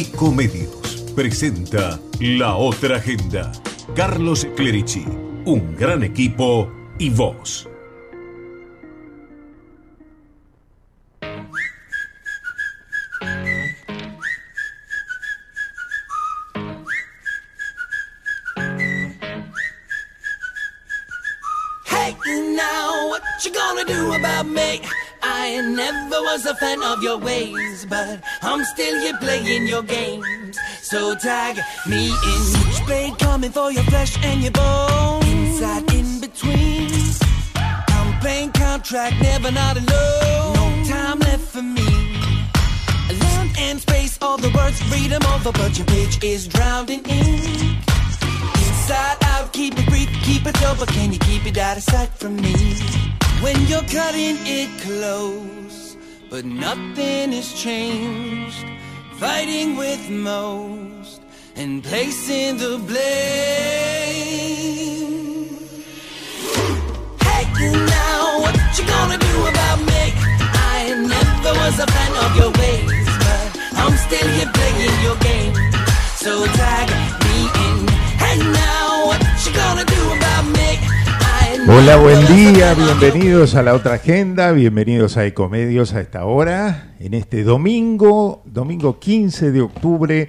Ecomedios presenta La Otra Agenda. Carlos Clerici, un gran equipo y vos. Was a fan of your ways, but I'm still here playing your games. So tag me in. Switchblade coming for your flesh and your bones. Inside, in between. I'm playing contract, never not alone. No time left for me. Land and space, all the words, read them over, but your page is drowned in ink. Inside out, keep it brief, keep it low, but can you keep it out of sight from me? When you're cutting it close, but nothing has changed. Fighting with most and placing the blame. Hey, now, what you gonna do about me? I never was a fan of your ways, but I'm still here playing your game. So tag me in. Hey, now, what you gonna do about me? Hola, buen día, bienvenidos a la otra agenda, bienvenidos a Ecomedios a esta hora, en este domingo, domingo 15 de octubre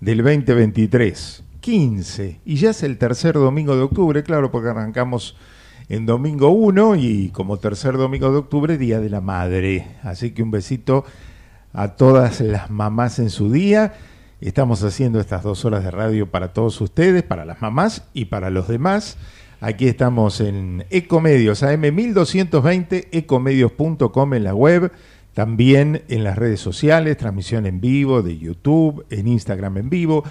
del 2023. 15, y ya es el tercer domingo de octubre, claro, porque arrancamos en domingo 1 y como tercer domingo de octubre, Día de la Madre. Así que un besito a todas las mamás en su día. Estamos haciendo estas dos horas de radio para todos ustedes, para las mamás y para los demás. Aquí estamos en Ecomedios, AM1220, ecomedios.com en la web, también en las redes sociales, transmisión en vivo de YouTube, en Instagram en vivo.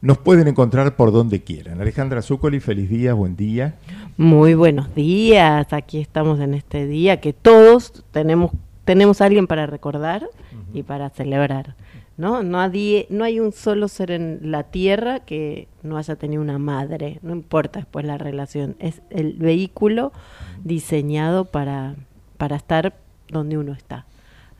Nos pueden encontrar por donde quieran. Alejandra Zúcoli, feliz día, buen día. Muy buenos días, aquí estamos en este día que todos tenemos tenemos a alguien para recordar y para celebrar, ¿no? Nadie, no hay un solo ser en la tierra que no haya tenido una madre, no importa después la relación, es el vehículo diseñado para, para estar donde uno está.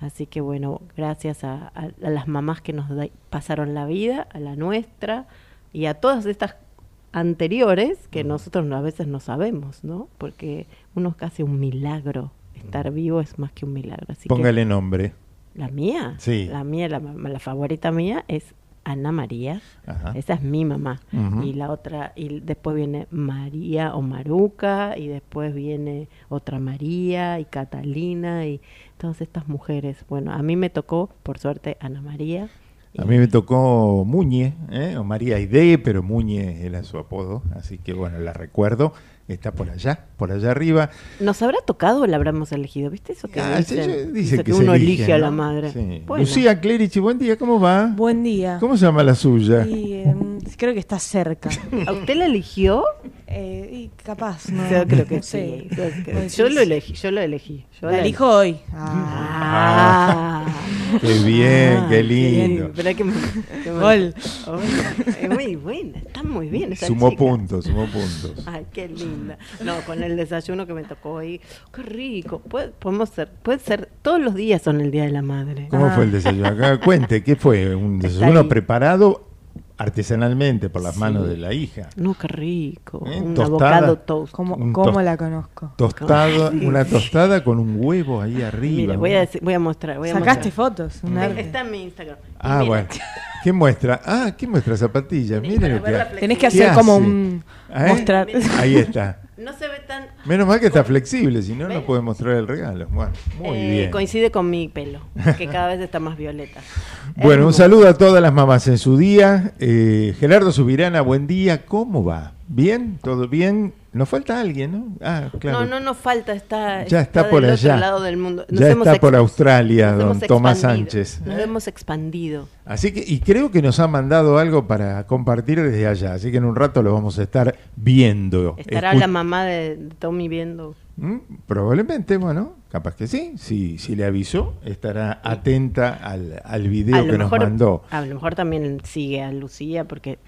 Así que bueno, gracias a, a- a las mamás que nos da- pasaron la vida, a la nuestra y a todas estas anteriores que nosotros no- a veces no sabemos, ¿no? Porque uno es casi un milagro. Estar vivo es más que un milagro. Así que Póngale nombre. La mía, Sí. la mía, la, favorita mía es Ana María. Ajá. Esa es mi mamá. Y la otra, y después viene María o Maruca, y después viene otra María y Catalina y todas estas mujeres. Bueno, a mí me tocó, por suerte, Ana María. A mí me tocó Muñe, ¿eh? o María Aide, pero Muñe era su apodo, así que bueno, la recuerdo, está por allá, por allá arriba. ¿Nos habrá tocado o la habremos elegido? ¿Viste eso que Ah, sí, dicen? sí, Dice que, que, se uno elige a ¿no? la madre. Sí. Bueno, Lucía Clerici, buen día, ¿cómo va? Buen día. ¿Cómo se llama la suya? Y, em, creo que está cerca. ¿A usted la eligió? Eh, y capaz, ¿no? Yo creo que sí. sé. Yo lo elegí, yo lo elegí. Yo La elijo hoy. Ah. Ah. Qué bien, Ah, qué lindo. Esperá que me- que me- Gol. Hola. Es muy buena, está muy bien esa Sumó chica. puntos, sumó puntos. Ay, qué linda. No, con el desayuno que me tocó hoy. Qué rico. Puede, podemos ser, puede ser, todos los días son el Día de la Madre. ¿Cómo Ah. fue el desayuno? Acá, cuente, ¿qué fue? ¿Un desayuno preparado artesanalmente por las Sí. manos de la hija? No, qué rico. ¿Eh? Un Tostada. avocado toast. ¿Cómo, Un cómo tos- la conozco? Tostada, una tostada con un huevo ahí arriba. Mira, voy a, decir- voy a mostrar. Voy a Sacaste mostrar. fotos. Un arte. Está en mi Instagram. Ah, mira, bueno. ¿Qué muestra? Ah, ¿qué muestra zapatilla? Sí, Miren lo que. Tenés que ¿Qué hacer como hace? un... ¿Eh? Mostrar. Ahí está. No se. Menos mal que está flexible, si no, no puede mostrar el regalo. Bueno, muy eh, bien. Coincide con mi pelo, que cada vez está más violeta. Bueno, un saludo a todas las mamás en su día. Eh, Gerardo Subirana, buen día. ¿Cómo va? ¿Bien? ¿Todo bien? Nos falta alguien, ¿no? Ah, claro. No, no nos falta, está, Ya está por del allá. otro lado del mundo. Nos ya hemos está por Australia, don Tomás Sánchez. Nos ¿eh? hemos expandido. Así que, y creo que nos ha mandado algo para compartir desde allá. Así que en un rato lo vamos a estar viendo. Estará Escu- la mamá de, Tommy viendo. ¿Mm? Probablemente, bueno, capaz que sí. Si, si le avisó, estará atenta al, al video a que nos mandó. A lo mejor también sigue a Lucía porque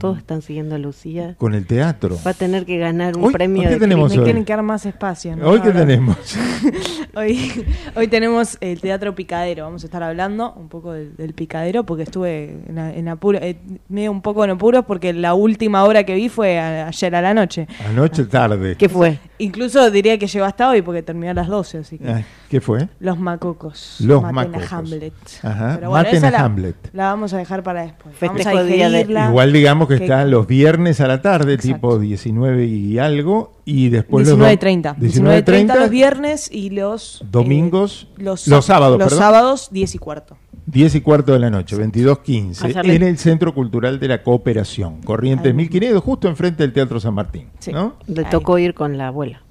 todos están siguiendo a Lucía. Con el teatro. Va a tener que ganar un Hoy- premio ¿hoy qué de tenemos Me hoy? quieren quedar más espacio. ¿no? Hoy que Ahora- tenemos. Hoy, hoy tenemos el Teatro Picadero. Vamos a estar hablando un poco del, del Picadero porque estuve en, en apuro, eh, medio un poco en apuros porque la última hora que vi fue a- ayer a la noche. Anoche tarde. ¿Qué fue? Incluso diría que llegó hasta hoy porque terminó a las 12, así que... Ah, ¿Qué fue? Los macocos. Los Maten a macocos. Hamlet. Ajá, Pero bueno, maten esa a la, Hamlet. La vamos a dejar para después. Vamos a día de-. Igual digamos que que- está los viernes a la tarde, Exacto. tipo 19 y algo, y después los dom- 19.30. 19.30 los viernes y los... eh, Domingos, los, los sábados, Los perdón. sábados, 10 y cuarto. 10 y cuarto de la noche, 22.15, Hacerle- en el Centro Cultural de la Cooperación, Corrientes Ahí. 1500, justo enfrente del Teatro San Martín. Sí. ¿no? Le tocó ir con la abuela.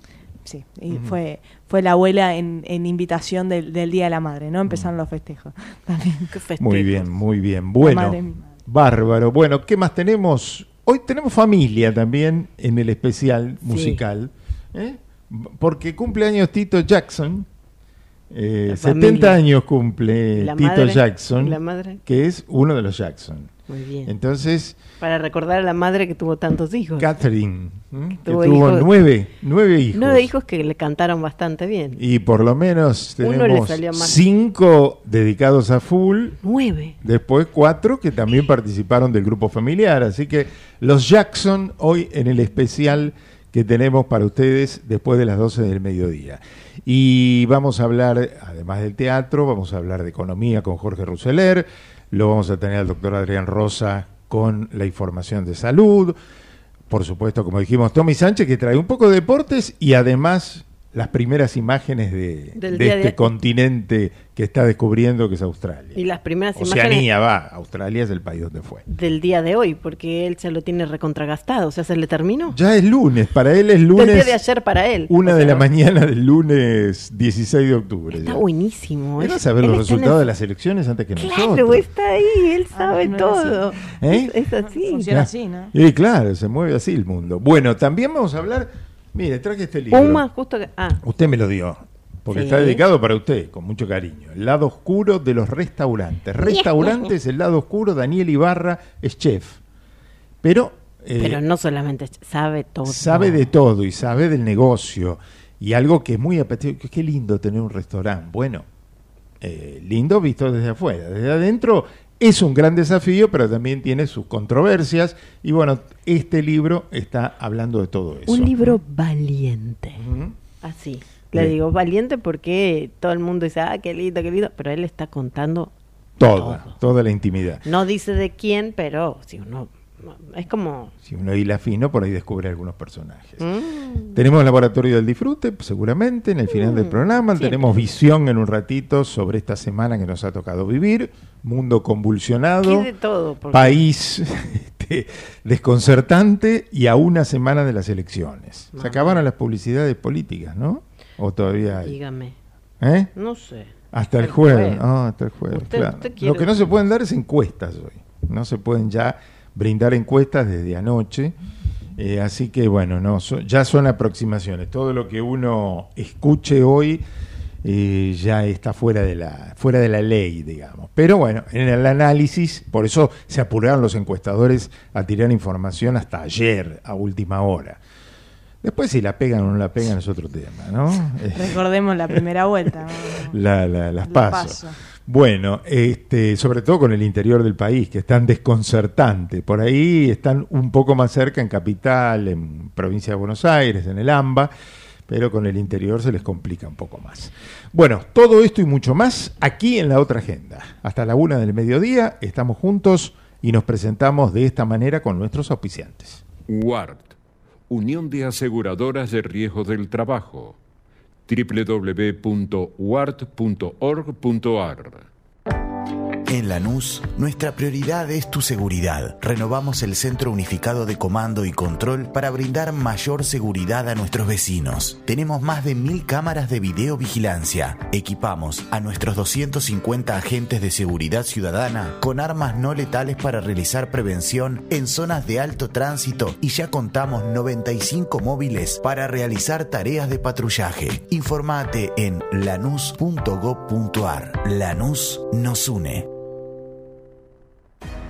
Sí, y fue, fue la abuela en, en invitación del, del Día de la Madre, ¿no? Empezaron los festejos. También. Qué festejo. Muy bien, muy bien. Bueno, madre bárbaro. Bueno, ¿qué más tenemos? Hoy tenemos familia también en el especial musical, ¿eh? porque cumple años Tito Jackson. Eh, La 70 familia. años cumple La Tito madre, Jackson, la madre. que es uno de los Jackson. Muy bien. Entonces, Para recordar a la madre que tuvo tantos hijos. Catherine, que tuvo tuvo hijos. nueve, nueve hijos. Nueve hijos que le cantaron bastante bien. Y por lo menos tenemos cinco dedicados a full, Nueve. después cuatro que también participaron del grupo familiar. Así que los Jackson hoy en el especial que tenemos para ustedes después de las 12 del mediodía. Y vamos a hablar, además del teatro, vamos a hablar de economía con Jorge Rousseler, lo vamos a tener al doctor Adrián Rosa con la información de salud, por supuesto, como dijimos, Tommy Sánchez que trae un poco de deportes y además las primeras imágenes de, Del este de- continente que está descubriendo que es Australia. Y las primeras Oceanía imágenes va, Australia es el país donde fue. del día de hoy, porque él se lo tiene recontragastado. O sea, se le terminó. Ya es lunes, para él es Del lunes, día de ayer para él. una O de la mañana del lunes 16 de octubre. Está ya. buenísimo. Él va a Es- saber él los resultados el- de las elecciones antes que Claro, nosotros. está ahí, él sabe no es todo. ¿Eh? Es, es así. Funciona así, ¿no? Y claro, se mueve así el mundo. Bueno, también vamos a hablar. Mire, traje este libro. Puma, justo que. Ah, Usted me lo dio. Porque Sí. está dedicado para usted, con mucho cariño. El lado oscuro de los restaurantes. Restaurantes, el lado oscuro, Daniel Ibarra es chef. Pero, eh, pero no solamente sabe todo. sabe de todo y sabe del negocio. Y algo que es muy apetecible. Qué lindo tener un restaurante. Bueno, eh, lindo visto desde afuera. Desde adentro es un gran desafío, pero también tiene sus controversias. Y bueno, este libro está hablando de todo eso. Un libro valiente. Así. Le Bien. digo valiente porque todo el mundo dice, ah, qué lindo, qué lindo. Pero él está contando. Toda, Todo. toda la intimidad. No dice de quién, pero si uno. Es como. Si uno hila fino, por ahí descubre algunos personajes. mm, Tenemos Laboratorio del Disfrute, seguramente, en el final del programa. siempre. Tenemos visión en un ratito sobre esta semana que nos ha tocado vivir. Mundo convulsionado. ¿qué de todo? Porque- País este, desconcertante y a una semana de las elecciones. Se acabaron las publicidades políticas, ¿no? ¿O todavía hay? Dígame. ¿Eh? No sé. Hasta el El jueves. jueves. Ah, hasta el jueves. Usted- claro. usted quiere- Lo que no se pueden dar es encuestas hoy. No se pueden ya brindar encuestas desde anoche. Eh, así que bueno, no, so- ya son aproximaciones. Todo lo que uno escuche hoy eh, ya está fuera de la fuera de la ley, digamos. Pero bueno, en el análisis, por eso se apuraron los encuestadores a tirar información hasta ayer a última hora. Después si la pegan o no la pegan es otro tema, ¿no? Eh, Recordemos la primera vuelta. ¿no? la, la- las La paso. paso. Bueno, este, sobre todo con el interior del país, que es tan desconcertante. Por ahí están un poco más cerca en Capital, en provincia de Buenos Aires, en el AMBA, pero con el interior se les complica un poco más. Bueno, todo esto y mucho más aquí en la otra agenda. Hasta la una del mediodía estamos juntos y nos presentamos de esta manera con nuestros auspiciantes. UART, Unión de Aseguradoras de Riesgo del Trabajo, www.uart.org.ar. En Lanús, nuestra prioridad es tu seguridad. Renovamos el Centro Unificado de Comando y Control para brindar mayor seguridad a nuestros vecinos. Tenemos más de mil cámaras de videovigilancia. Equipamos a nuestros 250 agentes de seguridad ciudadana con armas no letales para realizar prevención en zonas de alto tránsito y ya contamos 95 móviles para realizar tareas de patrullaje. Informate en lanús.gov.ar. Lanús nos une.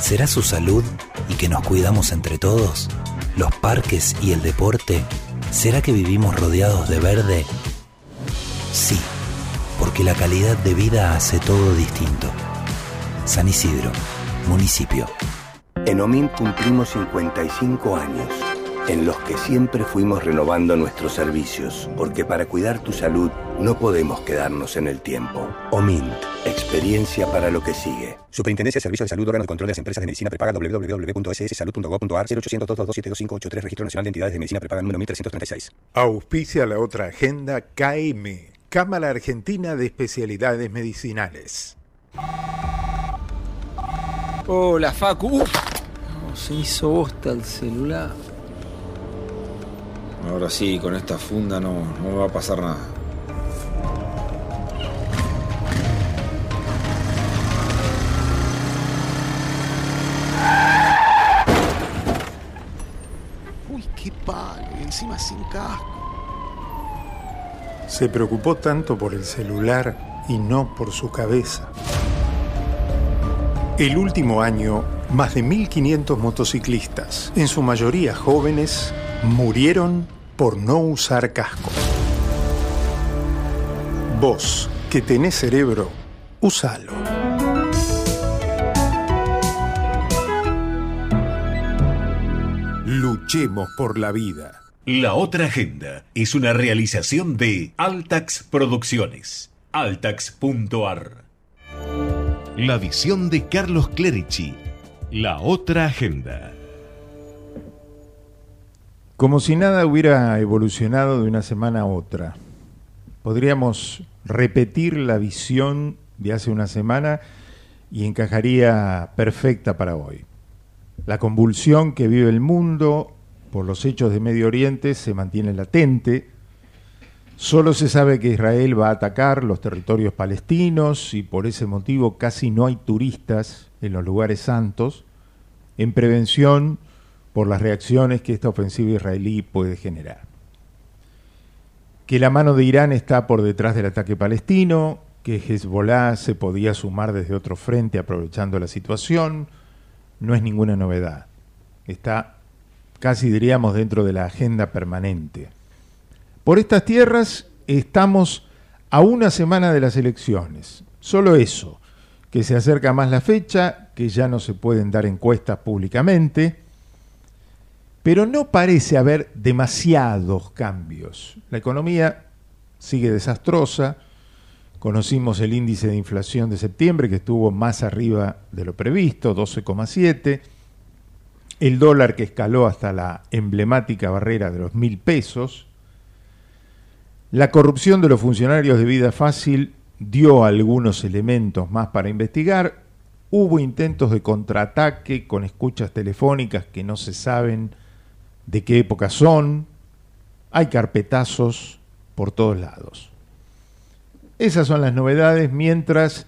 ¿Será su salud y que nos cuidamos entre todos? ¿Los parques y el deporte? ¿Será que vivimos rodeados de verde? Sí, porque la calidad de vida hace todo distinto. San Isidro, municipio. En OMINT cumplimos 55 años en los que siempre fuimos renovando nuestros servicios, porque para cuidar tu salud no podemos quedarnos en el tiempo. OMINT, experiencia para lo que sigue. Superintendencia de Servicios de Salud, órgano de control de las empresas de medicina prepaga www.sssalud.gov.ar 0800 222 Registro Nacional de Entidades de Medicina Prepaga número 1336. Auspicia la otra agenda KM, Cámara Argentina de Especialidades Medicinales. Hola, Facu. Uf, se hizo bosta el celular. Ahora sí, con esta funda no, no me va a pasar nada. Uy, qué palo, y encima sin casco. Se preocupó tanto por el celular y no por su cabeza. El último año, más de 1.500 motociclistas, en su mayoría jóvenes, murieron por no usar casco. Vos, que tenés cerebro, úsalo. Luchemos por la vida. La otra agenda es una realización de Altax Producciones. Altax.ar. La visión de Carlos Clerici. La otra agenda. Como si nada hubiera evolucionado de una semana a otra. Podríamos repetir la visión de hace una semana y encajaría perfecta para hoy. La convulsión que vive el mundo por los hechos de Medio Oriente se mantiene latente. Solo se sabe que Israel va a atacar los territorios palestinos y por ese motivo casi no hay turistas en los lugares santos. En prevención por las reacciones que esta ofensiva israelí puede generar. Que la mano de Irán está por detrás del ataque palestino, que Hezbollah se podía sumar desde otro frente aprovechando la situación, no es ninguna novedad. Está casi diríamos dentro de la agenda permanente. Por estas tierras estamos a una semana de las elecciones. Solo eso, que se acerca más la fecha, que ya no se pueden dar encuestas públicamente, pero no parece haber demasiados cambios. La economía sigue desastrosa. Conocimos el índice de inflación de septiembre que estuvo más arriba de lo previsto, 12,7. El dólar que escaló hasta la emblemática barrera de los mil pesos. La corrupción de los funcionarios de vida fácil dio algunos elementos más para investigar. Hubo intentos de contraataque con escuchas telefónicas que no se saben de qué época son, hay carpetazos por todos lados. Esas son las novedades mientras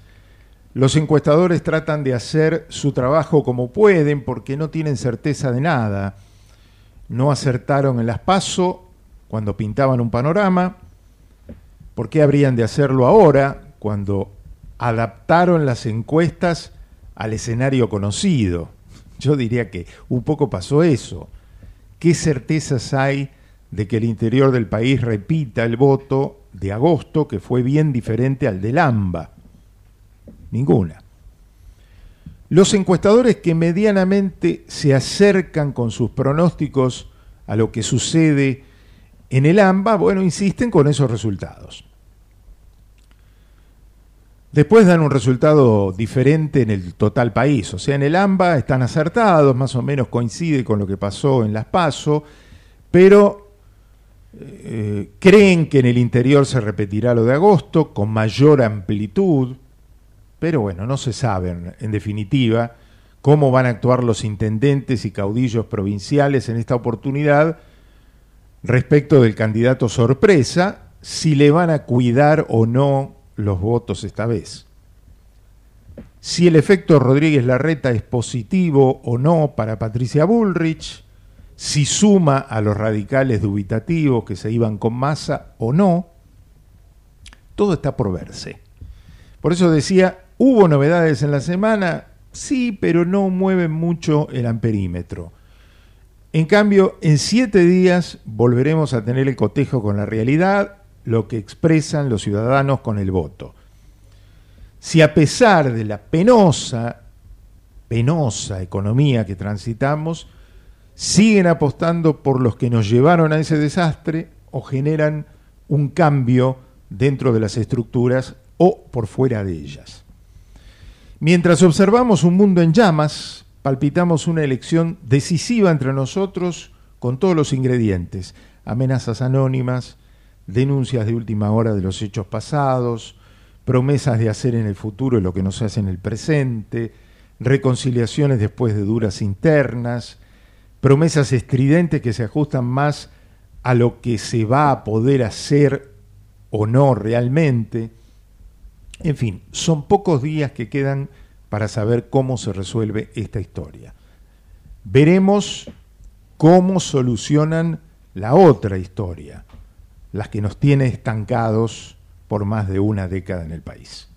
los encuestadores tratan de hacer su trabajo como pueden porque no tienen certeza de nada. No acertaron en las PASO cuando pintaban un panorama. ¿Por qué habrían de hacerlo ahora cuando adaptaron las encuestas al escenario conocido? Yo diría que un poco pasó eso. ¿Qué certezas hay de que el interior del país repita el voto de agosto, que fue bien diferente al del AMBA? Ninguna. Los encuestadores que medianamente se acercan con sus pronósticos a lo que sucede en el AMBA, bueno, insisten con esos resultados. Después dan un resultado diferente en el total país. O sea, en el AMBA están acertados, más o menos coincide con lo que pasó en Las Paso, pero eh, creen que en el interior se repetirá lo de agosto con mayor amplitud, pero bueno, no se sabe en definitiva cómo van a actuar los intendentes y caudillos provinciales en esta oportunidad respecto del candidato sorpresa, si le van a cuidar o no los votos esta vez. Si el efecto Rodríguez Larreta es positivo o no para Patricia Bullrich, si suma a los radicales dubitativos que se iban con masa o no, todo está por verse. Por eso decía, hubo novedades en la semana, sí, pero no mueven mucho el amperímetro. En cambio, en siete días volveremos a tener el cotejo con la realidad, lo que expresan los ciudadanos con el voto. Si a pesar de la penosa, penosa economía que transitamos, siguen apostando por los que nos llevaron a ese desastre o generan un cambio dentro de las estructuras o por fuera de ellas. Mientras observamos un mundo en llamas, palpitamos una elección decisiva entre nosotros con todos los ingredientes, amenazas anónimas, denuncias de última hora de los hechos pasados, promesas de hacer en el futuro lo que no se hace en el presente, reconciliaciones después de duras internas, promesas estridentes que se ajustan más a lo que se va a poder hacer o no realmente. En fin, son pocos días que quedan para saber cómo se resuelve esta historia. Veremos cómo solucionan la otra historia, las que nos tiene estancados por más de una década en el país.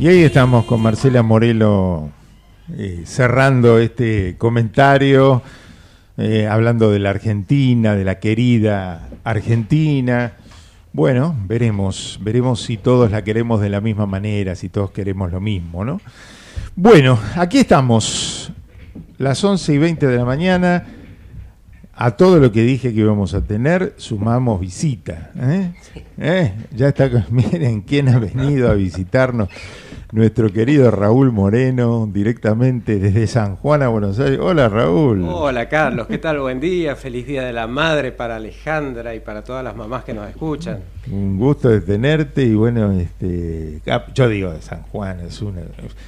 Y ahí estamos con Marcela Morelo eh, cerrando este comentario, eh, hablando de la Argentina, de la querida Argentina. Bueno, veremos, veremos si todos la queremos de la misma manera, si todos queremos lo mismo, ¿no? Bueno, aquí estamos, las 11 y 20 de la mañana. A todo lo que dije que íbamos a tener, sumamos visita. ¿eh? ¿Eh? Ya está, miren quién ha venido a visitarnos. Nuestro querido Raúl Moreno, directamente desde San Juan a Buenos Aires. Hola Raúl. Hola Carlos, ¿qué tal? Buen día, feliz día de la madre para Alejandra y para todas las mamás que nos escuchan. Un gusto de tenerte y bueno, este, yo digo de San Juan, es una,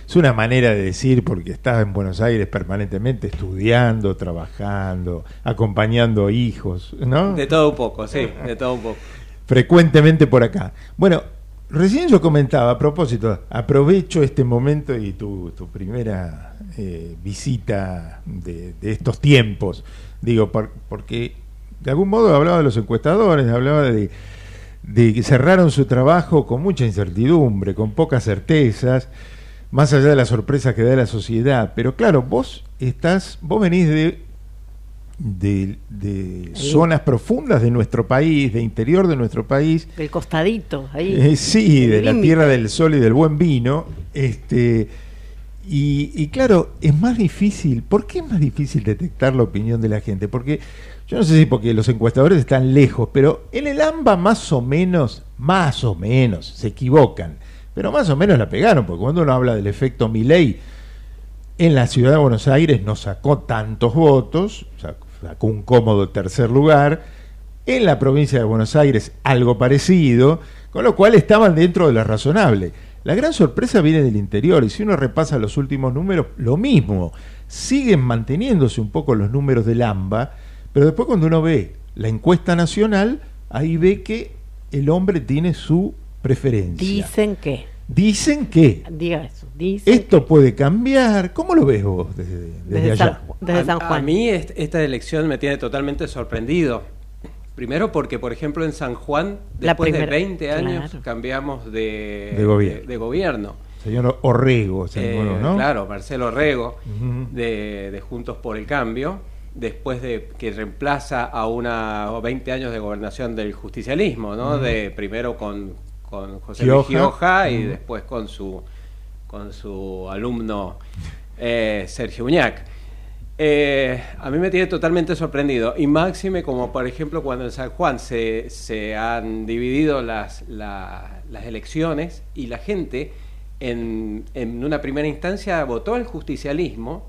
es una manera de decir porque estás en Buenos Aires permanentemente estudiando, trabajando, acompañando hijos, ¿no? De todo un poco, sí, de todo un poco. frecuentemente por acá. Bueno, recién yo comentaba, a propósito, aprovecho este momento y tu, tu primera eh, visita de, estos tiempos, digo, por- porque de algún modo hablaba de los encuestadores, hablaba de, de que cerraron su trabajo con mucha incertidumbre, con pocas certezas, más allá de la sorpresa que da la sociedad. Pero claro, vos estás, vos venís de de, de zonas profundas de nuestro país, de interior de nuestro país, Del costadito, ahí. eh, sí, de la tierra del sol y del buen vino, este, y, y claro, es más difícil, ¿por qué es más difícil detectar la opinión de la gente? Porque yo no sé si porque los encuestadores están lejos, pero en el AMBA más o menos, más o menos, se equivocan, pero más o menos la pegaron, porque cuando uno habla del efecto Milley, en la ciudad de Buenos Aires no sacó tantos votos, sacó, un cómodo tercer lugar. En la provincia de Buenos Aires algo parecido, con lo cual estaban dentro de lo razonable. La gran sorpresa viene del interior y si uno repasa los últimos números, lo mismo. Siguen manteniéndose un poco los números del AMBA, pero después cuando uno ve la encuesta nacional, ahí ve que el hombre tiene su preferencia. Dicen que. Dicen que Diga eso. Esto puede cambiar. ¿Cómo lo ves vos desde, desde desde, allá? San, desde a, San a Juan. mí est- esta elección me tiene totalmente sorprendido. Primero porque, por ejemplo, en San Juan, después primera- de 20 años, claro. cambiamos de, De gobierno. de- de gobierno. Señor Orrego, se Eh, ¿no? Claro, Marcelo Rego, Ujú. de, de Juntos por el Cambio, después de que reemplaza a una 20 años de gobernación del justicialismo, ¿no? De primero con, con José Gioja. Gioja y después con su con su alumno eh, Sergio Uñac. Eh, a mí me tiene totalmente sorprendido. Y máxime como por ejemplo cuando en San Juan se, se han dividido las, la- las elecciones y la gente en, en una primera instancia votó al justicialismo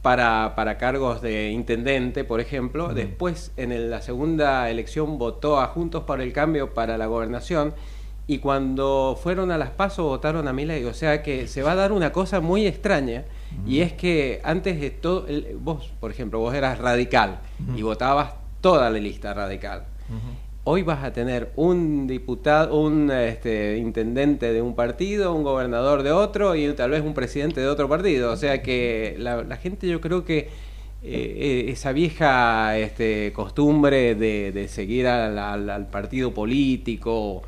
para, para cargos de intendente, por ejemplo. Después en el- la segunda elección votó a Juntos por el Cambio para la gobernación. Y cuando fueron a las pasos votaron a Milei. O sea que se va a dar una cosa muy extraña. Y es que antes de todo, el- vos, por ejemplo, vos eras radical y votabas toda la lista radical. Hoy vas a tener un diputado, un este, intendente de un partido, un gobernador de otro y tal vez un presidente de otro partido. O sea que la, la gente yo creo que eh, esa vieja este, costumbre de, de seguir al, al- al partido político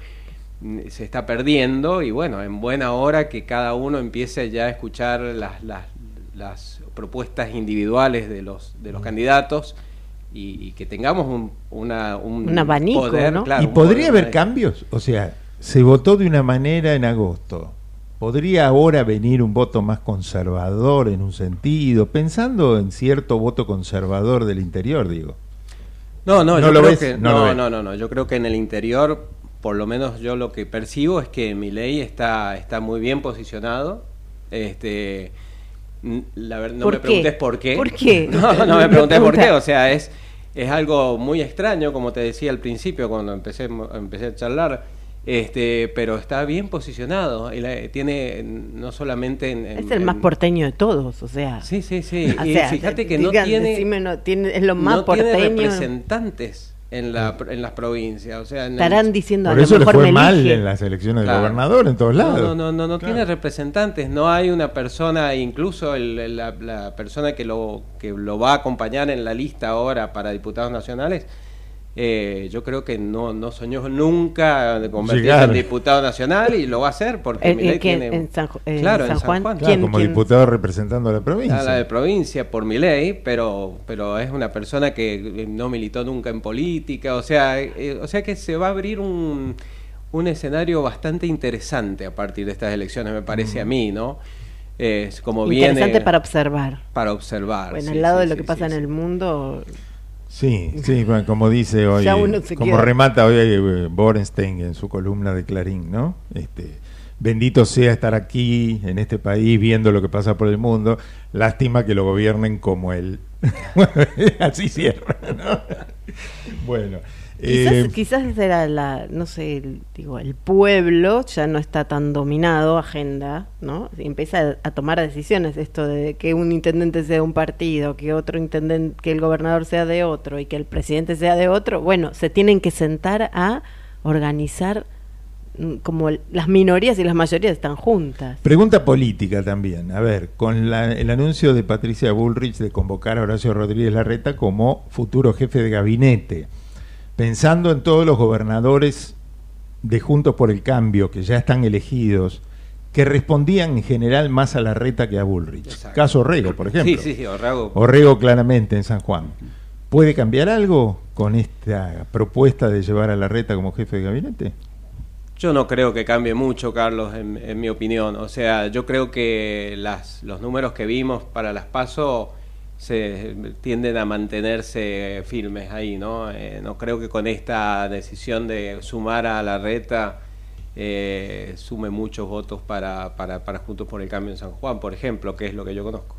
se está perdiendo y bueno, en buena hora que cada uno empiece ya a escuchar las, las, las propuestas individuales de los, de los candidatos y, y que tengamos un, una, un, Un abanico, poder, ¿no? claro, ¿Y un podría poder haber cambios? O sea, se votó de una manera en agosto. ¿Podría ahora venir un voto más conservador en un sentido? Pensando en cierto voto conservador del interior, digo. No, no, ¿No yo lo creo ves? que No no, no, no, no, yo creo que en el interior, por lo menos yo lo que percibo es que mi ley está está muy bien posicionado. Este la ver- no ¿Por me qué? preguntes por qué. ¿Por qué? No, no me preguntes por qué, o sea, es es algo muy extraño, como te decía al principio cuando empecé empecé a charlar. Este, pero está bien posicionado y la- tiene no solamente en, en- Es el más en- porteño de todos, o sea. Sí, sí, sí. O Y sea, fíjate que no tiene- decime, no, tiene- es lo más no tiene porteño. representantes en, la, en las provincias. O sea, en el- Estarán diciendo Por a lo eso le mejor fue me mal elige. en las elecciones de Claro. gobernador en todos lados. No, no, no, no, no Claro. tiene representantes. No hay una persona, incluso el- el- la, la persona que lo, que lo va a acompañar en la lista ahora para diputados nacionales. Eh, yo creo que no, no soñó nunca de convertirse Llegar. en diputado nacional y lo va a hacer porque ¿En- Milei en qué? tiene ¿En San en claro, San en Juan? Claro, ¿Quién- como quién? diputado representando a la provincia. a la de provincia por mi ley, pero, pero es una persona que no militó nunca en política, o sea, eh, o sea que se va a abrir un, un escenario bastante interesante a partir de estas elecciones, me parece a mí, ¿no? Es como Interesante viene para observar. para observar. Bueno, sí, al lado sí, de lo sí, que pasa sí, en el mundo, Sí, sí, bueno, como dice hoy, como queda- remata hoy eh, Borenstein en su columna de Clarín, ¿no? Este, bendito sea estar aquí en este país viendo lo que pasa por el mundo. Lástima que lo gobiernen como él. Así cierra, ¿no? Bueno, eh, quizás era la, no sé, el, digo, el pueblo ya no está tan dominado, agenda, ¿no? Y empieza a, a tomar decisiones, esto de que un intendente sea de un partido, que otro intendente, que el gobernador sea de otro y que el presidente sea de otro. Bueno, se tienen que sentar a organizar mm, como las minorías y las mayorías están juntas. Pregunta política también. A ver, con la- el anuncio de Patricia Bullrich de convocar a Horacio Rodríguez Larreta como futuro jefe de gabinete, pensando en todos los gobernadores de Juntos por el Cambio que ya están elegidos, que respondían en general más a Larreta que a Bullrich. Exacto. Caso Orrego, por ejemplo. Sí, sí, Orrego. Orrego claramente en San Juan. ¿Puede cambiar algo con esta propuesta de llevar a Larreta como jefe de gabinete? Yo no creo que cambie mucho, Carlos, en, en mi opinión. O sea, yo creo que las, los números que vimos para las PASO se tienden a mantenerse firmes ahí, ¿no? Eh, no creo que con esta decisión de sumar a la reta eh, sume muchos votos para, para, para Juntos por el Cambio en San Juan, por ejemplo, que es lo que yo conozco.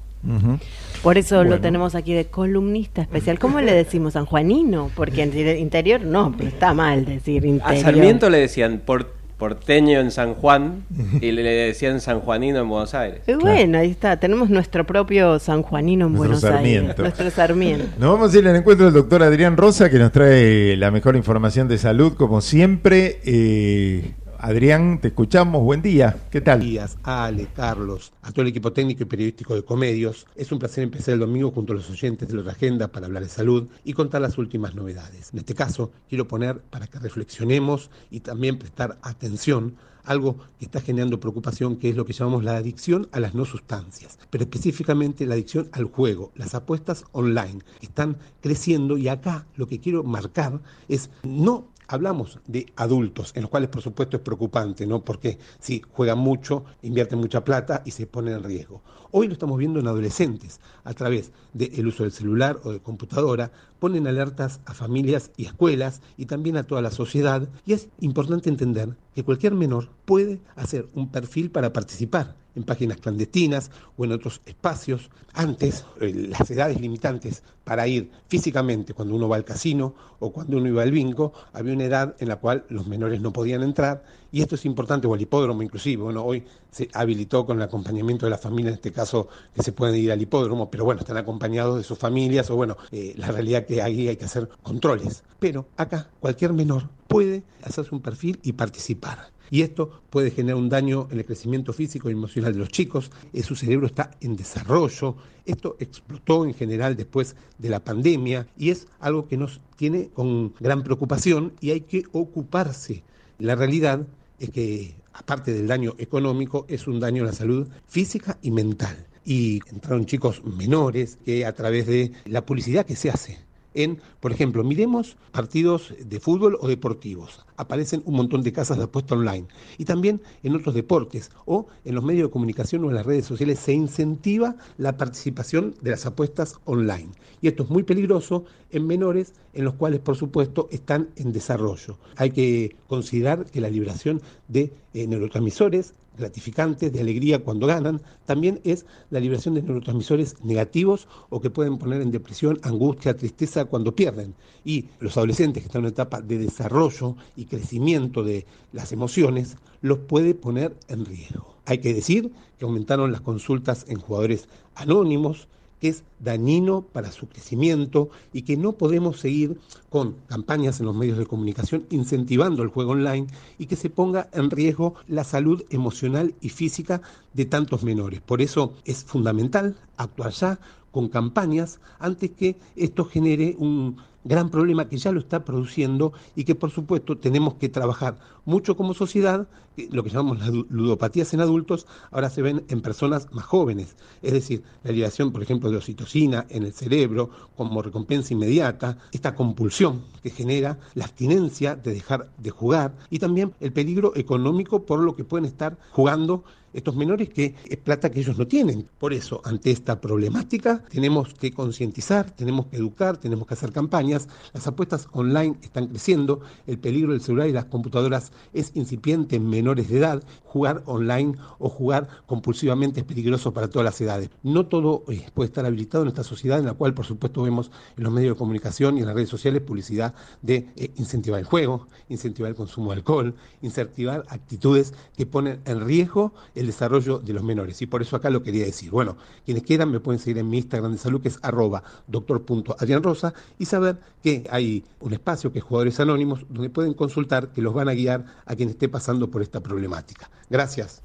Por eso Bueno. lo tenemos aquí de columnista especial. ¿Cómo le decimos sanjuanino? Porque en el interior no, pero está mal decir A interior. Sarmiento le decían por- porteño en San Juan y le decían sanjuanino en Buenos Aires. Y bueno, ahí está. Tenemos nuestro propio sanjuanino en Nuestro Buenos Aires. Sarmiento. Nuestro Sarmiento. Nos vamos a ir al encuentro del doctor Adrián Rosa, que nos trae la mejor información de salud, como siempre. Eh, Adrián, te escuchamos. Buen día. ¿Qué tal? días, Ale, Carlos, a todo el equipo técnico y periodístico de Comedios. Es un placer empezar el domingo junto a los oyentes de la agenda para hablar de salud y contar las últimas novedades. En este caso, quiero poner para que reflexionemos y también prestar atención algo que está generando preocupación, que es lo que llamamos la adicción a las no sustancias, pero específicamente la adicción al juego, las apuestas online, que están creciendo y acá lo que quiero marcar es no Hablamos de adultos, en los cuales por supuesto es preocupante, ¿no? Porque si juegan mucho, invierten mucha plata y se ponen en riesgo. Hoy lo estamos viendo en adolescentes, a través del uso del celular o de computadora, ponen alertas a familias y escuelas y también a toda la sociedad. Y es importante entender que cualquier menor puede hacer un perfil para participar en páginas clandestinas o en otros espacios. Antes, eh, las edades limitantes para ir físicamente cuando uno va al casino o cuando uno iba al bingo, había una edad en la cual los menores no podían entrar y esto es importante, o al hipódromo inclusive. Bueno, hoy se habilitó con el acompañamiento de la familia, en este caso, que se pueden ir al hipódromo, pero bueno, están acompañados de sus familias o bueno, eh, la realidad que ahí hay que hacer controles. Pero acá cualquier menor puede hacerse un perfil y participar. Y esto puede generar un daño en el crecimiento físico y emocional de los chicos, eh, su cerebro está en desarrollo, esto explotó en general después de la pandemia y es algo que nos tiene con gran preocupación y hay que ocuparse. La realidad es que, aparte del daño económico, es un daño a la salud física y mental. Y entraron chicos menores que a través de la publicidad que se hace en, por ejemplo, miremos partidos de fútbol o deportivos. Aparecen un montón de casas de apuesta online. Y también en otros deportes o en los medios de comunicación o en las redes sociales se incentiva la participación de las apuestas online. Y esto es muy peligroso en menores en los cuales, por supuesto, están en desarrollo. Hay que considerar que la liberación de eh, neurotransmisores gratificantes, de alegría cuando ganan, también es la liberación de neurotransmisores negativos o que pueden poner en depresión, angustia, tristeza cuando pierden. Y los adolescentes que están en una etapa de desarrollo y crecimiento de las emociones, los puede poner en riesgo. Hay que decir que aumentaron las consultas en jugadores anónimos, es dañino para su crecimiento y que no podemos seguir con campañas en los medios de comunicación incentivando el juego online y que se ponga en riesgo la salud emocional y física de tantos menores. Por eso es fundamental actuar ya con campañas antes que esto genere un gran problema que ya lo está produciendo y que por supuesto tenemos que trabajar mucho como sociedad, lo que llamamos las ludopatías en adultos, ahora se ven en personas más jóvenes, es decir, la liberación, por ejemplo, de oxitocina en el cerebro como recompensa inmediata, esta compulsión que genera la abstinencia de dejar de jugar y también el peligro económico por lo que pueden estar jugando estos menores que es plata que ellos no tienen. Por eso, ante esta problemática, tenemos que concientizar, tenemos que educar, tenemos que hacer campañas. Las apuestas online están creciendo, el peligro del celular y las computadoras es incipiente en menores de edad. Jugar online o jugar compulsivamente es peligroso para todas las edades. No todo eh, puede estar habilitado en esta sociedad en la cual, por supuesto, vemos en los medios de comunicación y en las redes sociales publicidad de eh, incentivar el juego, incentivar el consumo de alcohol, incentivar actitudes que ponen en riesgo desarrollo de los menores. Y por eso acá lo quería decir. Bueno, quienes quieran me pueden seguir en mi Instagram de salud, que es arroba doctor.adrianrosa, y saber que hay un espacio que es Jugadores Anónimos, donde pueden consultar, que los van a guiar a quien esté pasando por esta problemática. Gracias.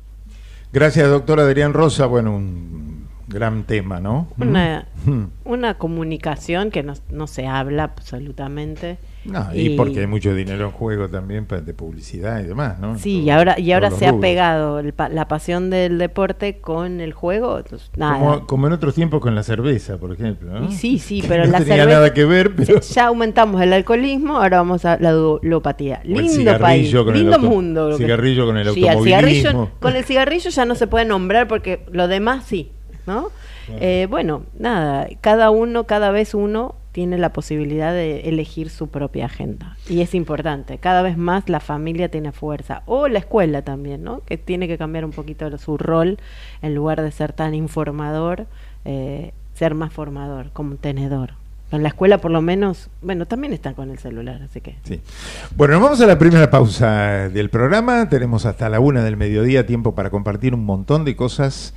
Gracias, doctor Adrián Rosa. Bueno, un gran tema, ¿no? Una, una comunicación que no, no se habla absolutamente no, y, porque hay mucho dinero en juego también de publicidad y demás, ¿no? Sí, y ahora, y ahora se ha pegado la pasión del deporte con el juego. nada. Como, en otros tiempos con la cerveza, por ejemplo. sí, sí, pero no la tenía nada que ver. Ya aumentamos el alcoholismo, ahora vamos a la ludopatía. Lindo país, lindo mundo. Cigarrillo con el automovilismo. cigarrillo, con el cigarrillo ya no se puede nombrar porque lo demás sí, ¿no? Eh, bueno, nada, cada uno, cada vez uno tiene la posibilidad de elegir su propia agenda. Y es importante, cada vez más la familia tiene fuerza, o la escuela también, ¿no? que tiene que cambiar un poquito su rol, en lugar de ser tan informador, eh, ser más formador, como tenedor. En la escuela por lo menos, bueno, también están con el celular, así que... Sí. Bueno, nos vamos a la primera pausa del programa, tenemos hasta la una del mediodía tiempo para compartir un montón de cosas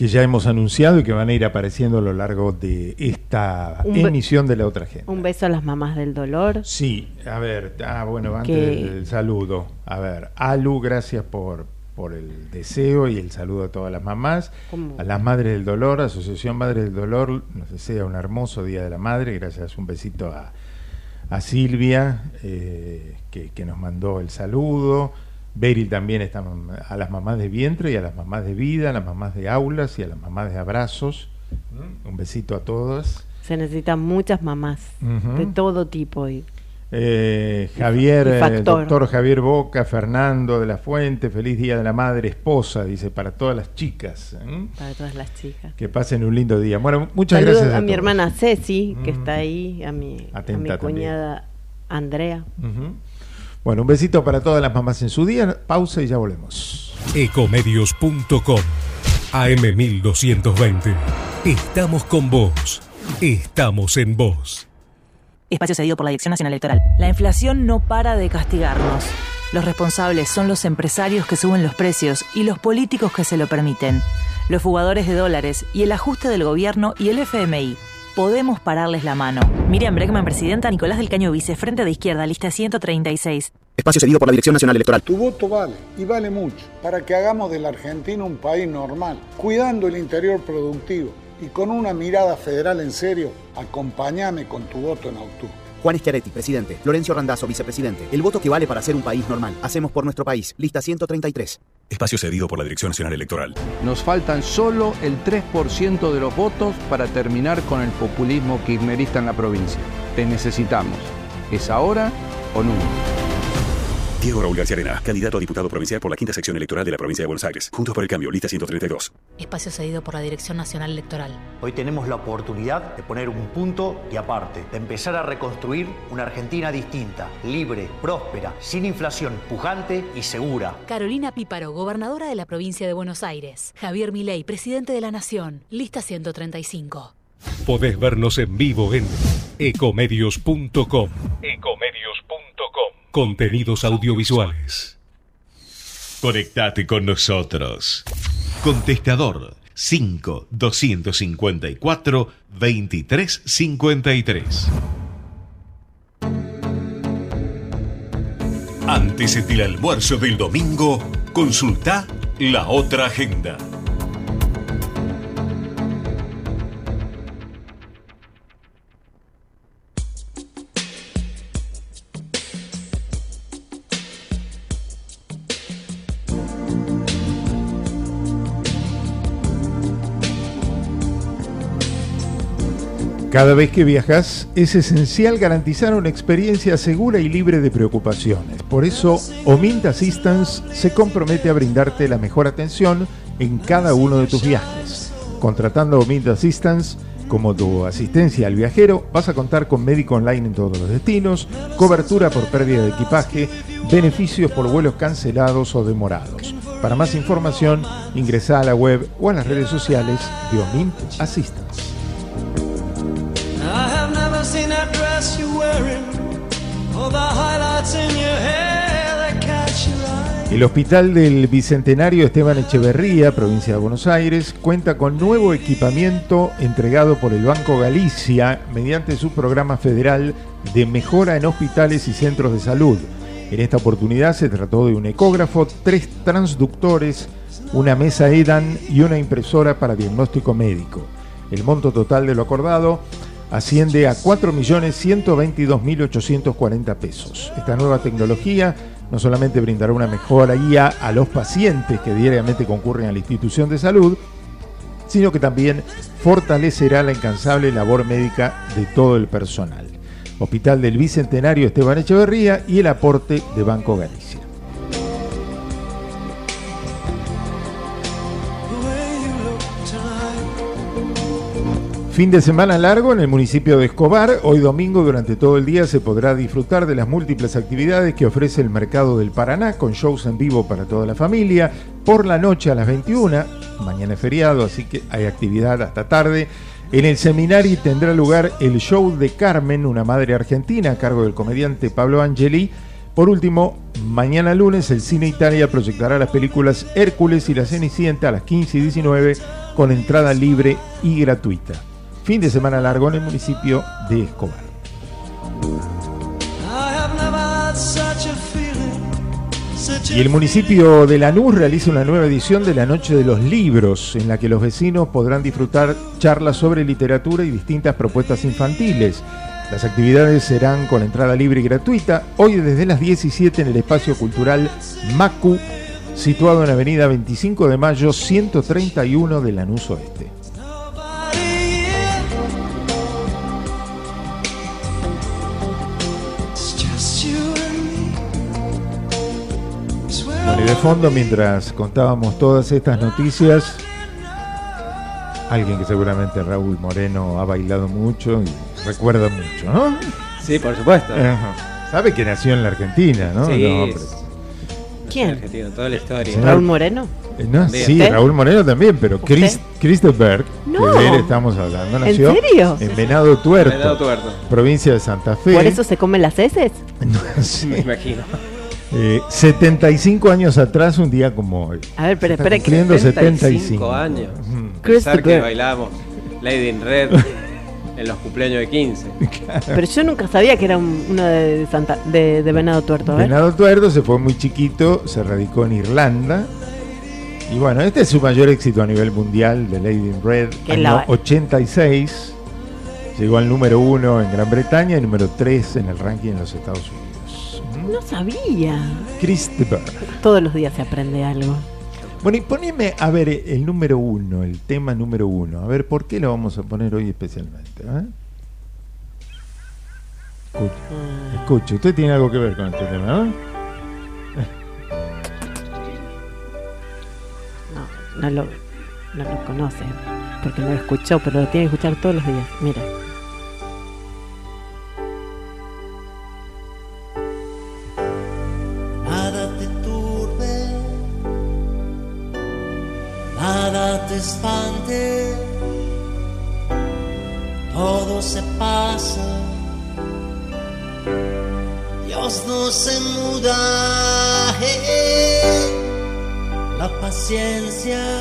que ya hemos anunciado y que van a ir apareciendo a lo largo de esta Un emisión de la otra gente. Un beso a las mamás del dolor. Sí, a ver, ah, bueno, antes Que- del saludo. A ver, Alu, gracias por, por el deseo y el saludo a todas las mamás. ¿Cómo? A las Madres del Dolor, Asociación Madres del Dolor, nos desea un hermoso Día de la Madre. Gracias, un besito a, a Silvia, eh, que, que nos mandó el saludo. Beryl también está a las mamás de vientre y a las mamás de vida, a las mamás de aulas y a las mamás de abrazos. Un besito a todas. Se necesitan muchas mamás de todo tipo. Y, Eh, Javier, Y eh, factor. doctor Javier Boca, Fernando de la Fuente, feliz día de la madre, esposa, dice, para todas las chicas. ¿eh? para todas las chicas. Que pasen un lindo día. Bueno, muchas Saludos gracias a, a, mi todos. hermana Ceci, que está ahí, a mi, a mi también. cuñada Andrea. Ujú. Bueno, un besito para todas las mamás en su día. Pausa y ya volvemos. Ecomedios.com AM1220. Estamos con vos. Estamos en vos. Espacio cedido por la Dirección Nacional Electoral. La inflación no para de castigarnos. Los responsables son los empresarios que suben los precios y los políticos que se lo permiten. Los fugadores de dólares y el ajuste del gobierno y el FMI. Podemos pararles la mano. Miriam Bregman, presidenta, Nicolás del Caño Vice, Frente de Izquierda, lista 136. Espacio cedido por la Dirección Nacional Electoral. Tu voto vale y vale mucho para que hagamos de la Argentina un país normal, cuidando el interior productivo y con una mirada federal en serio. Acompáñame con tu voto en octubre. Juan Schiaretti, presidente. Florencio Randazzo, vicepresidente. El voto que vale para ser un país normal. Hacemos por nuestro país. Lista 133. Espacio cedido por la Dirección Nacional Electoral. Nos faltan solo el 3% de los votos para terminar con el populismo kirchnerista en la provincia. Te necesitamos. ¿Es ahora o nunca? Diego Raúl García Arena, candidato a diputado provincial por la quinta sección electoral de la provincia de Buenos Aires. Juntos por el cambio, lista 132. Espacio cedido por la Dirección Nacional Electoral. Hoy tenemos la oportunidad de poner un punto y aparte, de empezar a reconstruir una Argentina distinta, libre, próspera, sin inflación, pujante y segura. Carolina Píparo, gobernadora de la provincia de Buenos Aires. Javier Milei, presidente de la Nación. Lista 135. Podés vernos en vivo en ecomedios.com. Contenidos audiovisuales. Conectate con nosotros. Contestador 5 254 2353. Antes del almuerzo del domingo, consulta la otra agenda. Cada vez que viajas es esencial garantizar una experiencia segura y libre de preocupaciones. Por eso, Omint Assistance se compromete a brindarte la mejor atención en cada uno de tus viajes. Contratando Omint Assistance como tu asistencia al viajero, vas a contar con médico online en todos los destinos, cobertura por pérdida de equipaje, beneficios por vuelos cancelados o demorados. Para más información, ingresa a la web o a las redes sociales de Omint Assistance. El Hospital del Bicentenario Esteban Echeverría, provincia de Buenos Aires, cuenta con nuevo equipamiento entregado por el Banco Galicia mediante su programa federal de mejora en hospitales y centros de salud. En esta oportunidad se trató de un ecógrafo, tres transductores, una mesa EDAN y una impresora para diagnóstico médico. El monto total de lo acordado asciende a 4.122.840 pesos. Esta nueva tecnología no solamente brindará una mejor guía a los pacientes que diariamente concurren a la institución de salud, sino que también fortalecerá la incansable labor médica de todo el personal. Hospital del Bicentenario Esteban Echeverría y el aporte de Banco Galicia. Fin de semana largo en el municipio de Escobar. Hoy domingo durante todo el día se podrá disfrutar de las múltiples actividades que ofrece el Mercado del Paraná con shows en vivo para toda la familia. Por la noche a las 21, mañana es feriado, así que hay actividad hasta tarde. En el seminario tendrá lugar el show de Carmen, una madre argentina a cargo del comediante Pablo Angeli. Por último, mañana lunes el Cine Italia proyectará las películas Hércules y La Cenicienta a las 15 y 19 con entrada libre y gratuita. Fin de semana largo en el municipio de Escobar. Y el municipio de Lanús realiza una nueva edición de la Noche de los Libros, en la que los vecinos podrán disfrutar charlas sobre literatura y distintas propuestas infantiles. Las actividades serán con entrada libre y gratuita, hoy desde las 17 en el espacio cultural Macu, situado en la avenida 25 de Mayo 131 de Lanús Oeste. Bueno, y de fondo, mientras contábamos todas estas noticias, alguien que seguramente Raúl Moreno ha bailado mucho y recuerda mucho, ¿no? Sí, por supuesto. Sabe que nació en la Argentina, ¿no? Sí. No. ¿Quién? Argentino, toda la historia. Señor- ¿Raúl Moreno? Eh, no, sí, ¿Usted? Raúl Moreno también, pero. Chris, Christopher, No. de él estamos hablando, ¿En nació serio? en Venado Tuerto, Venado Tuerto. provincia de Santa Fe. ¿Por eso se comen las heces? Sí. Me imagino. Eh, 75 años atrás, un día como hoy. A ver, pero espera que... cumpliendo 75 75 años. Pensar que bailábamos Lady in Red en los cumpleaños de 15. Pero yo nunca sabía que era un- uno de, Santa, de, de Venado Tuerto, ¿eh? Venado Tuerto se fue muy chiquito, se radicó en Irlanda. Y bueno, este es su mayor éxito a nivel mundial de Lady in Red. Año la- 86. Llegó al número uno en Gran Bretaña y número 3 en el ranking en los Estados Unidos. No sabía. Christopher. Todos los días se aprende algo. Bueno, y poneme, a ver, el número uno, el tema número uno. A ver, ¿por qué lo vamos a poner hoy especialmente? eh? Escuche, escuche, usted tiene algo que ver con este tema, ¿no? No, no lo, no lo conoce, porque no lo escuchó, pero lo tiene que escuchar todos los días. Mira. 家。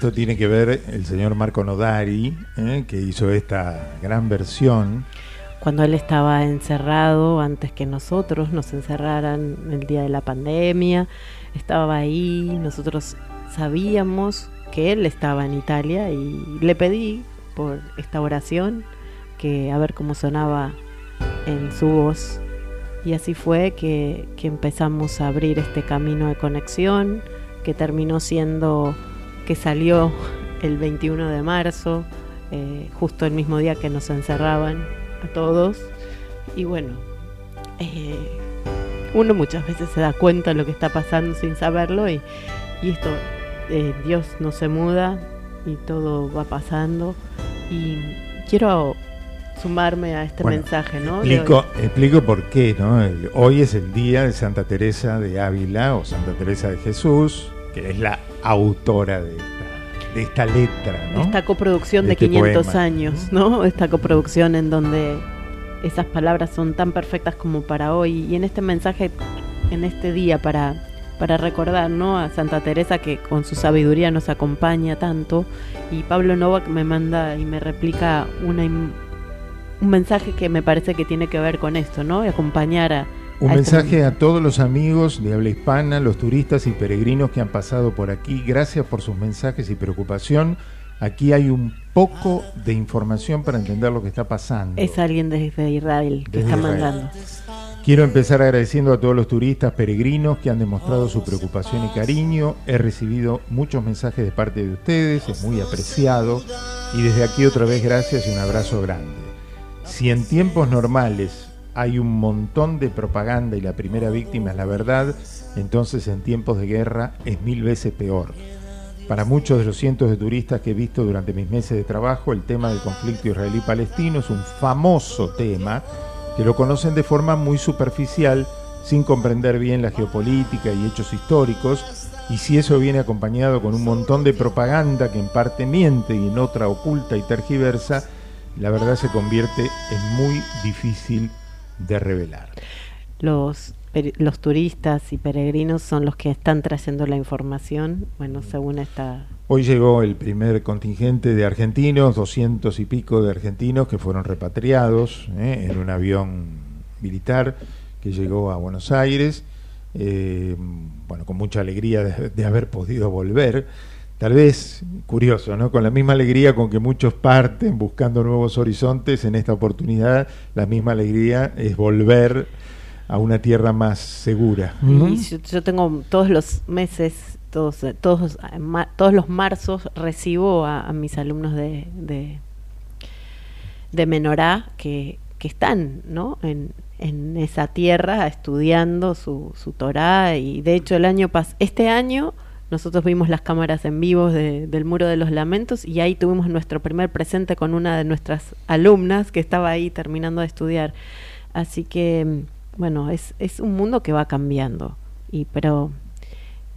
Esto tiene que ver el señor Marco Nodari, eh, que hizo esta gran versión. Cuando él estaba encerrado, antes que nosotros nos encerraran el día de la pandemia, estaba ahí, nosotros sabíamos que él estaba en Italia y le pedí por esta oración que a ver cómo sonaba en su voz. Y así fue que, que empezamos a abrir este camino de conexión, que terminó siendo que salió el 21 de marzo, eh, justo el mismo día que nos encerraban a todos. Y bueno, eh, uno muchas veces se da cuenta de lo que está pasando sin saberlo y, y esto, eh, Dios no se muda y todo va pasando. Y quiero sumarme a este Bueno, mensaje, ¿no? Explico, explico por qué, ¿no? El- hoy es el día de Santa Teresa de Ávila o Santa Teresa de Jesús, que es la autora de esta, de esta letra, ¿no? Esta coproducción de, este 500 poema. años, ¿no? Esta coproducción en donde esas palabras son tan perfectas como para hoy. Y en este mensaje, en este día, para, para recordar, ¿no? A Santa Teresa que con su sabiduría nos acompaña tanto. Y Pablo Novak me manda y me replica una, un mensaje que me parece que tiene que ver con esto, ¿no? Acompañar a... Un mensaje a todos los amigos de habla hispana, los turistas y peregrinos que han pasado por aquí. Gracias por sus mensajes y preocupación. Aquí hay un poco de información para entender lo que está pasando. Es alguien desde Israel que Desde está Israel. mandando. Quiero empezar agradeciendo a todos los turistas peregrinos que han demostrado su preocupación y cariño. He recibido muchos mensajes de parte de ustedes, es muy apreciado. Y desde aquí otra vez gracias y un abrazo grande. Si en tiempos normales hay un montón de propaganda y la primera víctima es la verdad, entonces en tiempos de guerra es mil veces peor. Para muchos de los cientos de turistas que he visto durante mis meses de trabajo, el tema del conflicto israelí-palestino es un famoso tema que lo conocen de forma muy superficial, sin comprender bien la geopolítica y hechos históricos, y si eso viene acompañado con un montón de propaganda que en parte miente y en otra oculta y tergiversa, la verdad se convierte en muy difícil de revelar. Los, los turistas y peregrinos son los que están trayendo la información, bueno, según esta Hoy llegó el primer contingente de argentinos, doscientos y pico de argentinos que fueron repatriados ¿eh? en un avión militar que llegó a Buenos Aires, eh, bueno, con mucha alegría de, de, haber podido volver. Tal vez, curioso, ¿no? Con la misma alegría con que muchos parten buscando nuevos horizontes, en esta oportunidad la misma alegría es volver a una tierra más segura. Y yo, yo tengo todos los meses todos, todos, todos los marzos recibo a, a mis alumnos de, de, de Menorá que, que están ¿no? en, en, esa tierra estudiando su, su Torah y de hecho el año pas este año nosotros vimos las cámaras en vivo de, del Muro de los Lamentos y ahí tuvimos nuestro primer presente con una de nuestras alumnas que estaba ahí terminando de estudiar. Así que, bueno, es, un mundo que va cambiando, y, pero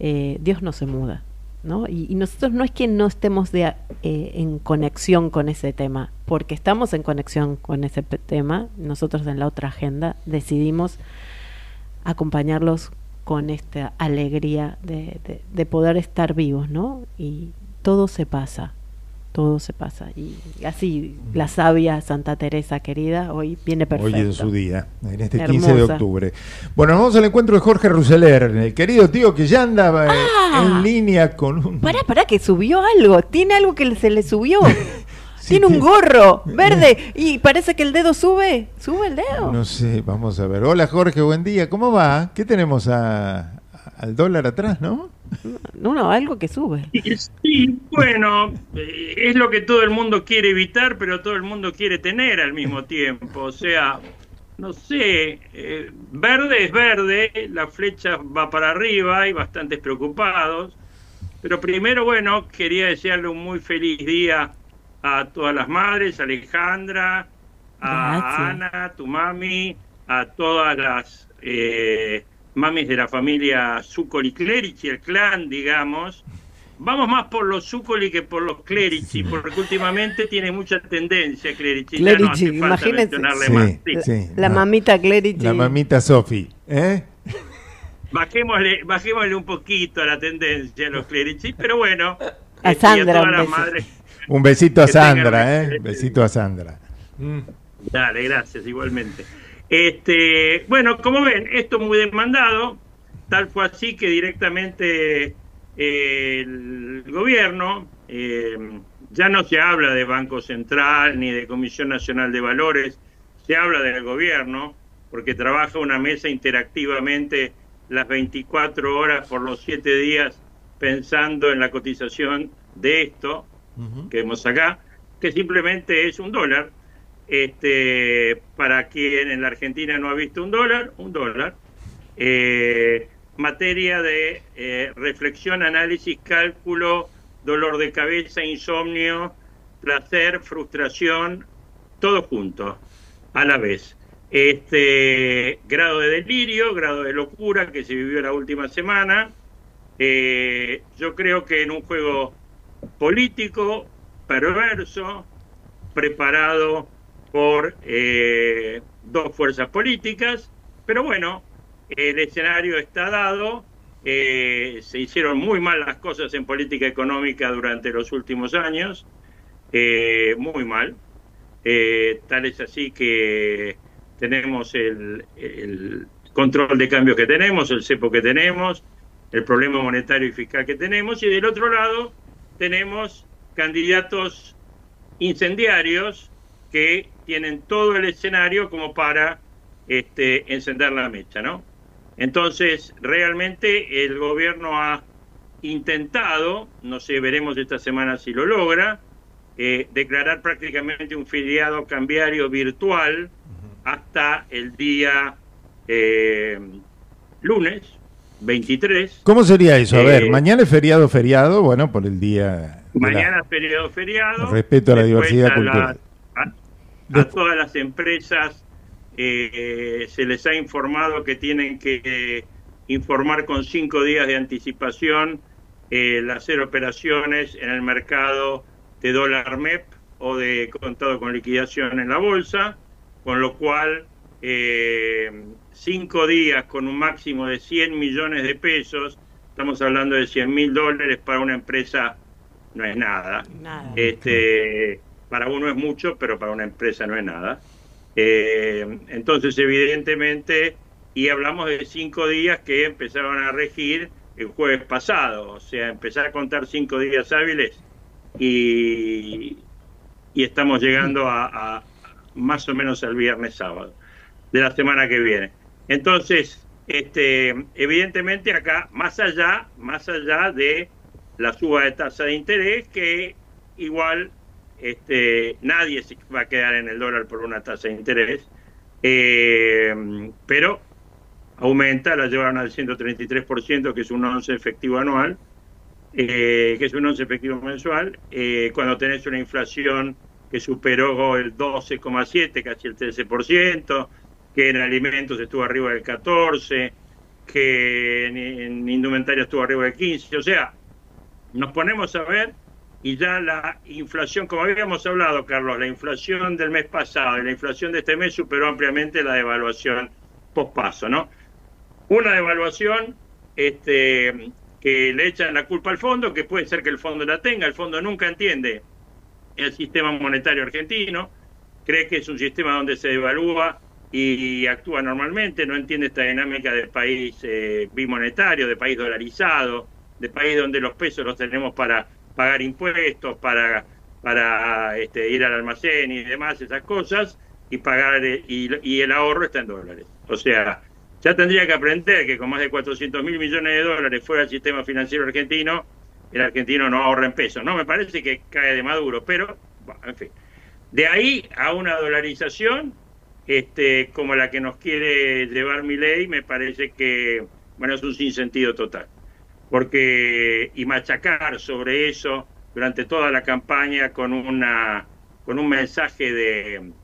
eh, Dios no se muda. ¿no? Y, nosotros no es que no estemos eh, en conexión con ese tema, porque estamos en conexión con ese tema, nosotros en la otra agenda decidimos acompañarlos con esta alegría de, de, de poder estar vivos, ¿no? Y todo se pasa, todo se pasa. Y así, la sabia Santa Teresa querida, hoy viene perfecto. Hoy en su día, en este Hermosa. 15 de octubre. Bueno, vamos al encuentro de Jorge Ruseler, el querido tío que ya andaba ah, en línea con un... Pará, pará, que subió algo. Tiene algo que se le subió. sí, tiene un gorro verde y parece que el dedo sube. ¿Sube el dedo? No sé, vamos a ver. Hola Jorge, buen día. ¿Cómo va? ¿Qué tenemos a, al dólar atrás, no? No, no, algo que sube. Sí, bueno, eh, es lo que todo el mundo quiere evitar, pero todo el mundo quiere tener al mismo tiempo. O sea, no sé, eh, verde es verde, la flecha va para arriba, hay bastantes preocupados. Pero primero, bueno, quería desearle un muy feliz día a todas las madres, a Alejandra, a Gracias. Ana, tu mami, a todas las... Eh, mamis de la familia Zuccoli Clerici, el clan, digamos. Vamos más por los Zuccoli que por los Clerici, porque últimamente tiene mucha tendencia Clerici. Clerici, no imagínate. Sí, más. Sí. Sí, la, mamita Clerici. La mamita Sofi, ¿eh? Bajémosle, bajémosle un poquito a la tendencia a los Clerici, pero bueno. A este, Sandra. A las madres un besito a Sandra, ¿eh? Besito a Sandra. Mm. Dale, gracias, igualmente. Este, bueno, como ven, esto muy demandado, tal fue así que directamente eh, el gobierno, eh, ya no se habla de Banco Central ni de Comisión Nacional de Valores, se habla del gobierno, porque trabaja una mesa interactivamente las 24 horas por los 7 días pensando en la cotización de esto que vemos acá, que simplemente es un dólar este, para quien en la Argentina no ha visto un dólar, un dólar. Eh, materia de eh, reflexión, análisis, cálculo, dolor de cabeza, insomnio, placer, frustración, todo junto, a la vez. Este grado de delirio, grado de locura que se vivió la última semana. Eh, yo creo que en un juego político, perverso, preparado por eh, dos fuerzas políticas, pero bueno, el escenario está dado, eh, se hicieron muy mal las cosas en política económica durante los últimos años, eh, muy mal, eh, tal es así que tenemos el, el, control de cambio que tenemos, el cepo que tenemos, el problema monetario y fiscal que tenemos, y del otro lado tenemos candidatos incendiarios que tienen todo el escenario como para este, encender la mecha, ¿no? Entonces, realmente el gobierno ha intentado, no sé, veremos esta semana si lo logra, eh, declarar prácticamente un filiado cambiario virtual hasta el día eh, lunes 23. ¿Cómo sería eso? A ver, Eh, mañana es feriado, feriado, bueno, por el día... la- Mañana es feriado feriado. Respeto a la diversidad a la- cultural. a, a todas las empresas eh, se les ha informado que tienen que eh, informar con cinco días de anticipación eh, el hacer operaciones en el mercado de dólar MEP o de contado con liquidación en la bolsa, con lo cual eh, cinco días con un máximo de 100 millones de pesos, estamos hablando de 100 mil dólares para una empresa no es nada. Este, para uno es mucho, pero para una empresa no es nada. Eh, entonces, evidentemente, y hablamos de cinco días que empezaron a regir el jueves pasado, o sea, empezar a contar cinco días hábiles y, y estamos llegando a, a más o menos al viernes sábado de la semana que viene. Entonces, este, evidentemente acá, más allá, más allá de la suba de tasa de interés, que igual este, nadie se va a quedar en el dólar por una tasa de interés, eh, pero aumenta, la llevaron al 133%, que es un 11 efectivo anual, eh, que es un 11 efectivo mensual, eh, cuando tenés una inflación que superó el 12,7, casi el 13%, que en alimentos estuvo arriba del 14, que en, en indumentaria estuvo arriba del 15, o sea, nos ponemos a ver y ya la inflación, como habíamos hablado, Carlos, la inflación del mes pasado y la inflación de este mes superó ampliamente la devaluación pospaso, ¿no? Una devaluación este, que le echan la culpa al fondo, que puede ser que el fondo la tenga, el fondo nunca entiende el sistema monetario argentino, cree que es un sistema donde se devalúa y actúa normalmente, no entiende esta dinámica de país eh, bimonetario, de país dolarizado, de país donde los pesos los tenemos para pagar impuestos, para, para este, ir al almacén y demás, esas cosas, y pagar eh, y, y el ahorro está en dólares. O sea, ya tendría que aprender que con más de 400 mil millones de dólares fuera el sistema financiero argentino, el argentino no ahorra en pesos. No me parece que cae de maduro, pero, en fin. De ahí a una dolarización este, como la que nos quiere llevar mi ley, me parece que, bueno, es un sinsentido total. Porque, y machacar sobre eso durante toda la campaña con una con un mensaje de,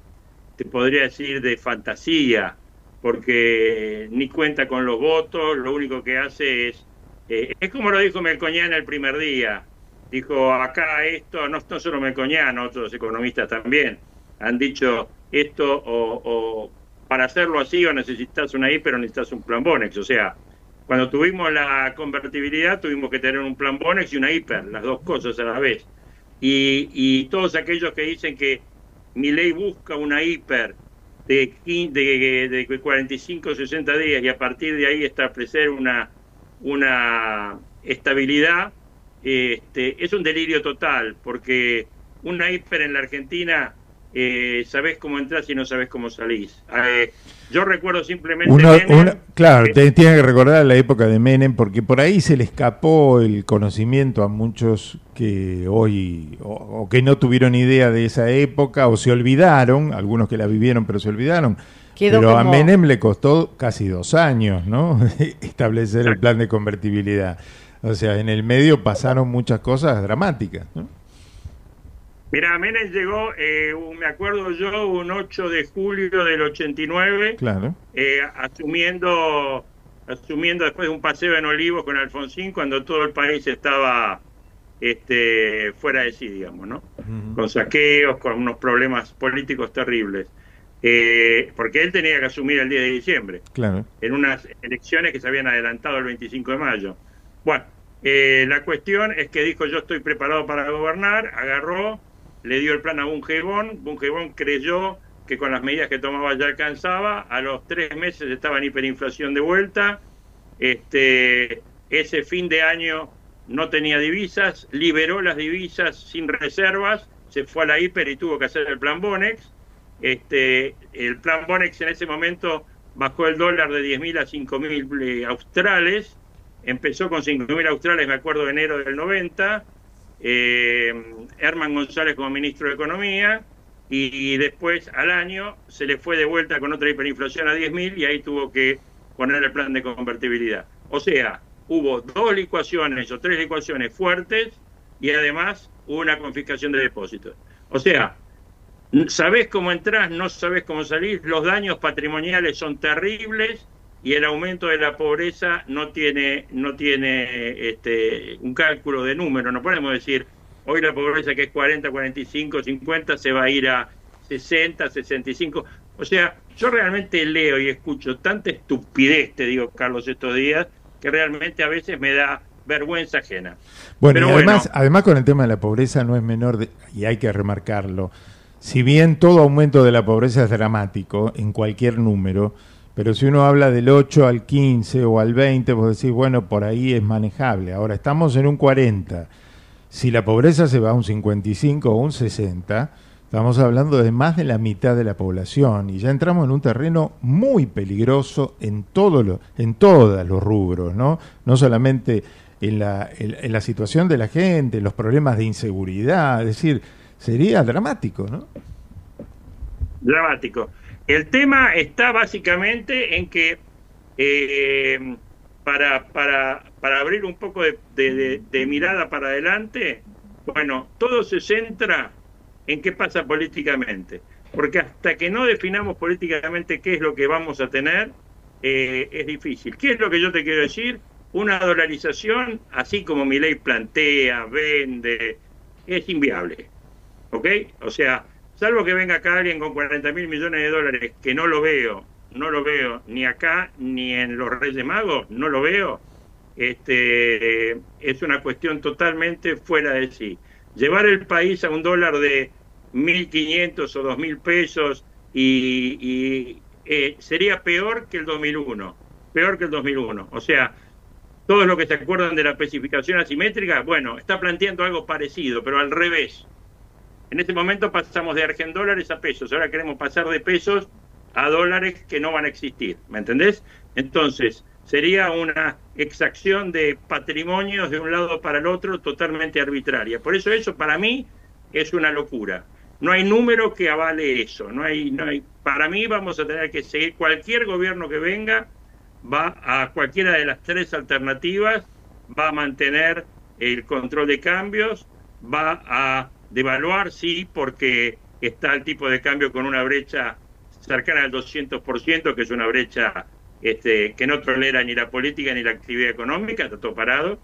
te podría decir, de fantasía, porque ni cuenta con los votos, lo único que hace es, eh, es como lo dijo Melcoñana el primer día, dijo acá esto, no, no solo Melcoñana, otros economistas también, han dicho esto o, para hacerlo así o necesitas una hiper o necesitas un plan Bonex, o sea, cuando tuvimos la convertibilidad tuvimos que tener un plan Bonex y una hiper, las dos cosas a la vez. Y, y todos aquellos que dicen que mi ley busca una hiper de, de, de 45 o 60 días y a partir de ahí establecer una, una estabilidad, este, es un delirio total, porque una hiper en la Argentina, eh, sabés cómo entras y no sabés cómo salís. Eh, yo recuerdo simplemente... Uno, Menem, uno- claro, te tiene que recordar la época de Menem, porque por ahí se le escapó el conocimiento a muchos que hoy, o, o que no tuvieron idea de esa época, o se olvidaron, algunos que la vivieron pero se olvidaron. Quedó pero a Menem le costó casi dos años, ¿no? Establecer el plan de convertibilidad. O sea, en el medio pasaron muchas cosas dramáticas. ¿no? Mira, Menem llegó, eh, me acuerdo yo, un 8 de julio del 89, Claro. eh, asumiendo, asumiendo después de un paseo en Olivos con Alfonsín, cuando todo el país estaba este, fuera de sí, digamos, ¿no? Con saqueos, con unos problemas políticos terribles. Eh, porque él tenía que asumir el 10 de diciembre Claro. en unas elecciones que se habían adelantado el 25 de mayo. Bueno, eh, la cuestión es que dijo yo estoy preparado para gobernar, agarró, le dio el plan a Bungebón, Bungebón creyó que con las medidas que tomaba ya alcanzaba, a los tres meses estaba en hiperinflación de vuelta, este, ese fin de año no tenía divisas, liberó las divisas sin reservas, se fue a la hiper y tuvo que hacer el plan Bonex, este, el plan Bonex en ese momento bajó el dólar de 10.000 a 5.000 eh, australes, empezó con 5.000 australes, me acuerdo, de enero del 90, eh, Herman González como ministro de Economía, y después al año se le fue de vuelta con otra hiperinflación a 10.000 y ahí tuvo que poner el plan de convertibilidad. O sea, hubo dos licuaciones o tres licuaciones fuertes y además hubo una confiscación de depósitos. O sea, sabés cómo entras, no sabés cómo salir, los daños patrimoniales son terribles y el aumento de la pobreza no tiene no tiene este, un cálculo de número, no podemos decir Hoy la pobreza que es 40, 45, 50 se va a ir a 60, 65. O sea, yo realmente leo y escucho tanta estupidez, te digo, Carlos, estos días, que realmente a veces me da vergüenza ajena. Bueno, y además, además con el tema de la pobreza no es menor, y hay que remarcarlo, si bien todo aumento de la pobreza es dramático en cualquier número, pero si uno habla del 8 al 15 o al 20, vos decís, bueno, por ahí es manejable. Ahora estamos en un 40 si la pobreza se va a un 55 o un 60, estamos hablando de más de la mitad de la población y ya entramos en un terreno muy peligroso en, todo lo, en todos los rubros, ¿no? No solamente en la, en, la situación de la gente, los problemas de inseguridad, es decir, sería dramático, ¿no? Dramático. El tema está básicamente en que eh, para, para, para abrir un poco de, mirada para adelante, bueno, todo se centra en qué pasa políticamente. Porque hasta que no definamos políticamente qué es lo que vamos a tener, eh, es difícil. ¿Qué es lo que yo te quiero decir? Una dolarización, así como mi ley plantea, vende, es inviable. ¿Ok? O sea, salvo que venga acá alguien con 40 mil millones de dólares, que no lo veo, no lo veo ni acá ni en los Reyes Magos, no lo veo. Este, es una cuestión totalmente fuera de sí. Llevar el país a un dólar de 1.500 o 2.000 pesos y, eh, sería peor que el 2001, peor que el 2001. O sea, todos los que se acuerdan de la especificación asimétrica, bueno, está planteando algo parecido, pero al revés. En este momento pasamos de dólares a pesos, ahora queremos pasar de pesos a dólares que no van a existir, ¿me entendés? Entonces, sería una exacción de patrimonios de un lado para el otro totalmente arbitraria. Por eso eso para mí es una locura. No hay número que avale eso, no hay no hay para mí vamos a tener que seguir cualquier gobierno que venga va a cualquiera de las tres alternativas va a mantener el control de cambios, va a devaluar sí porque está el tipo de cambio con una brecha cercana al 200%, que es una brecha este, que no tolera ni la política ni la actividad económica, está todo parado.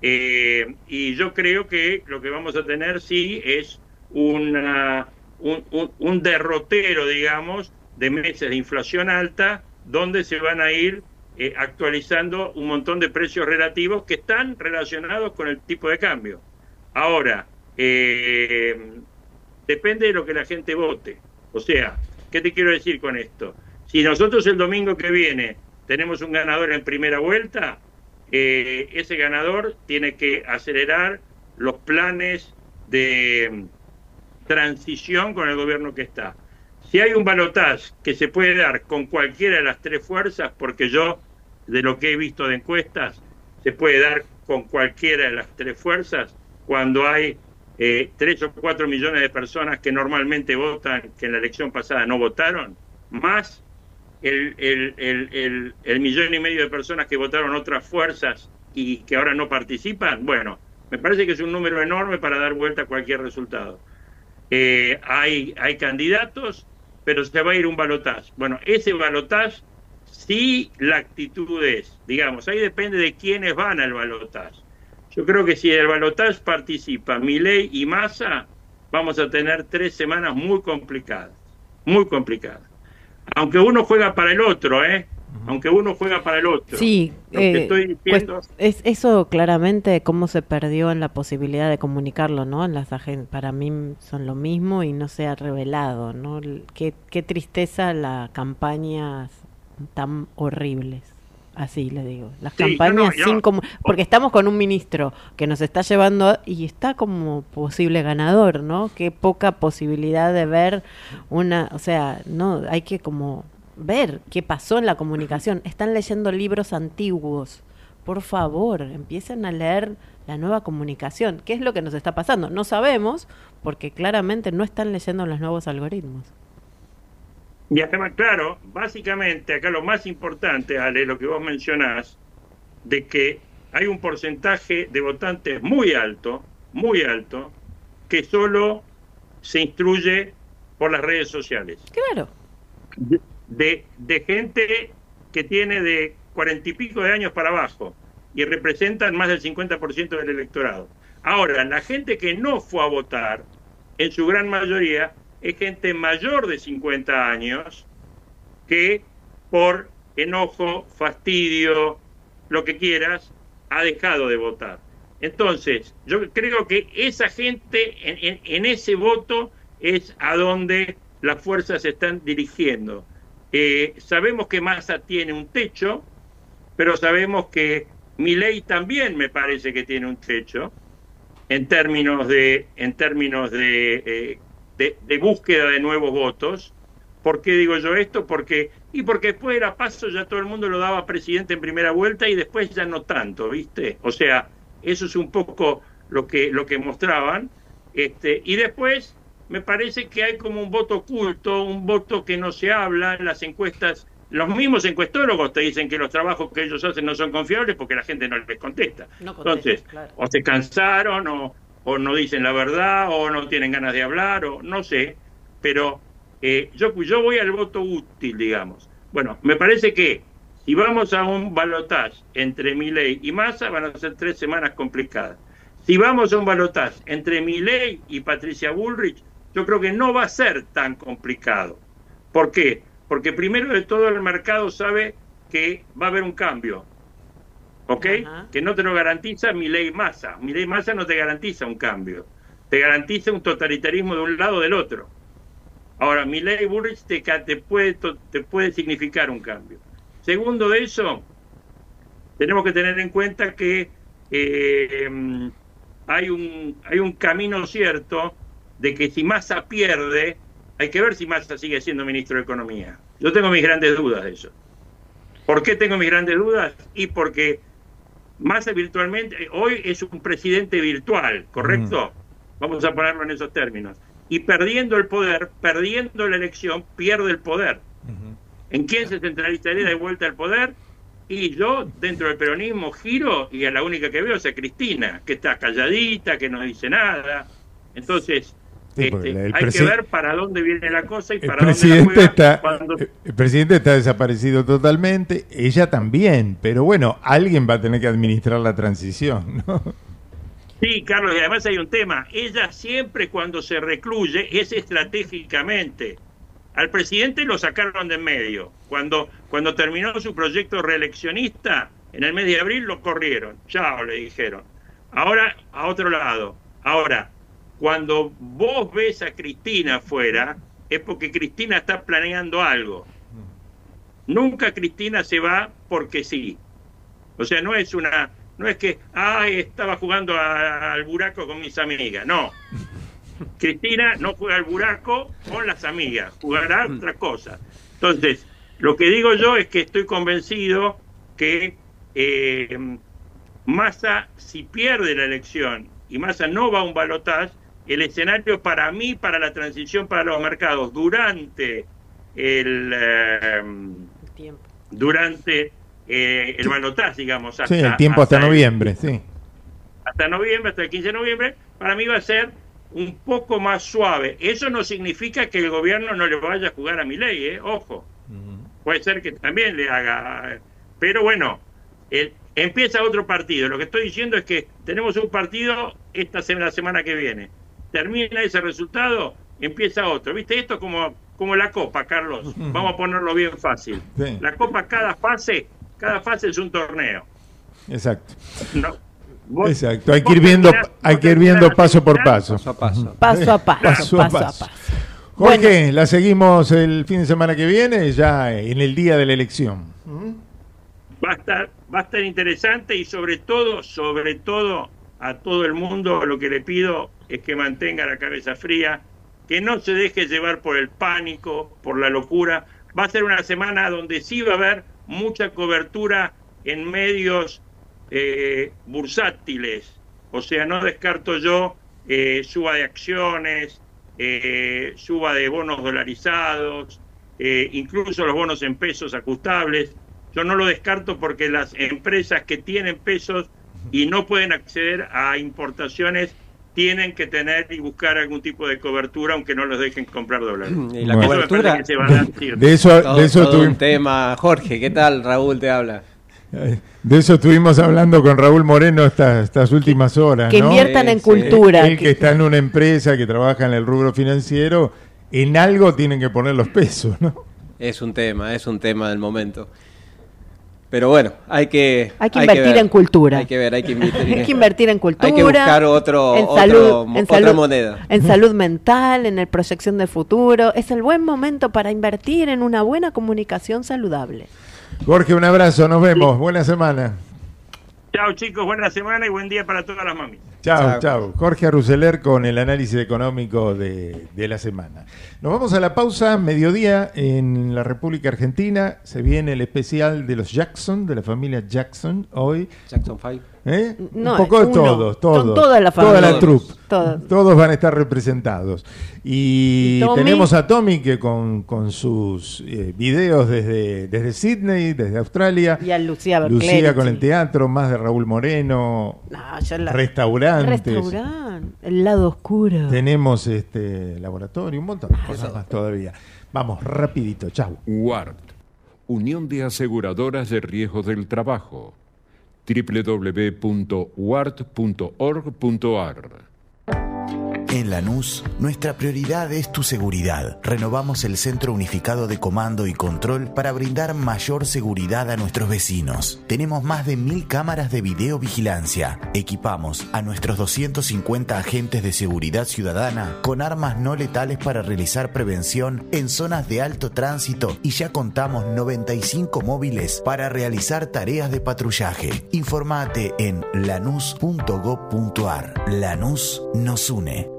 Eh, y yo creo que lo que vamos a tener sí es una, un, derrotero, digamos, de meses de inflación alta, donde se van a ir eh, actualizando un montón de precios relativos que están relacionados con el tipo de cambio. Ahora, eh, depende de lo que la gente vote. O sea, ¿Qué te quiero decir con esto? Si nosotros el domingo que viene tenemos un ganador en primera vuelta, eh, ese ganador tiene que acelerar los planes de mm, transición con el gobierno que está. Si hay un balotaje que se puede dar con cualquiera de las tres fuerzas, porque yo, de lo que he visto de encuestas, se puede dar con cualquiera de las tres fuerzas cuando hay eh, tres o cuatro millones de personas que normalmente votan, que en la elección pasada no votaron, más el, millón y medio de personas que votaron otras fuerzas y que ahora no participan, bueno, me parece que es un número enorme para dar vuelta a cualquier resultado. Eh, hay, hay candidatos, pero se va a ir un balotaje. Bueno, ese balotaje, sí la actitud es, digamos, ahí depende de quiénes van al balotaje. Yo creo que si el balotaje participa Milei y Massa, vamos a tener tres semanas muy complicadas, muy complicadas. Aunque uno juega para el otro, ¿eh? Aunque uno juega para el otro. Sí, eh, pues, es eso claramente cómo se perdió en la posibilidad de comunicarlo, ¿no? En las para mí son lo mismo y no se ha revelado, ¿no? Qué, qué tristeza las campañas tan horribles. Así le digo. Las campañas sin como... Porque estamos con un ministro que nos está llevando y está como posible ganador, ¿no? Qué poca posibilidad de ver una... O sea, no, hay que como ver qué pasó en la comunicación. Están leyendo libros antiguos. Por favor, empiecen a leer la nueva comunicación. ¿Qué es lo que nos está pasando? No sabemos porque claramente no están leyendo los nuevos algoritmos. Y además, claro, básicamente acá lo más importante, Ale, lo que vos mencionás, de que hay un porcentaje de votantes muy alto, muy alto, que solo se instruye por las redes sociales. Claro. De, de gente que tiene de cuarenta y pico de años para abajo y representan más del 50% del electorado. Ahora, la gente que no fue a votar, en su gran mayoría, es gente mayor de 50 años que por enojo, fastidio, lo que quieras, ha dejado de votar. Entonces, yo creo que esa gente en, en, ese voto es a donde las fuerzas se están dirigiendo. Eh, sabemos que Massa tiene un techo, pero sabemos que Milei también me parece que tiene un techo en términos de en términos de eh, de, búsqueda de nuevos votos. ¿Por qué digo yo esto? Porque y porque después era paso ya todo el mundo lo daba presidente en primera vuelta y después ya no tanto, ¿viste? O sea, eso es un poco lo que lo que mostraban. Este, y después me parece que hay como un voto oculto, un voto que no se habla en las encuestas. Los mismos encuestólogos te dicen que los trabajos que ellos hacen no son confiables porque la gente no les contesta. Entonces, o se cansaron o, o no dicen la verdad, o no tienen ganas de hablar, o no sé, pero eh, yo, yo voy al voto útil, digamos. Bueno, me parece que si vamos a un balotaje entre Milei y Massa, van a ser tres semanas complicadas. Si vamos a un balotaje entre Milei y Patricia Bullrich, yo creo que no va a ser tan complicado. ¿Por qué? Porque primero de todo el mercado sabe que va a haber un cambio. ¿Ok? Que no te lo garantiza mi ley masa. Mi ley masa no te garantiza un cambio, te garantiza un totalitarismo de un lado o del otro. Ahora, mi ley Burrich te, te, puede, te puede significar un cambio. Segundo de eso, tenemos que tener en cuenta que eh, hay, un, hay un camino cierto de que si Massa pierde, hay que ver si Massa sigue siendo ministro de Economía. Yo tengo mis grandes dudas de eso. ¿Por qué tengo mis grandes dudas? Y porque más virtualmente, hoy es un presidente virtual, ¿correcto? Vamos a ponerlo en esos términos. Y perdiendo el poder, perdiendo la elección, pierde el poder. ¿En quién se centralizaría de vuelta el poder? Y yo, dentro del peronismo, giro y a la única que veo es a Cristina, que está calladita, que no dice nada. Entonces, este, hay que ver para dónde viene la cosa y para dónde la está, El presidente está desaparecido totalmente, ella también, pero bueno, alguien va a tener que administrar la transición, ¿no? Sí, Carlos, y además hay un tema. Ella siempre cuando se recluye es estratégicamente. Al presidente lo sacaron de en medio. Cuando, cuando terminó su proyecto reeleccionista, en el mes de abril lo corrieron. Chao, le dijeron. Ahora, a otro lado. Ahora, cuando vos ves a Cristina afuera, es porque Cristina está planeando algo. Nunca Cristina se va porque sí. O sea, no es una, no es que, ay, estaba jugando al buraco con mis amigas. No. Cristina no juega al buraco con las amigas, jugará otra cosa. Entonces, lo que digo yo es que estoy convencido que eh, Massa, si pierde la elección y Massa no va a un balotaje, el escenario para mí, para la transición para los mercados durante el, eh, tiempo. durante eh, el balotaje, digamos. Hasta, sí, el tiempo hasta, noviembre, sí. Hasta noviembre, hasta el 15 de noviembre, para mí va a ser un poco más suave. Eso no significa que el gobierno no le vaya a jugar a mi ley, ¿eh? ojo. Puede ser que también le haga. Pero bueno, el, empieza otro partido. Lo que estoy diciendo es que tenemos un partido esta semana, la semana que viene termina ese resultado, empieza otro. ¿Viste? Esto como, como la Copa, Carlos. Vamos a ponerlo bien fácil. La Copa, cada fase, cada fase es un torneo. Exacto. Exacto, hay que ir viendo, hay que ir viendo paso por paso. Paso a paso. Paso a paso. paso, a paso. Jorge, la seguimos el fin de semana que viene, ya en el día de la elección. Va a estar, va a estar interesante y sobre todo, sobre todo, a todo el mundo lo que le pido es que mantenga la cabeza fría, que no se deje llevar por el pánico, por la locura. va a ser una semana donde sí va a haber mucha cobertura en medios eh, bursátiles. O sea, no descarto yo eh, suba de acciones, eh, suba de bonos dolarizados, eh, incluso los bonos en pesos ajustables. Yo no lo descarto porque las empresas que tienen pesos y no pueden acceder a importaciones tienen que tener y buscar algún tipo de cobertura aunque no los dejen comprar dólares. Y la Eso me cobertura. parece que se. De eso, Todo- de eso todo un tema. Jorge, ¿qué tal? Raúl te habla. de eso estuvimos hablando con Raúl Moreno estas, estas últimas horas. que ¿no? inviertan en cultura. Él que está en una empresa que trabaja en el rubro financiero, en algo tienen que poner los pesos, ¿no? Es un tema, es un tema del momento. Pero bueno, hay que... Hay que invertir ver. en cultura. Hay que ver, hay que invertir. Hay que invertir en cultura. Hay que buscar otro, en otro- salud, en otra salud- moneda. En salud mental, en el proyección de futuro. Es el buen momento para invertir en una buena comunicación saludable. Jorge, un abrazo, nos vemos. Buena semana. Chao chicos, buena semana y buen día para todas las mamis. Chao, chao. Jorge Arruceler con el análisis económico de, de la semana. Nos vamos a la pausa, mediodía en la República Argentina. Se viene el especial de los Jackson, de la familia Jackson, hoy. Jackson 5. ¿Eh? No, Un poco de uno. todos, Son todos. toda la Toda la familia. troupe. Todos. Todos van a estar representados. Y, Y Tommy. tenemos a Tommy que con, con sus eh, videos desde, desde Sydney, desde Australia. Y a Lucía Lucía con el teatro, más de Raúl Moreno. No, la- Restaurantes. Restaurante. El lado oscuro. Tenemos este laboratorio, un montón de cosas más todavía. Vamos, rapidito, chau. UART, Unión de Aseguradoras de Riesgo del Trabajo, www.uart.org.ar. En Lanús, nuestra prioridad es tu seguridad. Renovamos el Centro Unificado de Comando y Control para brindar mayor seguridad a nuestros vecinos. Tenemos más de mil cámaras de videovigilancia. Equipamos a nuestros 250 agentes de seguridad ciudadana con armas no letales para realizar prevención en zonas de alto tránsito y ya contamos 95 móviles para realizar tareas de patrullaje. Informate en lanús.gov.ar. Lanús nos une.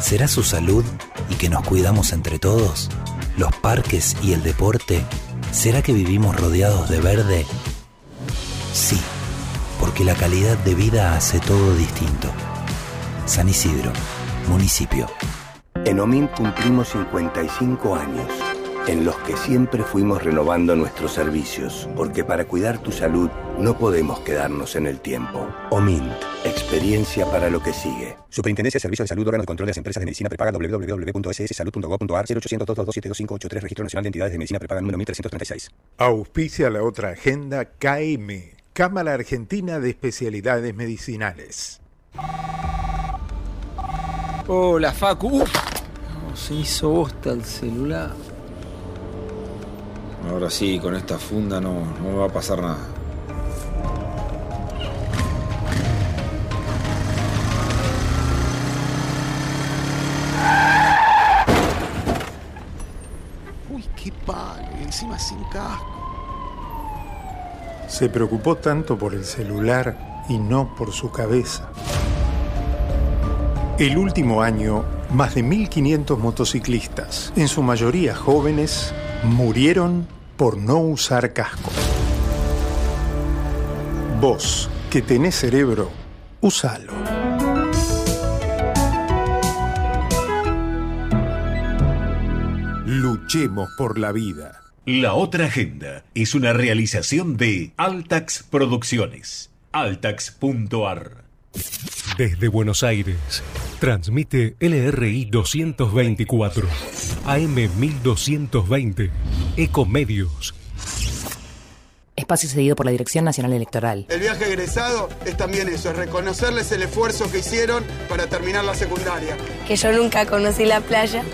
¿Será su salud y que nos cuidamos entre todos? ¿Los parques y el deporte? ¿Será que vivimos rodeados de verde? Sí, porque la calidad de vida hace todo distinto. San Isidro, municipio. En OMIN cumplimos 55 años, en los que siempre fuimos renovando nuestros servicios, porque para cuidar tu salud no podemos quedarnos en el tiempo. OMIN, experiencia para lo que sigue. Superintendencia de Servicios de Salud, órgano de control de las empresas de medicina prepaga, www.sssalud.gov.ar, 0800 222 Registro Nacional de Entidades de Medicina Prepaga, número 1336. Auspicia la otra agenda KM, Cámara Argentina de Especialidades Medicinales. Hola, Facu. Uf. No, se hizo bosta el celular. Ahora sí, con esta funda no, no me va a pasar nada. Uy, qué palo, y encima sin casco. Se preocupó tanto por el celular y no por su cabeza. El último año, más de 1.500 motociclistas, en su mayoría jóvenes, murieron por no usar casco. Vos, que tenés cerebro, úsalo. Luchemos por la vida. La otra agenda es una realización de Altax Producciones. Altax.ar. Desde Buenos Aires, transmite LRI 224, AM 1220, Ecomedios. Espacio cedido por la Dirección Nacional Electoral. El viaje egresado es también eso, es reconocerles el esfuerzo que hicieron para terminar la secundaria. Que yo nunca conocí la playa,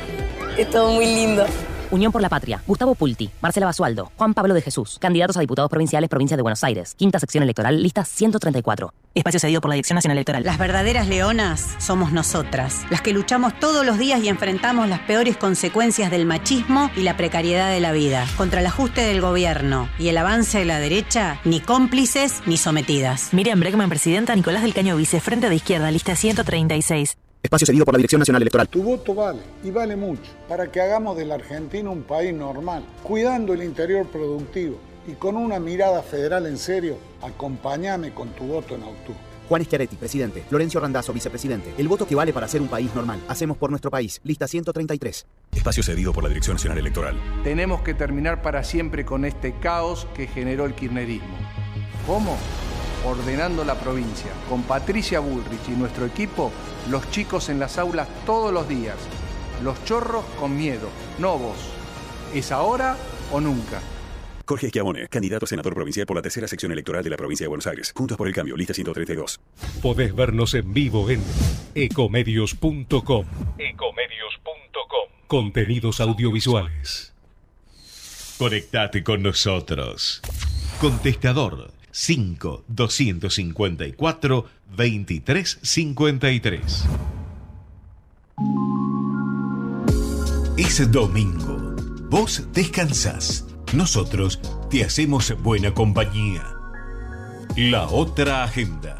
es todo muy lindo. Unión por la Patria, Gustavo Pulti, Marcela Basualdo, Juan Pablo de Jesús, candidatos a diputados provinciales, provincia de Buenos Aires, quinta sección electoral, lista 134. Espacio cedido por la Dirección Nacional Electoral. Las verdaderas leonas somos nosotras, las que luchamos todos los días y enfrentamos las peores consecuencias del machismo y la precariedad de la vida. Contra el ajuste del gobierno y el avance de la derecha, ni cómplices ni sometidas. Miriam Bregman, presidenta, Nicolás del Caño Vice, Frente de Izquierda, lista 136. Espacio cedido por la Dirección Nacional Electoral. Tu voto vale, y vale mucho, para que hagamos de la Argentina un país normal, cuidando el interior productivo y con una mirada federal en serio, acompáñame con tu voto en octubre. Juan Schiaretti, presidente. Florencio Randazzo, vicepresidente. El voto que vale para ser un país normal. Hacemos por nuestro país. Lista 133. Espacio cedido por la Dirección Nacional Electoral. Tenemos que terminar para siempre con este caos que generó el kirchnerismo. ¿Cómo? Ordenando la provincia. Con Patricia Bullrich y nuestro equipo, los chicos en las aulas todos los días. Los chorros con miedo, no vos. ¿Es ahora o nunca? Jorge Schiavone, candidato a senador provincial por la tercera sección electoral de la provincia de Buenos Aires. Juntos por el cambio, lista 132. Podés vernos en vivo en ecomedios.com. Ecomedios.com. Contenidos audiovisuales. Conectate con nosotros. Contestador 5 254 2353. Es domingo. Vos descansás. Nosotros te hacemos buena compañía. La otra agenda.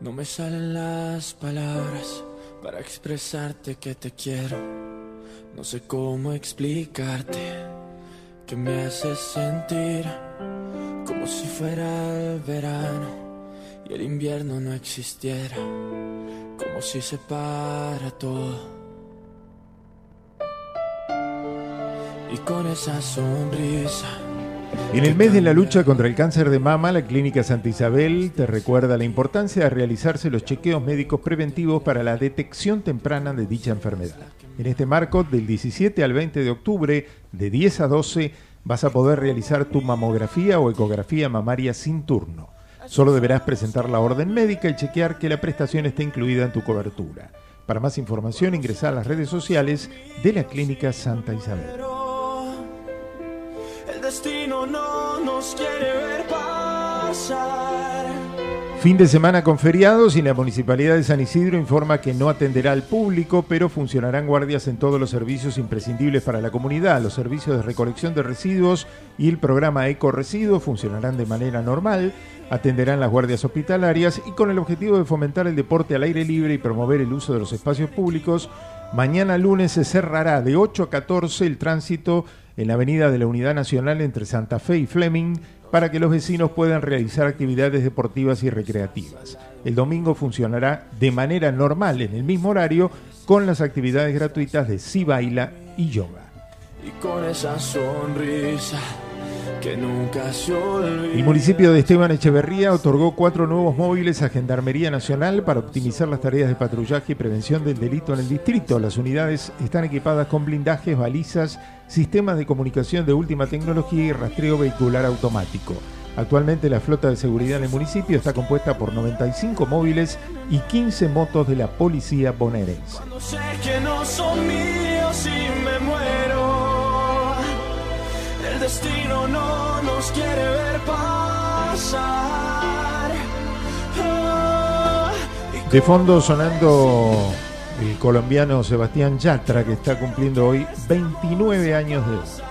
No me salen las palabras para expresarte que te quiero. No sé cómo explicarte que me haces sentir como si fuera el verano y el invierno no existiera, como si se para todo. Y con esa sonrisa En el mes de la lucha contra el cáncer de mama, la Clínica Santa Isabel te recuerda la importancia de realizarse los chequeos médicos preventivos para la detección temprana de dicha enfermedad. En este marco, del 17 al 20 de octubre, de 10 a 12, vas a poder realizar tu mamografía o ecografía mamaria sin turno. Solo deberás presentar la orden médica y chequear que la prestación esté incluida en tu cobertura. Para más información, ingresa a las redes sociales de la Clínica Santa Isabel. el destino no nos quiere ver pasar. Fin de semana con feriados y la Municipalidad de San Isidro informa que no atenderá al público, pero funcionarán guardias en todos los servicios imprescindibles para la comunidad. Los servicios de recolección de residuos y el programa Eco Residuos funcionarán de manera normal, atenderán las guardias hospitalarias y con el objetivo de fomentar el deporte al aire libre y promover el uso de los espacios públicos, mañana lunes se cerrará de 8 a 14 el tránsito en la avenida de la Unidad Nacional entre Santa Fe y Fleming para que los vecinos puedan realizar actividades deportivas y recreativas. El domingo funcionará de manera normal en el mismo horario con las actividades gratuitas de Si Baila y Yoga. Y con esa sonrisa que nunca se. El municipio de Esteban Echeverría otorgó cuatro nuevos móviles a Gendarmería Nacional para optimizar las tareas de patrullaje y prevención del delito en el distrito. Las unidades están equipadas con blindajes, balizas, sistemas de comunicación de última tecnología y rastreo vehicular automático. Actualmente la flota de seguridad en el municipio está compuesta por 95 móviles y 15 motos de la policía bonaerense. El destino no nos quiere ver pasar. Ah, De fondo sonando el colombiano Sebastián Yatra que está cumpliendo hoy 29 años de edad.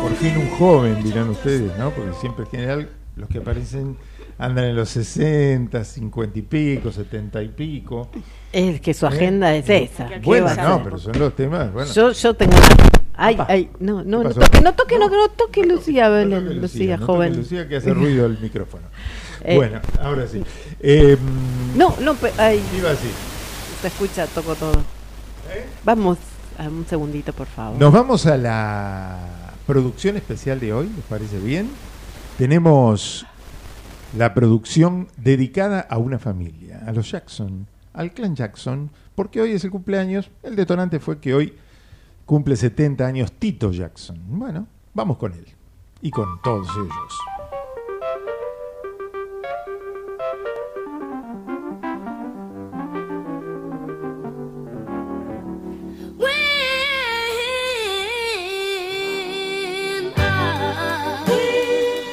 Por fin un joven, dirán ustedes, ¿no? Porque siempre en general los que aparecen andan en los 60, 50 y pico, 70 y pico. Es que su ¿Eh? agenda es esa. ¿Qué Bueno, no, pero son los temas. Bueno. Yo, yo tengo. Ay, ay, no, no, no toque, no toque, no, no toque, Lucía, Belén, Lucía, Lucía, no toque joven. Lucía que hace ruido el micrófono. Eh, Bueno, ahora sí. Eh, No, no, ay, iba así. se escucha, toco todo. Vamos a un segundito, por favor. Nos vamos a la producción especial de hoy, ¿les parece bien? Tenemos la producción dedicada a una familia, a los Jackson, al clan Jackson, porque hoy es el cumpleaños. El detonante fue que hoy cumple 70 años Tito Jackson. Bueno, vamos con él y con todos ellos.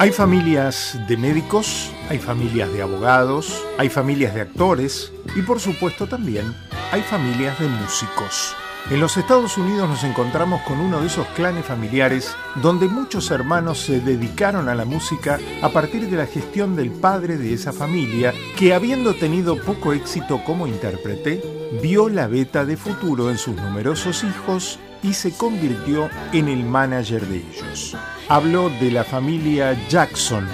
Hay familias de médicos, hay familias de abogados, hay familias de actores y por supuesto también hay familias de músicos. En los Estados Unidos nos encontramos con uno de esos clanes familiares donde muchos hermanos se dedicaron a la música a partir de la gestión del padre de esa familia que habiendo tenido poco éxito como intérprete, vio la beta de futuro en sus numerosos hijos y se convirtió en el manager de ellos. Hablo de la familia Jackson,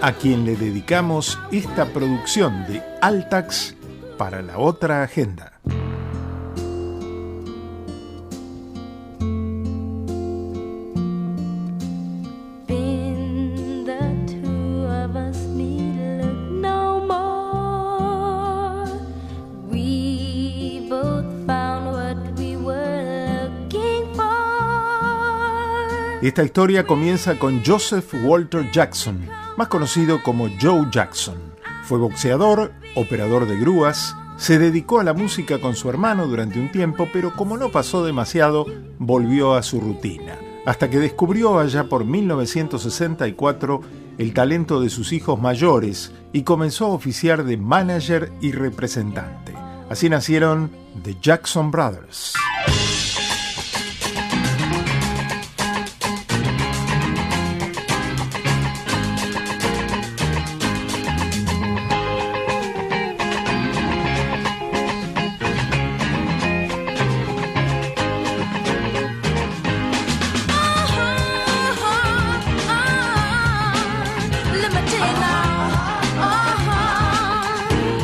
a quien le dedicamos esta producción de Altax para la otra agenda. Esta historia comienza con Joseph Walter Jackson, más conocido como Joe Jackson. Fue boxeador, operador de grúas, se dedicó a la música con su hermano durante un tiempo, pero como no pasó demasiado, volvió a su rutina, hasta que descubrió allá por 1964 el talento de sus hijos mayores y comenzó a oficiar de manager y representante. Así nacieron The Jackson Brothers.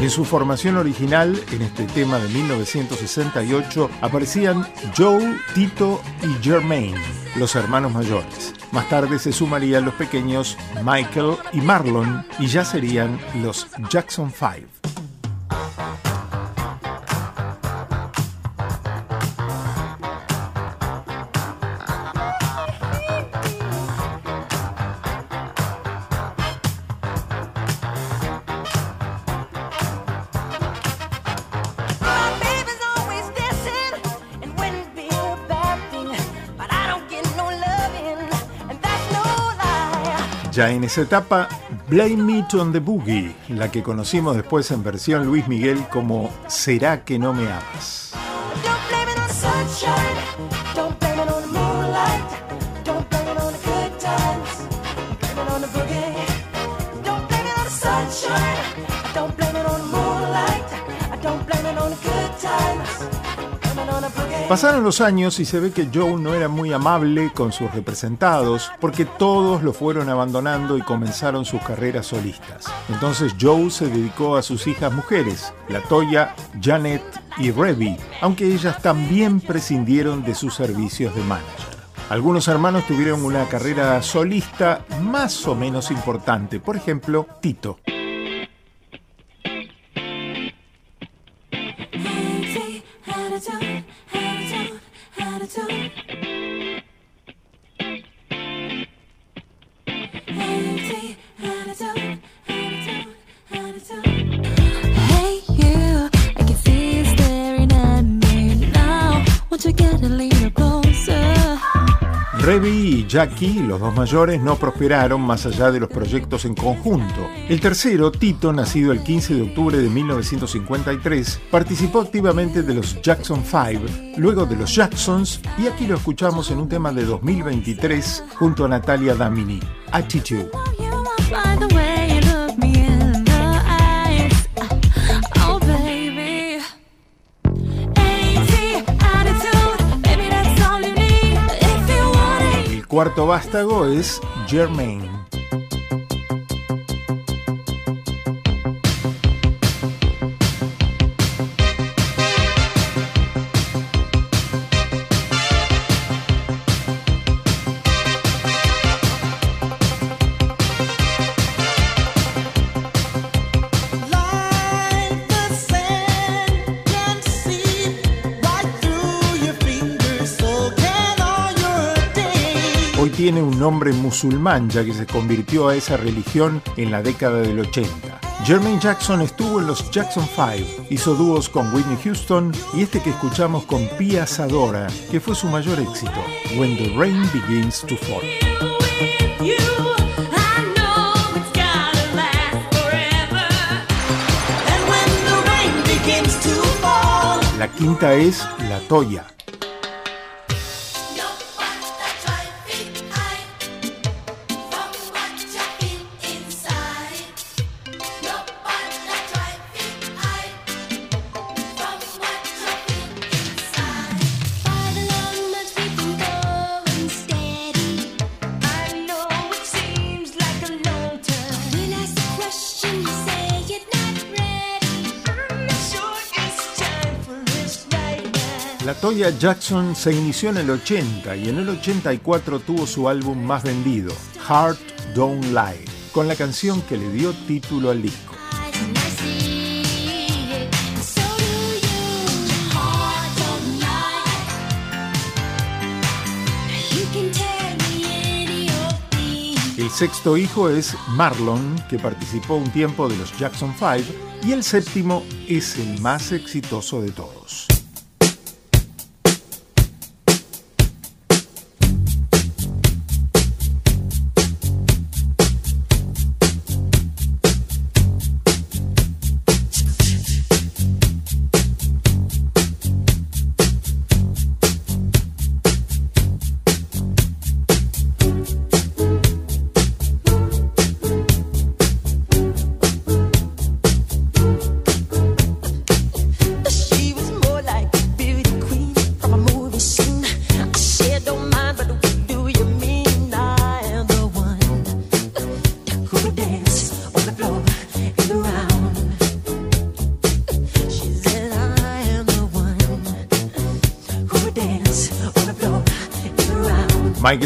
En su formación original, en este tema de 1968, aparecían Joe, Tito y Jermaine, los hermanos mayores. Más tarde se sumarían los pequeños Michael y Marlon y ya serían los Jackson Five. En esa etapa, Blame Me on the Boogie, la que conocimos después en versión Luis Miguel como ¿Será que no me amas? Pasaron los años y se ve que Joe no era muy amable con sus representados porque todos lo fueron abandonando y comenzaron sus carreras solistas. Entonces Joe se dedicó a sus hijas mujeres, Latoya, Janet y Revy, aunque ellas también prescindieron de sus servicios de manager. Algunos hermanos tuvieron una carrera solista más o menos importante, por ejemplo, Tito. Revy y Jackie, los dos mayores, no prosperaron más allá de los proyectos en conjunto. El tercero, Tito, nacido el 15 de octubre de 1953, participó activamente de los Jackson 5, luego de los Jacksons, y aquí lo escuchamos en un tema de 2023 junto a Natalia Damini, Attitude. Cuarto vástago es Jermaine. Nombre musulmán ya que se convirtió a esa religión en la década del 80. Jermaine Jackson estuvo en los Jackson 5, hizo dúos con Whitney Houston y este que escuchamos con Pia Sadora, que fue su mayor éxito, When the Rain Begins to Fall. La quinta es La Toya. La Toya Jackson se inició en el 80 y en el 84 tuvo su álbum más vendido, Heart Don't Lie, con la canción que le dio título al disco. El sexto hijo es Marlon, que participó un tiempo de los Jackson 5, y el séptimo es el más exitoso de todos.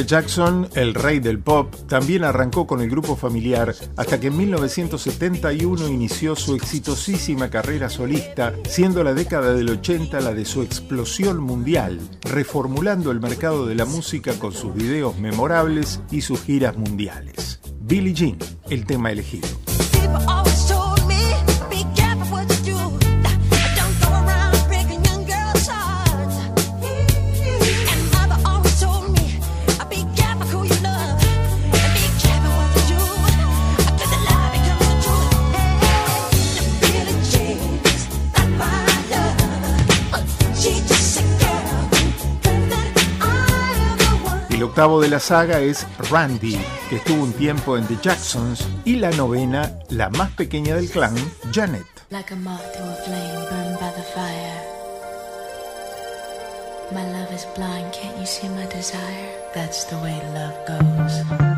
Jackson, el rey del pop, también arrancó con el grupo familiar hasta que en 1971 inició su exitosísima carrera solista, siendo la década del 80 la de su explosión mundial, reformulando el mercado de la música con sus videos memorables y sus giras mundiales. Billie Jean, el tema elegido. Octavo de la saga es Randy, que estuvo un tiempo en The Jacksons, y la novena, la más pequeña del clan, Janet. Like a moth to a flame burned by the fire. My love is blind, can't you see my desire? That's the way love goes.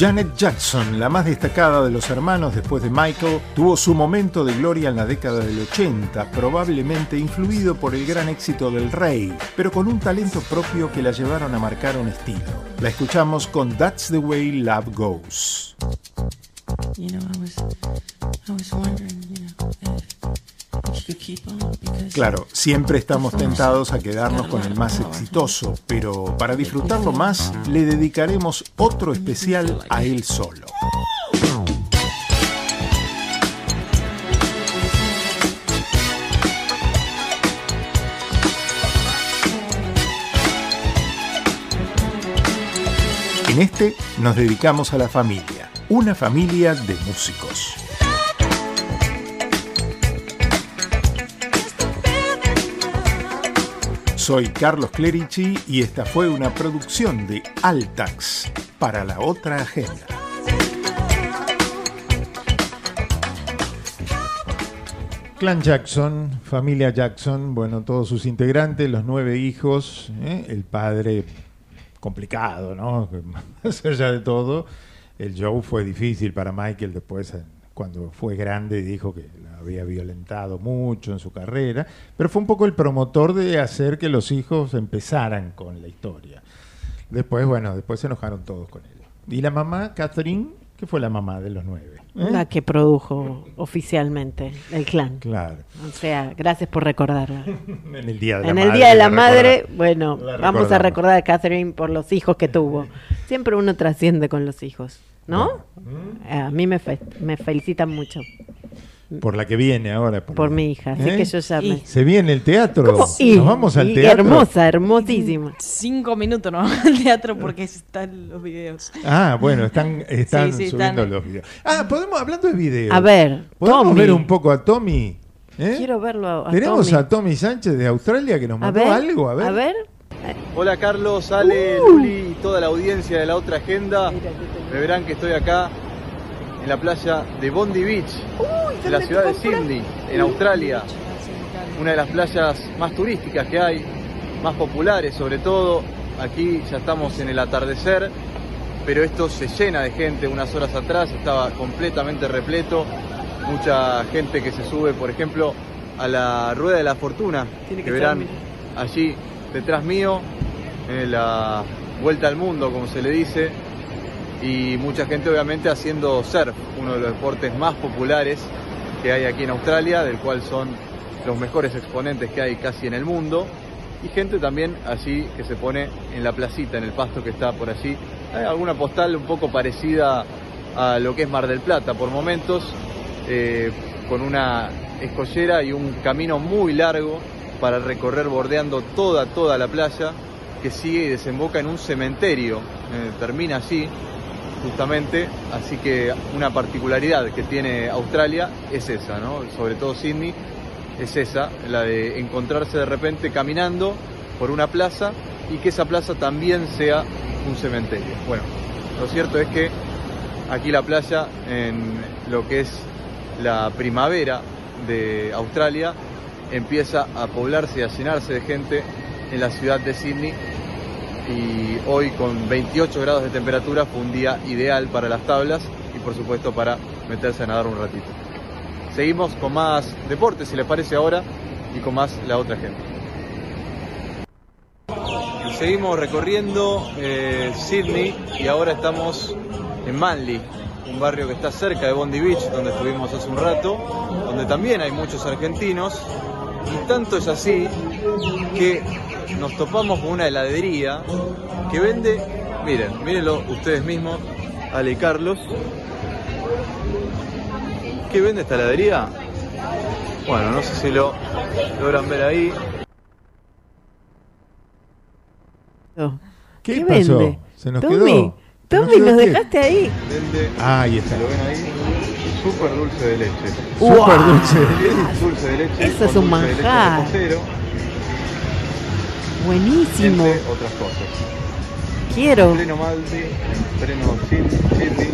Janet Jackson, la más destacada de los hermanos después de Michael, tuvo su momento de gloria en la década del 80, probablemente influido por el gran éxito del rey, pero con un talento propio que la llevaron a marcar un estilo. La escuchamos con That's the Way Love Goes. You know, I was, wondering, you know, Claro, siempre estamos tentados a quedarnos con el más exitoso, pero para disfrutarlo más, le dedicaremos otro especial a él solo. En este nos dedicamos a la familia, una familia de músicos. Soy Carlos Clerici y esta fue una producción de Altax para la otra agenda. Clan Jackson, familia Jackson, bueno, todos sus integrantes, los nueve hijos, ¿eh? el padre complicado, ¿no? Más allá de todo. el show fue difícil para Michael después eh, cuando fue grande dijo que había violentado mucho en su carrera, pero fue un poco el promotor de hacer que los hijos empezaran con la historia. Después, bueno, después se enojaron todos con él. Y la mamá, Catherine, que fue la mamá de los nueve. ¿eh? La que produjo oficialmente el clan. Claro. O sea, gracias por recordarla. En el Día de la en Madre. el Día de la la Madre, recorda- bueno, la vamos a recordar a Catherine por los hijos que tuvo. Siempre uno trasciende con los hijos, ¿no? A mí me, fe- me felicitan mucho Por la que viene ahora. por mi hija, así ¿Eh? que yo ya me... Se viene el teatro. ¿Cómo? Nos vamos al teatro. Hermosa, hermosísima. Cinco minutos no al teatro porque están los videos. Ah, bueno, están, están Sí, sí, subiendo están- los videos. Ah, podemos, hablando de videos. A ver, ¿Podemos Tommy. ver un poco a Tommy? ¿Eh? Quiero verlo a, a Tenemos Tommy. a Tommy Sánchez de Australia que nos A mandó ver, algo. A ver. a ver. Hola Carlos, Ale, Luli y toda la audiencia de la otra agenda. Me verán que estoy acá en la playa de Bondi Beach, en la ciudad de Sydney, en Australia. Una de las playas más turísticas que hay, más populares sobre todo. Aquí ya estamos en el atardecer, pero esto se llena de gente. Unas horas atrás estaba completamente repleto. Mucha gente que se sube, por ejemplo, a la Rueda de la Fortuna, Tiene que que verán allí detrás mío, en la vuelta al mundo, como se le dice, y mucha gente obviamente haciendo surf, uno de los deportes más populares que hay aquí en Australia, del cual son los mejores exponentes que hay casi en el mundo, y gente también allí que se pone en la placita, en el pasto que está por allí. Hay alguna postal un poco parecida a lo que es Mar del Plata por momentos, eh, con una escollera y un camino muy largo para recorrer bordeando toda, toda la playa, que sigue y desemboca en un cementerio, eh, termina allí justamente, así que una particularidad que tiene Australia es esa, ¿no? sobre todo Sydney, es esa, la de encontrarse de repente caminando por una plaza y que esa plaza también sea un cementerio. Bueno, lo cierto es que aquí la playa, en lo que es la primavera de Australia, empieza a poblarse y a llenarse de gente en la ciudad de Sydney y hoy con 28 grados de temperatura fue un día ideal para las tablas y por supuesto para meterse a nadar un ratito. Seguimos con más deportes, si les parece ahora, y con más la otra gente. Seguimos recorriendo eh, Sydney y ahora estamos en Manly, un barrio que está cerca de Bondi Beach, donde estuvimos hace un rato, donde también hay muchos argentinos. Y tanto es así que nos topamos con una heladería que vende, miren, mírenlo ustedes mismos, Ale y Carlos. ¿Qué vende esta heladería? Bueno, no sé si lo logran ver ahí. ¿Qué, ¿Qué pasó? vende? Se nos Tommy, quedó. ¿Se nos Tommy, quedó nos dejaste ahí. Vende, Ah, ahí está. ¿lo ven ahí? Súper dulce de leche. Súper dulce de leche. Dulce de leche. Eso es un dulce de leche manjar. Buenísimo. entre otras cosas. Quiero. Pleno Maldi, pleno Sid- Sydney.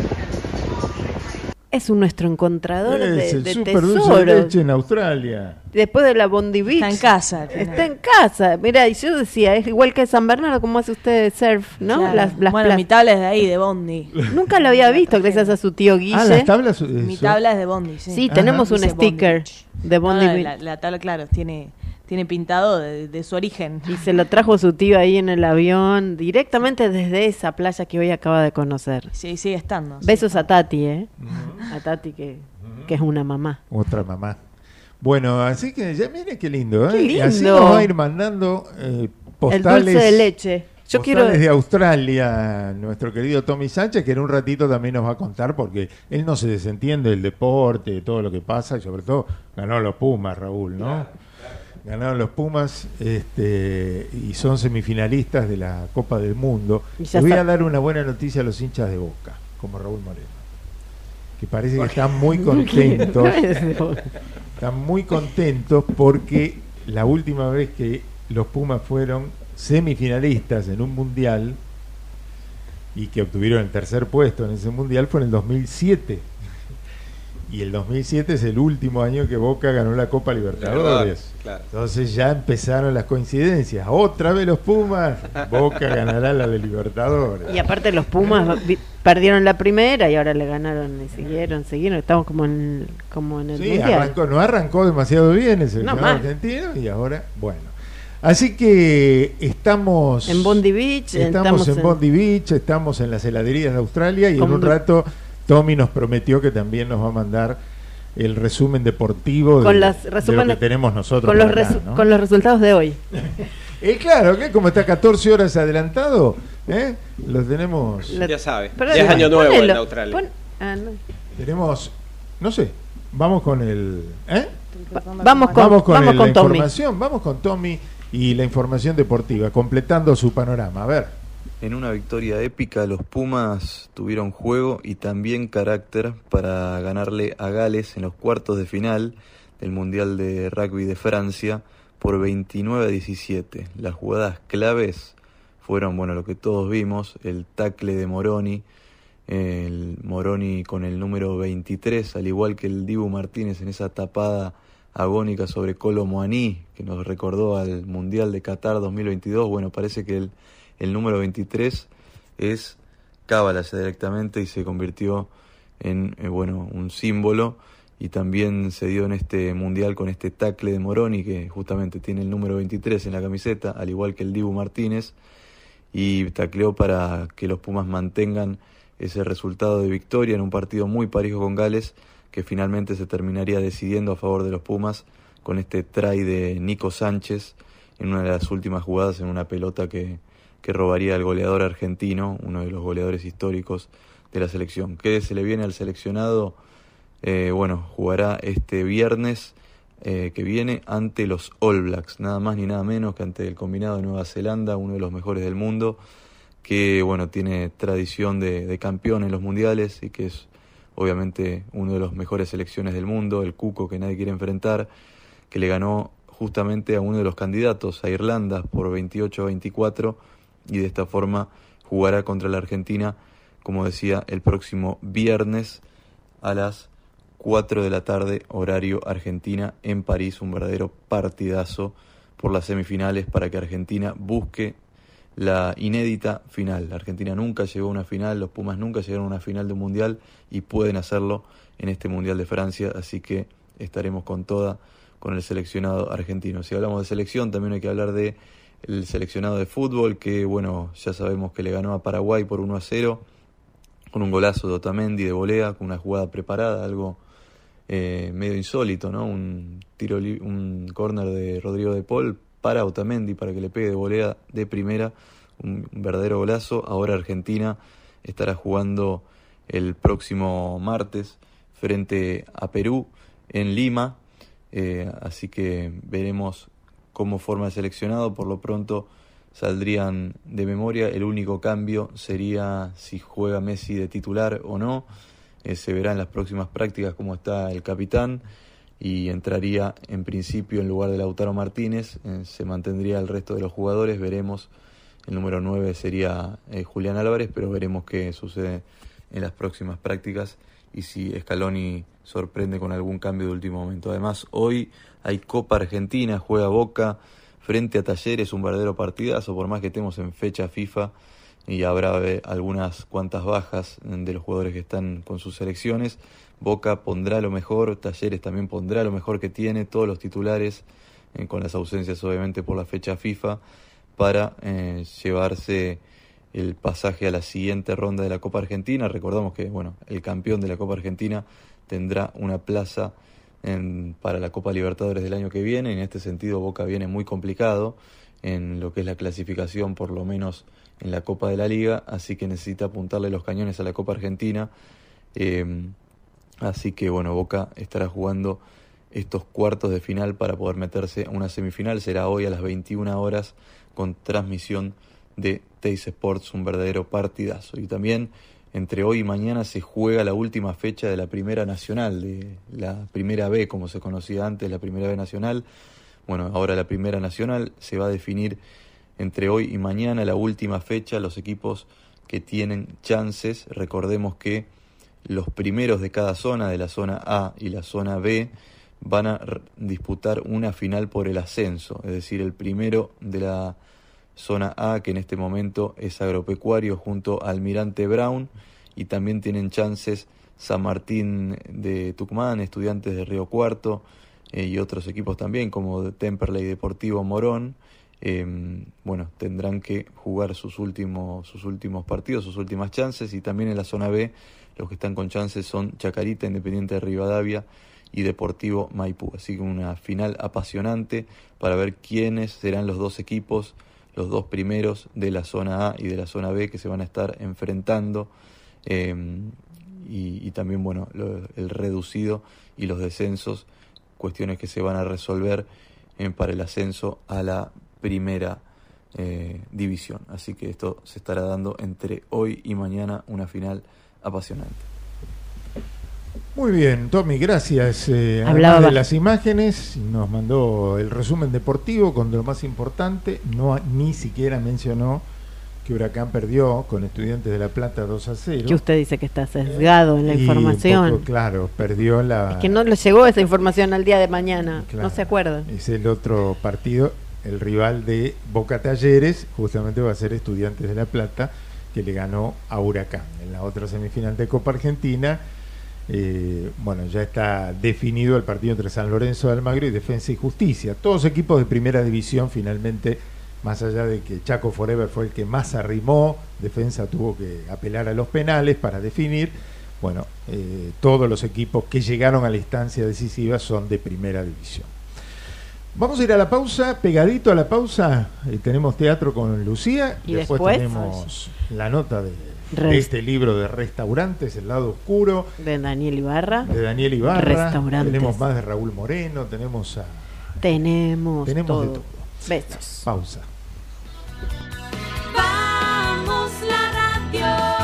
Es un nuestro encontrador Es de, el de súper dulce de tesoros. leche en Australia. Después de la Bondi Beach. Está en casa. Está en casa. Mira, y yo decía, es igual que San Bernardo, como hace usted surf, ¿no? Claro. Las, las bueno, plas- mi tabla es de ahí, de Bondi. Nunca lo había visto, gracias a su tío Guille. Ah, las tablas. Mi tabla es de Bondi, sí. Sí, tenemos un Dice sticker de Bondi No, no, Beach. la, la tabla, claro, tiene, tiene pintado de, de su origen. Y se lo trajo su tío ahí en el avión, directamente desde esa playa que hoy acaba de conocer. Sí, sigue estando. Besos a Tati, ¿eh? A Tati, que, que es una mamá. Otra mamá. Bueno, así que ya mire qué lindo, ¿eh? Qué Y así lindo. nos va a ir mandando eh, postales. El dulce de leche. Yo quiero. postales de Australia, nuestro querido Tommy Sánchez, que en un ratito también nos va a contar, porque él no se desentiende del deporte, de todo lo que pasa, y sobre todo ganó los Pumas, Raúl, ¿no? Ganaron los Pumas este, y son semifinalistas de la Copa del Mundo. Les voy a dar una buena noticia a los hinchas de Boca, como Raúl Moreno, que parece que están muy contentos. Están muy contentos porque la última vez que los Pumas fueron semifinalistas en un mundial y que obtuvieron el tercer puesto en ese mundial fue en el 2007. Y el 2007 es el último año que Boca ganó la Copa Libertadores. Claro. Entonces ya empezaron las coincidencias. Otra vez los Pumas, Boca ganará la de Libertadores. Y aparte los Pumas vi- perdieron la primera y ahora le ganaron y siguieron, siguieron. Estamos como en, como en el Sí, mundial. arrancó, no arrancó demasiado bien el seleccionado más. argentino y ahora, bueno. Así que estamos En Bondi Beach, estamos, estamos en en- Bondi Beach, estamos en las heladerías de Australia y en un rato Tommy nos prometió que también nos va a mandar el resumen deportivo Con de, las de lo que tenemos nosotros. con los, por acá, resu- ¿no? con los resultados de hoy. Eh, claro, que como está 14 horas adelantado, ¿eh? lo tenemos. Ya sabe. Pero- ya es año nuevo ponelo, en Australia. pon- ah, no. Tenemos, no sé, vamos con el. ¿eh? Vamos con, vamos con, vamos el- con la Tommy. información, vamos con Tommy y la información deportiva, completando su panorama. A ver. En una victoria épica, los Pumas tuvieron juego y también carácter para ganarle a Gales en los cuartos de final del Mundial de Rugby de Francia por 29 a 17. Las jugadas claves fueron, bueno, lo que todos vimos, el tackle de Moroni, el Moroni con el número 23, al igual que el Dibu Martínez en esa tapada agónica sobre Colo Moaní, que nos recordó al Mundial de Qatar 2022. Bueno, parece que el, el número 23 es cábalas directamente y se convirtió en eh, bueno un símbolo y también se dio en este mundial con este tackle de Moroni que justamente tiene el número 23 en la camiseta al igual que el Dibu Martínez y tacleó para que los Pumas mantengan ese resultado de victoria en un partido muy parejo con Gales que finalmente se terminaría decidiendo a favor de los Pumas con este try de Nico Sánchez en una de las últimas jugadas en una pelota que, que robaría al goleador argentino, uno de los goleadores históricos de la selección. ¿Qué se le viene al seleccionado? Eh, bueno, jugará este viernes eh, que viene ante los All Blacks, nada más ni nada menos que ante el combinado de Nueva Zelanda, uno de los mejores del mundo, que bueno, tiene tradición de, de campeón en los mundiales y que es obviamente uno de los mejores selecciones del mundo, el Cuco que nadie quiere enfrentar, que le ganó justamente a uno de los candidatos, a Irlanda, por 28 a 24, y de esta forma jugará contra la Argentina, como decía, el próximo viernes a las 4 de la tarde, horario Argentina, en París, un verdadero partidazo por las semifinales para que Argentina busque la inédita final. La Argentina nunca llegó a una final, los Pumas nunca llegaron a una final de un mundial y pueden hacerlo en este Mundial de Francia, así que estaremos con toda con el seleccionado argentino. Si hablamos de selección, también hay que hablar de el seleccionado de fútbol, que bueno, ya sabemos que le ganó a Paraguay por 1 a 0, con un golazo de Otamendi de volea, con una jugada preparada, algo eh, medio insólito, ¿no? Un tiro, un córner de Rodrigo de Paul para Otamendi para que le pegue de volea de primera, un verdadero golazo. Ahora Argentina estará jugando el próximo martes frente a Perú en Lima, eh, así que veremos cómo forma el seleccionado. Por lo pronto saldrían de memoria. El único cambio sería si juega Messi de titular o no. Eh, se verá en las próximas prácticas cómo está el capitán y entraría en principio en lugar de Lautaro Martínez. Eh, se mantendría el resto de los jugadores. Veremos. El número 9 sería eh, Julián Álvarez, pero veremos qué sucede en las próximas prácticas y si Scaloni sorprende con algún cambio de último momento. Además, hoy hay Copa Argentina, juega Boca frente a Talleres, un verdadero partidazo, por más que estemos en fecha FIFA y habrá eh, algunas cuantas bajas de los jugadores que están con sus selecciones. Boca pondrá lo mejor, Talleres también pondrá lo mejor que tiene, todos los titulares, eh, con las ausencias obviamente por la fecha FIFA, para eh, llevarse el pasaje a la siguiente ronda de la Copa Argentina. Recordamos que bueno, el campeón de la Copa Argentina tendrá una plaza en- para la Copa Libertadores del año que viene. En este sentido, Boca viene muy complicado en lo que es la clasificación, por lo menos en la Copa de la Liga, así que necesita apuntarle los cañones a la Copa Argentina. Eh, así que bueno, Boca estará jugando estos cuartos de final para poder meterse a una semifinal. Será hoy a las 21 horas con transmisión de Teis Sports, un verdadero partidazo. Y también entre hoy y mañana se juega la última fecha de la Primera Nacional, de la Primera B, como se conocía antes, la Primera B Nacional. Bueno, ahora la Primera Nacional se va a definir entre hoy y mañana la última fecha, los equipos que tienen chances. Recordemos que los primeros de cada zona, de la zona A y la zona B, van a disputar una final por el ascenso, es decir, el primero de la zona A, que en este momento es agropecuario junto a Almirante Brown, y también tienen chances San Martín de Tucumán, Estudiantes de Río Cuarto eh, y otros equipos también como Temperley Deportivo Morón. Em, bueno, tendrán que jugar sus últimos, sus últimos partidos, sus últimas chances y también en la zona B los que están con chances son Chacarita, Independiente de Rivadavia y Deportivo Maipú. Así que una final apasionante para ver quiénes serán los dos equipos, los dos primeros de la zona A y de la zona B que se van a estar enfrentando. Em, y, también, bueno, el reducido y los descensos, cuestiones que se van a resolver eh, para el ascenso a la primera eh, división. Así que esto se estará dando entre hoy y mañana una final apasionante. Muy bien, Tommy, gracias. Eh, Hablaba- de las imágenes, nos mandó el resumen deportivo con lo más importante. No ni siquiera mencionó que Huracán perdió con Estudiantes de La Plata 2 a 0. Que usted dice que está sesgado en la Y información. poco, claro, perdió la. Es que no le llegó esa información al día de mañana. Claro. No se acuerda. Es el otro partido, el rival de Boca Talleres, justamente va a ser Estudiantes de La Plata, que le ganó a Huracán. En la otra semifinal de Copa Argentina, eh, bueno, ya está definido el partido entre San Lorenzo de Almagro y Defensa y Justicia. Todos equipos de primera división, finalmente, más allá de que Chaco Forever fue el que más arrimó, Defensa tuvo que apelar a los penales para definir. Bueno, eh, todos los equipos que llegaron a la instancia decisiva son de primera división. Vamos a ir a la pausa, pegadito a la pausa, eh, tenemos teatro con Lucía Y después, después- tenemos la nota de, de este libro de restaurantes, El lado oscuro, De Daniel Ibarra. de Daniel Ibarra. Restaurantes. Tenemos más de Raúl Moreno, tenemos a Tenemos, Tenemos todo. de todo. Besos. pausa. Vamos la radio,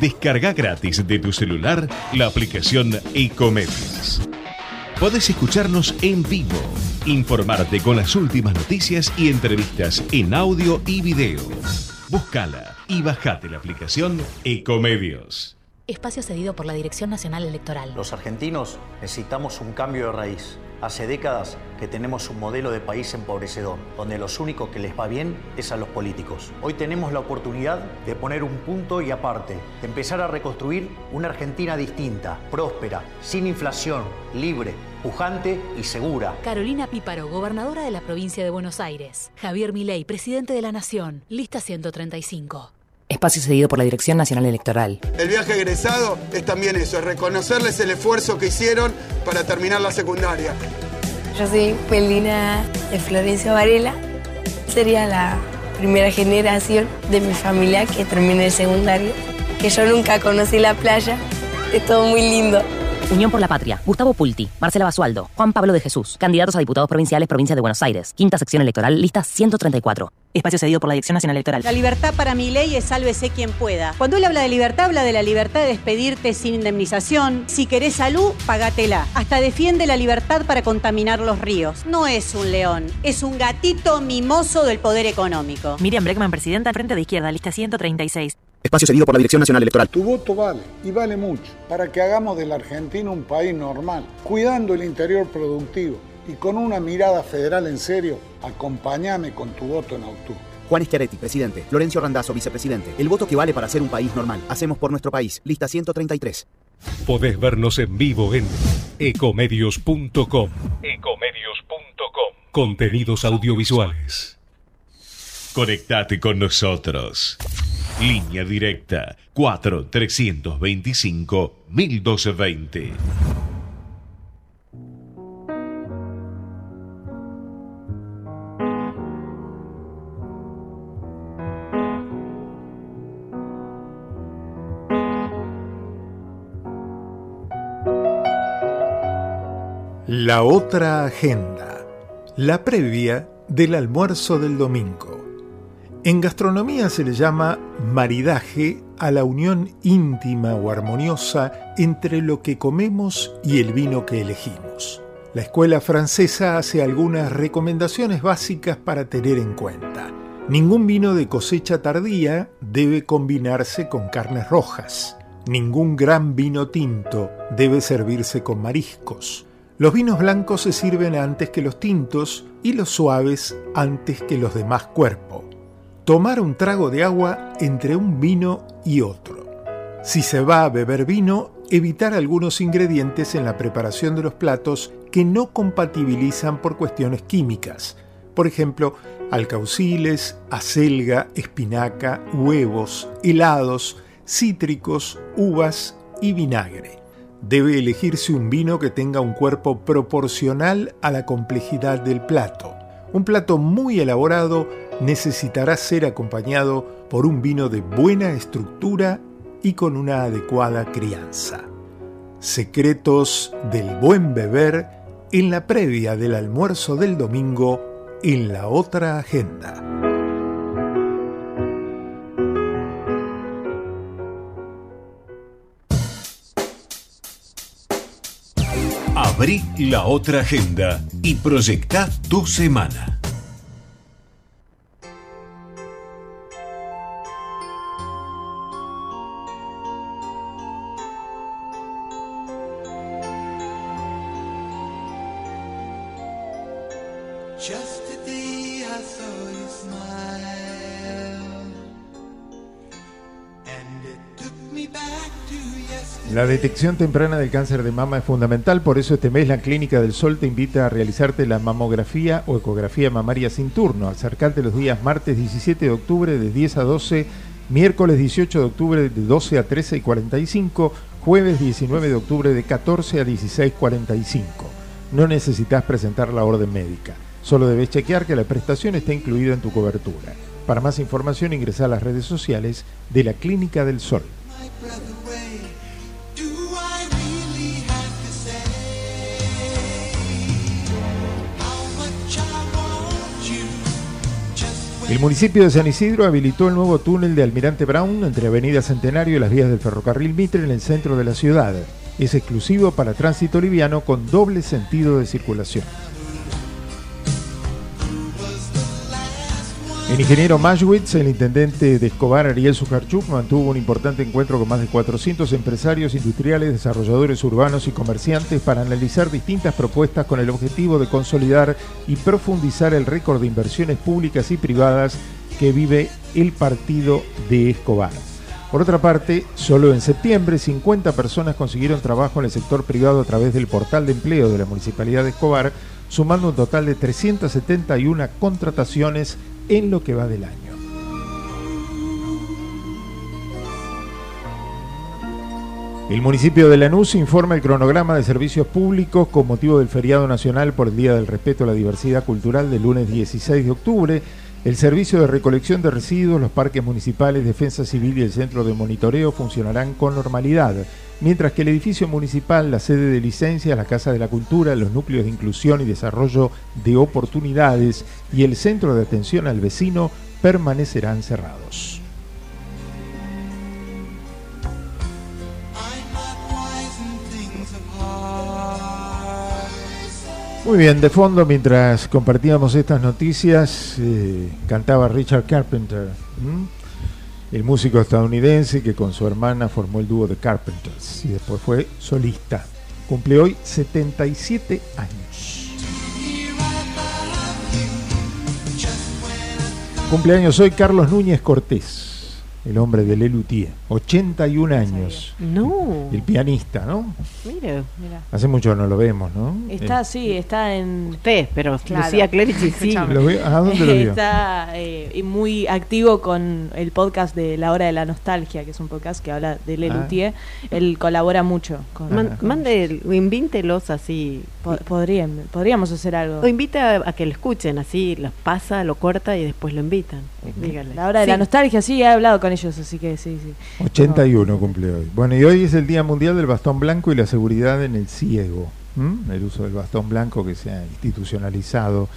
Descarga gratis de tu celular la aplicación Ecomedios. Podés escucharnos en vivo, informarte con las últimas noticias y entrevistas en audio y video. Búscala y bajate la aplicación Ecomedios. Espacio cedido por la Dirección Nacional Electoral. Los argentinos necesitamos un cambio de raíz. Hace décadas que tenemos un modelo de país empobrecedor, donde los únicos que les va bien es a los políticos. Hoy tenemos la oportunidad de poner un punto y aparte, de empezar a reconstruir una Argentina distinta, próspera, sin inflación, libre, pujante y segura. Carolina Píparo, gobernadora de la provincia de Buenos Aires. Javier Milei, presidente de la Nación. Lista 135. Espacio cedido por la Dirección Nacional Electoral. El viaje egresado es también eso, es reconocerles el esfuerzo que hicieron para terminar la secundaria. Yo soy Melina de Florencio Varela. Sería la primera generación de mi familia que termine el secundario. Que yo nunca conocí la playa. Es todo muy lindo. Unión por la Patria. Gustavo Pulti. Marcela Basualdo. Juan Pablo de Jesús. Candidatos a diputados provinciales, provincia de Buenos Aires. Quinta sección electoral, lista 134. Espacio cedido por la Dirección Nacional Electoral. La libertad para mi ley es sálvese quien pueda. Cuando él habla de libertad, habla de la libertad de despedirte sin indemnización. Si querés salud, pagatela. Hasta defiende la libertad para contaminar los ríos. No es un león, es un gatito mimoso del poder económico. Miriam Breckman, presidenta, Frente de Izquierda, lista 136. Espacio cedido por la Dirección Nacional Electoral. Tu voto vale y vale mucho para que hagamos de la Argentina un país normal, cuidando el interior productivo y con una mirada federal en serio. Acompáñame con tu voto en octubre. Juan Schiaretti, presidente. Florencio Randazzo, vicepresidente. El voto que vale para ser un país normal. Hacemos por nuestro país. Lista 133. Podés vernos en vivo en ecomedios.com. Ecomedios.com. Contenidos audiovisuales. Conectate con nosotros. Línea directa 4 325 1220. La otra agenda, la previa del almuerzo del domingo. En gastronomía se le llama maridaje a la unión íntima o armoniosa entre lo que comemos y el vino que elegimos. La escuela francesa hace algunas recomendaciones básicas para tener en cuenta. Ningún vino de cosecha tardía debe combinarse con carnes rojas. Ningún gran vino tinto debe servirse con mariscos. Los vinos blancos se sirven antes que los tintos y los suaves antes que los demás cuerpo. Tomar un trago de agua entre un vino y otro. Si se va a beber vino, evitar algunos ingredientes en la preparación de los platos que no compatibilizan por cuestiones químicas. Por ejemplo, alcauciles, acelga, espinaca, huevos, helados, cítricos, uvas y vinagre. Debe elegirse un vino que tenga un cuerpo proporcional a la complejidad del plato. Un plato muy elaborado necesitará ser acompañado por un vino de buena estructura y con una adecuada crianza. Secretos del buen beber en la previa del almuerzo del domingo en la otra agenda. Abrí la otra agenda y proyecta tu semana. La detección temprana del cáncer de mama es fundamental, por eso este mes la Clínica del Sol te invita a realizarte la mamografía o ecografía mamaria sin turno. Acercarte los días martes 17 de octubre de 10 a 12, miércoles 18 de octubre de 12 a 13 y 45, jueves 19 de octubre de 14 a 16 45. No necesitas presentar la orden médica. Solo debes chequear que la prestación está incluida en tu cobertura. Para más información ingresa a las redes sociales de la Clínica del Sol. El municipio de San Isidro habilitó el nuevo túnel de Almirante Brown entre Avenida Centenario y las vías del ferrocarril Mitre en el centro de la ciudad. Es exclusivo para tránsito liviano con doble sentido de circulación. El ingeniero Mashwitz, el intendente de Escobar, Ariel Sujarchuk, mantuvo un importante encuentro con más de 400 empresarios industriales, desarrolladores urbanos y comerciantes para analizar distintas propuestas con el objetivo de consolidar y profundizar el récord de inversiones públicas y privadas que vive el partido de Escobar. Por otra parte, solo en septiembre 50 personas consiguieron trabajo en el sector privado a través del portal de empleo de la Municipalidad de Escobar, sumando un total de 371 contrataciones en lo que va del año. El municipio de Lanús informa el cronograma de servicios públicos con motivo del feriado nacional por el Día del Respeto a la Diversidad Cultural del lunes 16 de octubre. El servicio de recolección de residuos, los parques municipales, defensa civil y el centro de monitoreo funcionarán con normalidad, mientras que el edificio municipal, la sede de licencias, la Casa de la Cultura, los núcleos de inclusión y desarrollo de oportunidades y el centro de atención al vecino permanecerán cerrados. Muy bien, de fondo, mientras compartíamos estas noticias, eh, cantaba Richard Carpenter. El músico estadounidense que con su hermana formó el dúo de Carpenters y después fue solista. Cumple hoy 77 años. Cumpleaños hoy Carlos Núñez Cortés, el hombre de Lelutier, 81 años. No. El pianista, ¿no? Mire, mira. Hace mucho no lo vemos, ¿no? Está, Eh, sí, está en... Usted, pero Lucía Clerici sí. Escúchame. ¿Lo ve- ¿A dónde lo vio? Está eh, y muy activo con el podcast de La Hora de la Nostalgia, que es un podcast que habla de Lelutier. Él colabora mucho. Con, Man- mande, invítelos así. Po- podrían, podríamos hacer algo. O invita a que lo escuchen, así los pasa, lo corta y después lo invitan. Dígale. La Hora de Sí. la Nostalgia, sí, he hablado con ellos, así que sí, sí. 81 cumple hoy. Bueno, y hoy es el Día Mundial del Bastón Blanco y la seguridad en el ciego. ¿m? El uso del bastón blanco que se ha institucionalizado.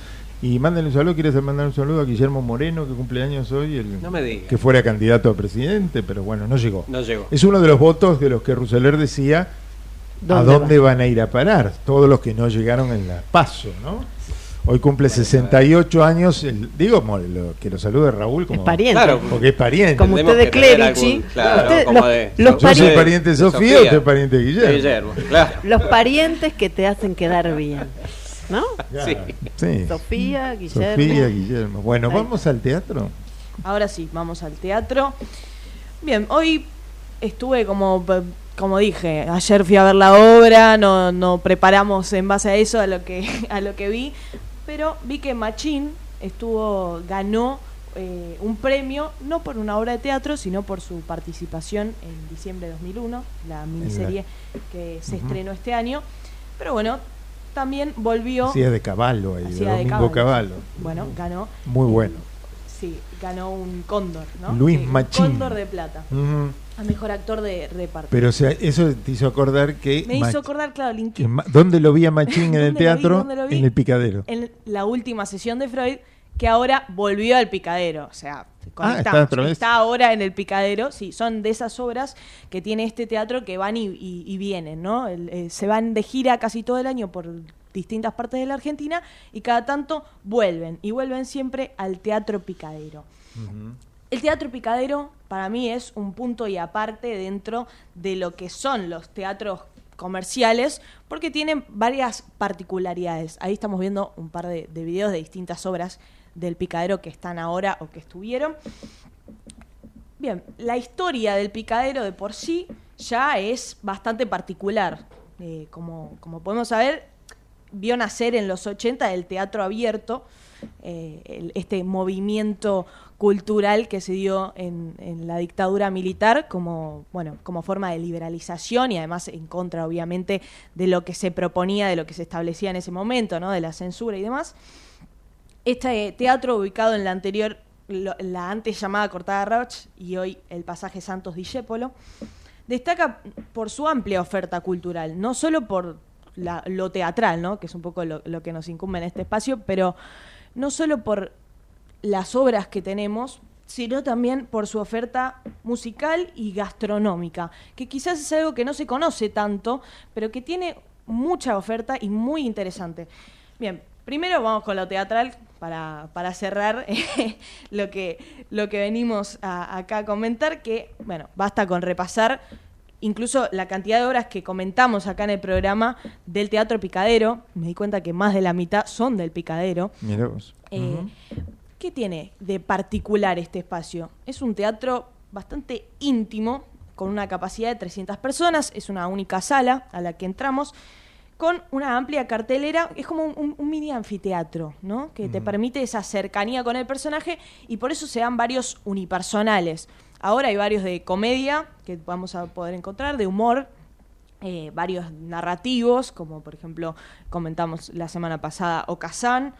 Y mándenle un saludo, quieres mandar un saludo a Guillermo Moreno, que cumple años hoy, el, No me diga. que fuera candidato a presidente, pero bueno, no llegó. No llegó. Es uno de los votos de los que Rousseler decía a ¿Dónde dónde van a ir a parar, todos los que no llegaron en la paso, ¿no? Hoy cumple 68 años. el- digo, lo- que lo salude Raúl como. Es pariente. Claro. Porque es pariente. Como usted de Clerici. claro, Usted- como los- de- los Yo soy parientes- pariente de Sofía, Sofía. usted es pariente de Guillermo. De Guillermo, claro. Los parientes que te hacen quedar bien. ¿No? Sí. Sí. Sofía, Guillermo. Sofía, Guillermo. Bueno, Ahí. vamos al teatro. Ahora sí, vamos al teatro. Bien, hoy estuve como, como dije, ayer fui a ver la obra, no, no preparamos en base a eso, a lo que, a lo que vi, pero vi que Machín estuvo, ganó eh, un premio, no por una obra de teatro, sino por su participación en diciembre de 2001, la miniserie que se estrenó este año. Pero bueno, también volvió... Hacía de caballo ahí, de Domingo caballo. Bueno, ganó. Muy bueno. Sí, ganó un cóndor, ¿no? Luis un Machín. Cóndor de plata. A mejor actor de reparto. Pero o sea, eso te hizo acordar que. Me Mach- hizo acordar, claro, Link- que Ma- ¿Dónde lo vi a Machín en el teatro? ¿Dónde lo vi? En el picadero. En la última sesión de Freud, que ahora volvió al picadero. O sea, conectamos. está. Está ahora en el picadero. Sí, son de esas obras que tiene este teatro que van y, y- y vienen, ¿no? El- eh, se van de gira casi todo el año por distintas partes de la Argentina y cada tanto vuelven. Y vuelven siempre al teatro picadero. El teatro picadero para mí es un punto y aparte dentro de lo que son los teatros comerciales porque tienen varias particularidades. Ahí estamos viendo un par de, de videos de distintas obras del picadero que están ahora o que estuvieron. Bien, la historia del picadero de por sí ya es bastante particular. Eh, como, podemos saber, vio nacer en los 80 el teatro abierto, eh, este movimiento cultural que se dio en, la dictadura militar como, bueno, como forma de liberalización y además en contra, obviamente, de lo que se proponía, de lo que se establecía en ese momento, ¿no? de la censura y demás. Este teatro ubicado en la anterior, la antes llamada Cortada Roch y hoy el pasaje Santos Discépolo, destaca por su amplia oferta cultural, no solo por lo teatral, ¿no? que es un poco lo que nos incumbe en este espacio, pero no solo por las obras que tenemos, sino también por su oferta musical y gastronómica, que quizás es algo que no se conoce tanto, pero que tiene mucha oferta y muy interesante. Bien, primero vamos con lo teatral para, para cerrar lo, que, lo que venimos a- acá a comentar, que, bueno, basta con repasar incluso la cantidad de obras que comentamos acá en el programa del Teatro Picadero, me di cuenta que más de la mitad son del Picadero. Mirá vos. Eh. ¿Qué tiene de particular este espacio? Es un teatro bastante íntimo, con una capacidad de 300 personas, es una única sala a la que entramos, con una amplia cartelera, es como un, mini anfiteatro, ¿no? Que te permite esa cercanía con el personaje y por eso se dan varios unipersonales. Ahora hay varios de comedia que vamos a poder encontrar, de humor, eh, varios narrativos, como por ejemplo comentamos la semana pasada Okazan,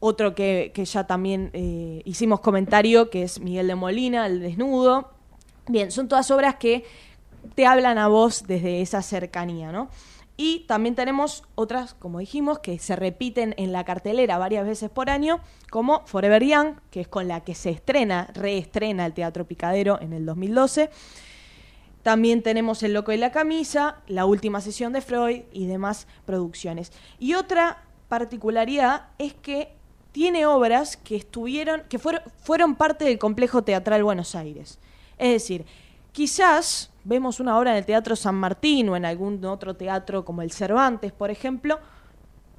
otro que, que ya también eh, hicimos comentario, que es Miguel de Molina, El Desnudo. Bien, son todas obras que te hablan a vos desde esa cercanía, ¿no? Y también tenemos otras, como dijimos, que se repiten en la cartelera varias veces por año, como Forever Young, que es con la que se estrena, reestrena el Teatro Picadero en el 2012. También tenemos El Loco y la Camisa, la última sesión de Freud y demás producciones. Y otra particularidad es que tiene obras que estuvieron, que fueron, parte del complejo teatral Buenos Aires. Es decir, quizás vemos una obra en el Teatro San Martín o en algún otro teatro como el Cervantes, por ejemplo,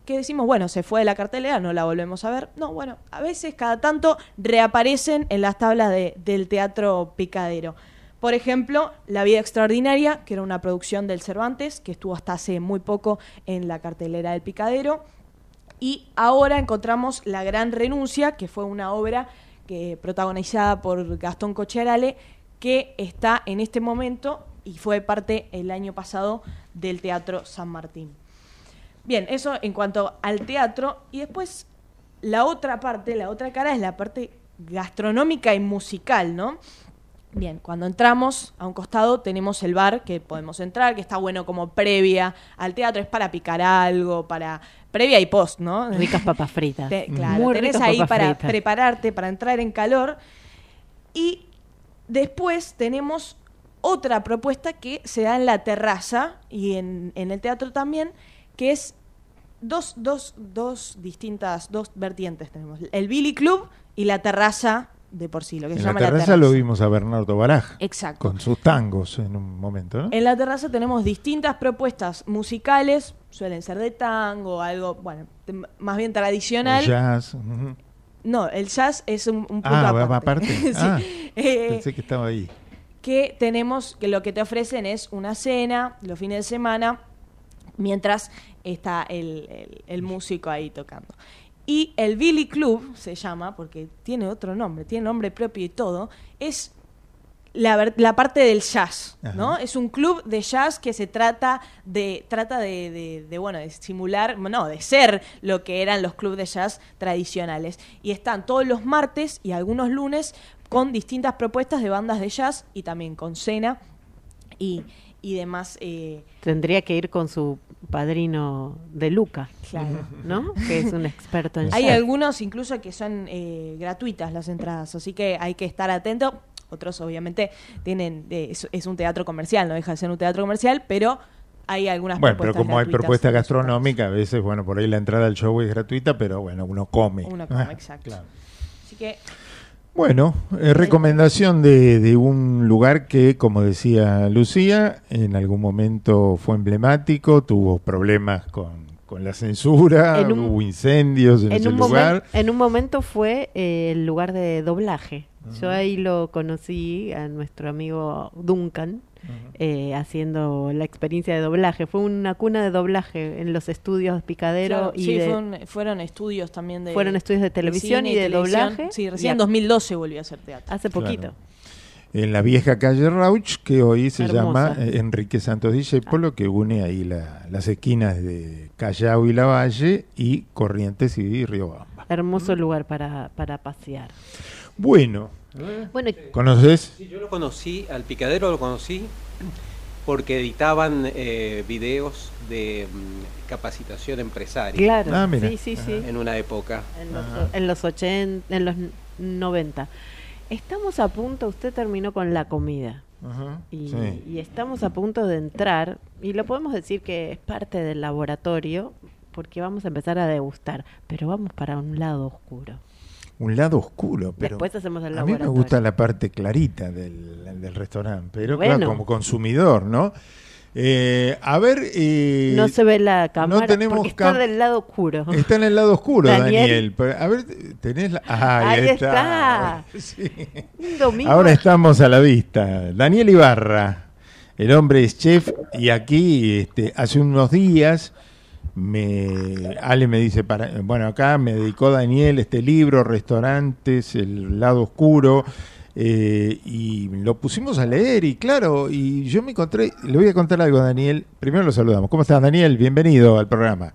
que decimos, bueno, se fue de la cartelera, no la volvemos a ver. No, bueno, a veces cada tanto reaparecen en las tablas de- del teatro picadero. Por ejemplo, La vida extraordinaria, que era una producción del Cervantes, que estuvo hasta hace muy poco en la cartelera del picadero. Y ahora encontramos La Gran Renuncia, que fue una obra que protagonizada por Gastón Cocherale, que está en este momento y fue parte el año pasado del Teatro San Martín. Bien, eso en cuanto al teatro. Y después la otra parte, la otra cara es la parte gastronómica y musical, ¿no? Bien, cuando entramos a un costado tenemos el bar que podemos entrar, que está bueno como previa al teatro, es para picar algo, para previa y post, ¿no? Ricas papas fritas. Te- claro, Muy tenés ahí para fritas. prepararte, para entrar en calor. Y después tenemos otra propuesta que se da en la terraza y en, en el teatro también, que es dos, dos, dos distintas, dos vertientes tenemos. El Billy Club y la terraza de por sí, lo que En se la llama terraza la terraza. lo vimos a Bernardo Baraj. Exacto. Con sus tangos en un momento, ¿no? En la terraza tenemos distintas propuestas musicales, suelen ser de tango, algo, bueno, más bien tradicional. O jazz. No, el jazz es un, un punto Ah, aparte. va aparte. Sí. Ah, Eh, pensé que estaba ahí. que tenemos, que lo que te ofrecen es una cena los fines de semana, mientras está el, el- el músico ahí tocando. Y el Billy Club se llama, porque tiene otro nombre, tiene nombre propio y todo, es la, la parte del jazz, ¿no? Es un club de jazz que se trata de, trata de, de- de, bueno, de simular, no, de ser lo que eran los clubes de jazz tradicionales. Y están todos los martes y algunos lunes con distintas propuestas de bandas de jazz y también con cena y, y demás. eh, Tendría que ir con su padrino de Luca, Claro. ¿no? Que es un experto en Hay algunos incluso que son eh, gratuitas las entradas, así que hay que estar atento. Otros obviamente tienen, eh, es, es un teatro comercial, no deja de ser un teatro comercial, pero hay algunas Bueno, pero propuestas como hay gratuitas. propuesta gastronómica, a veces, bueno, por ahí la entrada al show es gratuita, pero bueno, uno come. Uno come, Ah, exacto. claro. Así que Bueno, eh, recomendación de, de un lugar que, como decía Lucía, en algún momento fue emblemático, tuvo problemas con, con la censura, un- hubo incendios en, en ese un, lugar. en un momento fue eh, el lugar de doblaje. Yo ahí lo conocí a nuestro amigo Duncan eh, haciendo la experiencia de doblaje. Fue una cuna de doblaje en los estudios Picadero Claro, y sí, de- fue un- fueron estudios también de Fueron estudios de televisión y de televisión. doblaje. Sí, recién en ac- 2012 volvió a hacer teatro. hace poquito. En la vieja calle Rauch, que hoy se Hermosa. llama eh, Enrique Santos Discépolo, que une ahí la- las esquinas de Callao y Lavalle y Corrientes y Riobamba. Hermoso lugar para, para pasear. Bueno, Bueno, ¿conoces? Sí, yo lo conocí, al picadero lo conocí porque editaban eh, videos de mm, capacitación empresaria. Claro, Ah, mira. sí, sí, sí. En una época. En los, en los 80, en los 90. Estamos a punto, usted terminó con la comida. Y, sí. y estamos a punto de entrar, y lo podemos decir que es parte del laboratorio, porque vamos a empezar a degustar, pero vamos para un lado oscuro. Un lado oscuro, pero Después hacemos el a mí me gusta la parte clarita del, del restaurante, pero Bueno. claro, como consumidor, ¿no? Eh, a ver, eh, no se ve la cámara tenemos porque está del lado oscuro. está en el lado oscuro, Daniel. A ver, tenés la... Ahí, Ahí está. está. Domingo. Ahora estamos a la vista. Daniel Ibarra, el hombre es chef y aquí este, hace unos días me Ale me dice para bueno acá me dedicó Daniel este libro restaurantes el lado oscuro eh, y lo pusimos a leer y claro y yo me encontré le voy a contar algo a Daniel primero lo saludamos cómo estás Daniel bienvenido al programa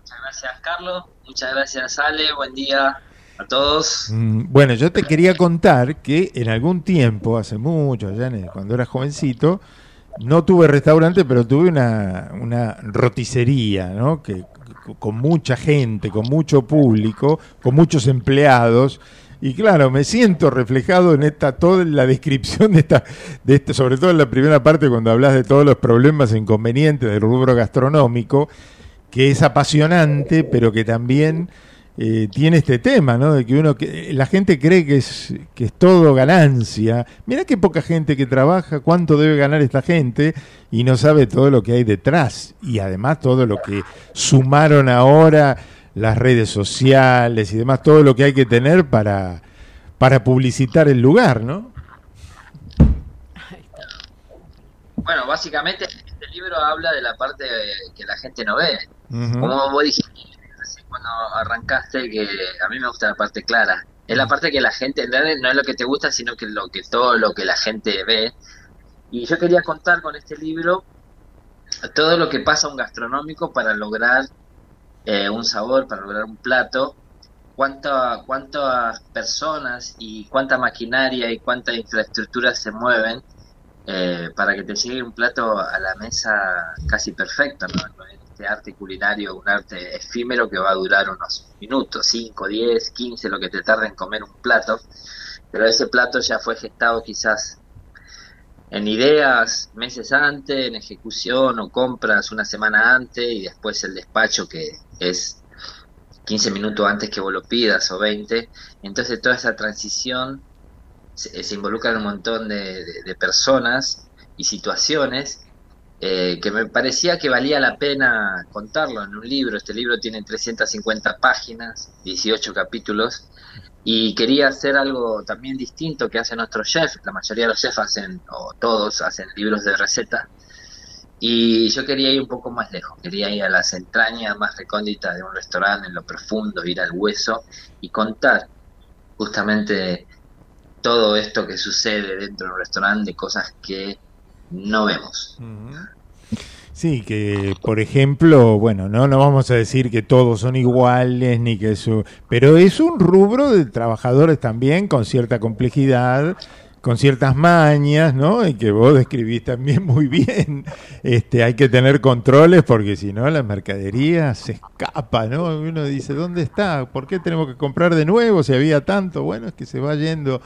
Muchas gracias, Carlos. Muchas gracias, Ale. Buen día a todos. Mm, Bueno, yo te quería contar que en algún tiempo, hace mucho, cuando era jovencito, no tuve restaurante, pero tuve una, una roticería, ¿no? Que, con mucha gente, con mucho público, con muchos empleados. Y claro, me siento reflejado en esta toda la descripción de esta, de este, sobre todo en la primera parte cuando hablas de todos los problemas e inconvenientes del rubro gastronómico, que es apasionante, pero que también eh, tiene este tema, ¿no? De que uno, que la gente cree que es que es todo ganancia. Mira qué poca gente que trabaja, cuánto debe ganar esta gente y no sabe todo lo que hay detrás y además todo lo que sumaron ahora las redes sociales y demás, todo lo que hay que tener para para publicitar el lugar, ¿no? Bueno, básicamente este libro habla de la parte que la gente no ve. Ujú. Como vos dijiste cuando arrancaste, que a mí me gusta la parte clara. Es la parte que la gente, en no es lo que te gusta, sino que lo que todo lo que la gente ve. Y yo quería contar con este libro todo lo que pasa a un gastronómico para lograr eh, un sabor, para lograr un plato, cuánta, cuántas personas y cuánta maquinaria y cuánta infraestructura se mueven eh, para que te llegue un plato a la mesa casi perfecto, ¿no? Este arte culinario, un arte efímero que va a durar unos minutos, 5, 10, 15, lo que te tarde en comer un plato, pero ese plato ya fue gestado quizás en ideas meses antes, en ejecución o compras una semana antes y después el despacho que es 15 minutos antes que vos lo pidas o 20. Entonces toda esa transición se, se involucra un montón de- de personas y situaciones eh, que me parecía que valía la pena contarlo en un libro. Este libro tiene 350 páginas, 18 capítulos, y quería hacer algo también distinto que hacen nuestros chefs. La mayoría de los chefs hacen, o todos hacen libros de receta, y yo quería ir un poco más lejos, quería ir a las entrañas más recónditas de un restaurante, en lo profundo, ir al hueso y contar justamente todo esto que sucede dentro de un restaurante, de cosas que no vemos. Sí, que por ejemplo, bueno, no, no vamos a decir que todos son iguales, ni que eso, pero es un rubro de trabajadores también con cierta complejidad, con ciertas mañas, ¿no? Y que vos describís también muy bien. Este, hay que tener controles porque si no la mercadería se escapa, ¿no? Uno dice, ¿dónde está? ¿Por qué tenemos que comprar de nuevo si había tanto? Bueno, es que se va yendo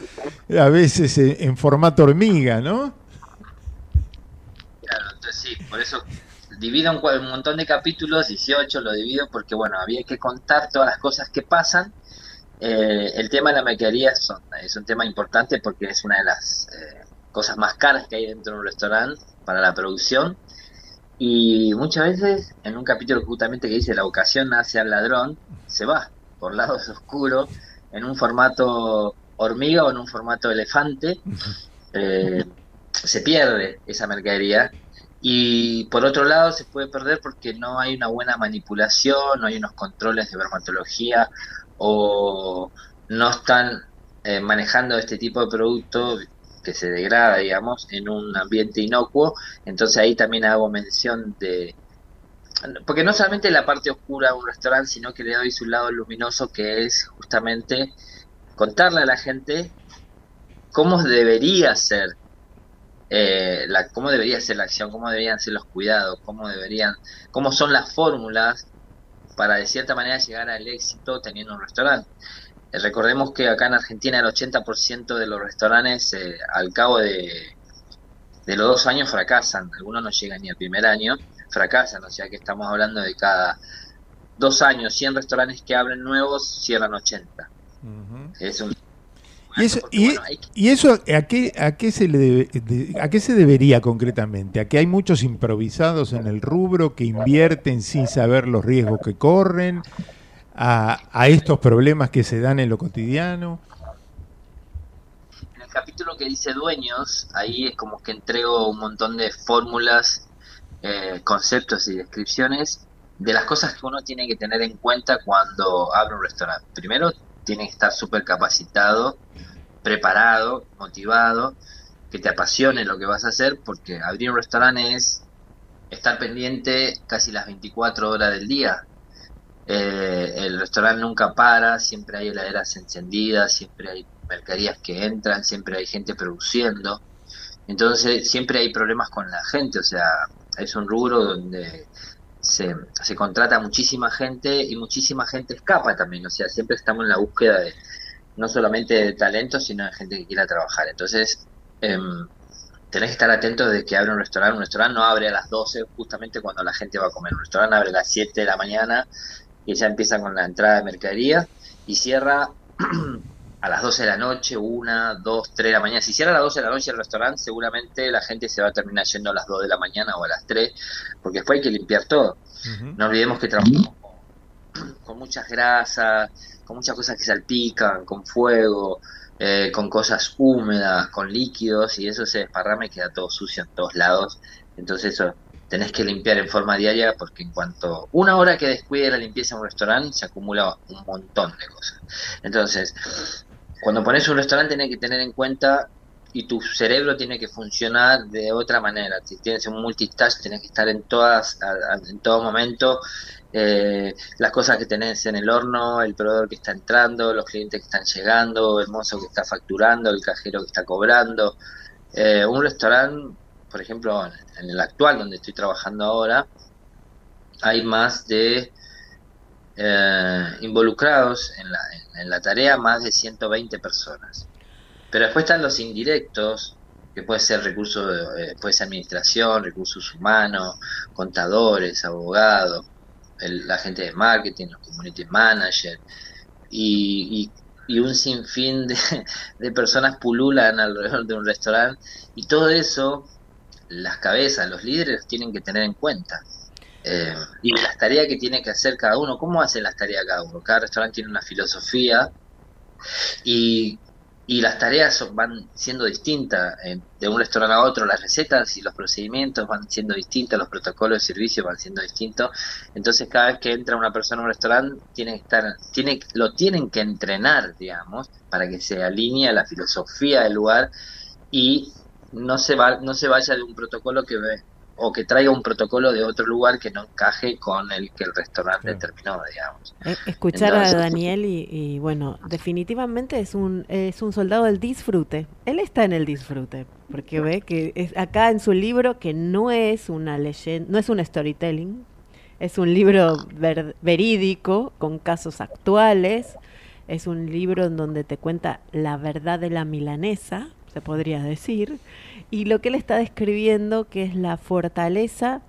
a veces en, formato hormiga, ¿no? Sí, por eso divido un, montón de capítulos, 18 lo divido porque, bueno, había que contar todas las cosas que pasan. Eh, el tema de la mercadería es, un- es un tema importante porque es una de las eh, cosas más caras que hay dentro de un restaurante para la producción. Y muchas veces, en un capítulo justamente que dice la ocasión hace al ladrón, se va por lados oscuros, en un formato hormiga o en un formato elefante. Eh, se pierde esa mercadería y por otro lado se puede perder porque no hay una buena manipulación, no hay unos controles de dermatología o no están eh, manejando este tipo de producto que se degrada, digamos, en un ambiente inocuo. Entonces ahí también hago mención de... Porque no solamente la parte oscura de un restaurante, sino que le doy su lado luminoso que es justamente contarle a la gente cómo debería ser eh, la, cómo debería ser la acción, cómo deberían ser los cuidados, cómo deberían, cómo son las fórmulas para de cierta manera llegar al éxito teniendo un restaurante. Eh, recordemos que acá en Argentina el 80% de los restaurantes eh, al cabo de, de los dos años fracasan, algunos no llegan ni al primer año, fracasan, o sea que estamos hablando de cada dos años, 100 restaurantes que abren nuevos, cierran 80. Es un Y eso, y, y eso ¿a qué, a qué se le debe- de- a qué se debería concretamente? ¿A que hay muchos improvisados en el rubro que invierten sin saber los riesgos que corren? ¿A, a estos problemas que se dan en lo cotidiano? En el capítulo que dice dueños, ahí es como que entrego un montón de fórmulas, eh, conceptos y descripciones de las cosas que uno tiene que tener en cuenta cuando abre un restaurante. Primero, tiene que estar súper capacitado, preparado, motivado, que te apasione lo que vas a hacer, porque abrir un restaurante es estar pendiente casi las 24 horas del día. Eh, el restaurante nunca para, siempre hay heladeras encendidas, siempre hay mercaderías que entran, siempre hay gente produciendo. Entonces siempre hay problemas con la gente, o sea, es un rubro donde se, contrata muchísima gente y muchísima gente escapa también, o sea, siempre estamos en la búsqueda de no solamente de talento, sino de gente que quiera trabajar. Entonces, em, tenés que estar atento de que abre un restaurante. Un restaurante no abre a las 12 justamente cuando la gente va a comer. Un restaurante abre a las 7 de la mañana y ya empieza con la entrada de mercadería y cierra a las 12 de la noche, 1, 2, 3 de la mañana. Si cierra a las 12 de la noche el restaurante, seguramente la gente se va a terminar yendo a las 2 de la mañana o a las 3, porque después hay que limpiar todo. No olvidemos que trabajamos con, con muchas grasas, con muchas cosas que salpican, con fuego, eh, con cosas húmedas, con líquidos, y eso se desparrama y queda todo sucio en todos lados. Entonces eso tenés que limpiar en forma diaria porque en cuanto una hora que descuide la limpieza en un restaurante se acumula un montón de cosas. Entonces, cuando pones un restaurante tenés que tener en cuenta y tu cerebro tiene que funcionar de otra manera. Si tienes un multitask, tenés que estar en todas, en todo momento, eh, las cosas que tenés en el horno, el proveedor que está entrando, los clientes que están llegando, el mozo que está facturando, el cajero que está cobrando. Eh, un restaurante, por ejemplo, en el actual donde estoy trabajando ahora, hay más de eh, involucrados en la, en la tarea, más de 120 personas. Pero después están los indirectos, que puede ser recursos, eh, puede ser administración, recursos humanos, contadores, abogados, la gente de marketing, los community managers, y, y- y un sinfín de, de personas pululan alrededor de un restaurante, y todo eso, las cabezas, los líderes tienen que tener en cuenta. Eh, y las tareas que tiene que hacer cada uno, ¿cómo hacen las tareas cada uno? Cada restaurante tiene una filosofía y, y las tareas son- van siendo distintas eh, de un restaurante a otro, las recetas y los procedimientos van siendo distintos, los protocolos de servicio van siendo distintos. Entonces cada vez que entra una persona a un restaurante tiene que estar, tiene, lo tienen que entrenar, digamos, para que se alinee a la filosofía del lugar y no se va, no se vaya de un protocolo que ve o que traiga un protocolo de otro lugar que no encaje con el que el restaurante terminó, digamos. Eh, Escuchar Entonces- a Daniel y, y, bueno, definitivamente es un es un soldado del disfrute. Él está en el disfrute porque ve que es acá en su libro que no es una leyenda, no es un storytelling, es un libro ver- verídico con casos actuales. Es un libro en donde te cuenta la verdad de la milanesa, se podría decir, y lo que él está describiendo que es la fortaleza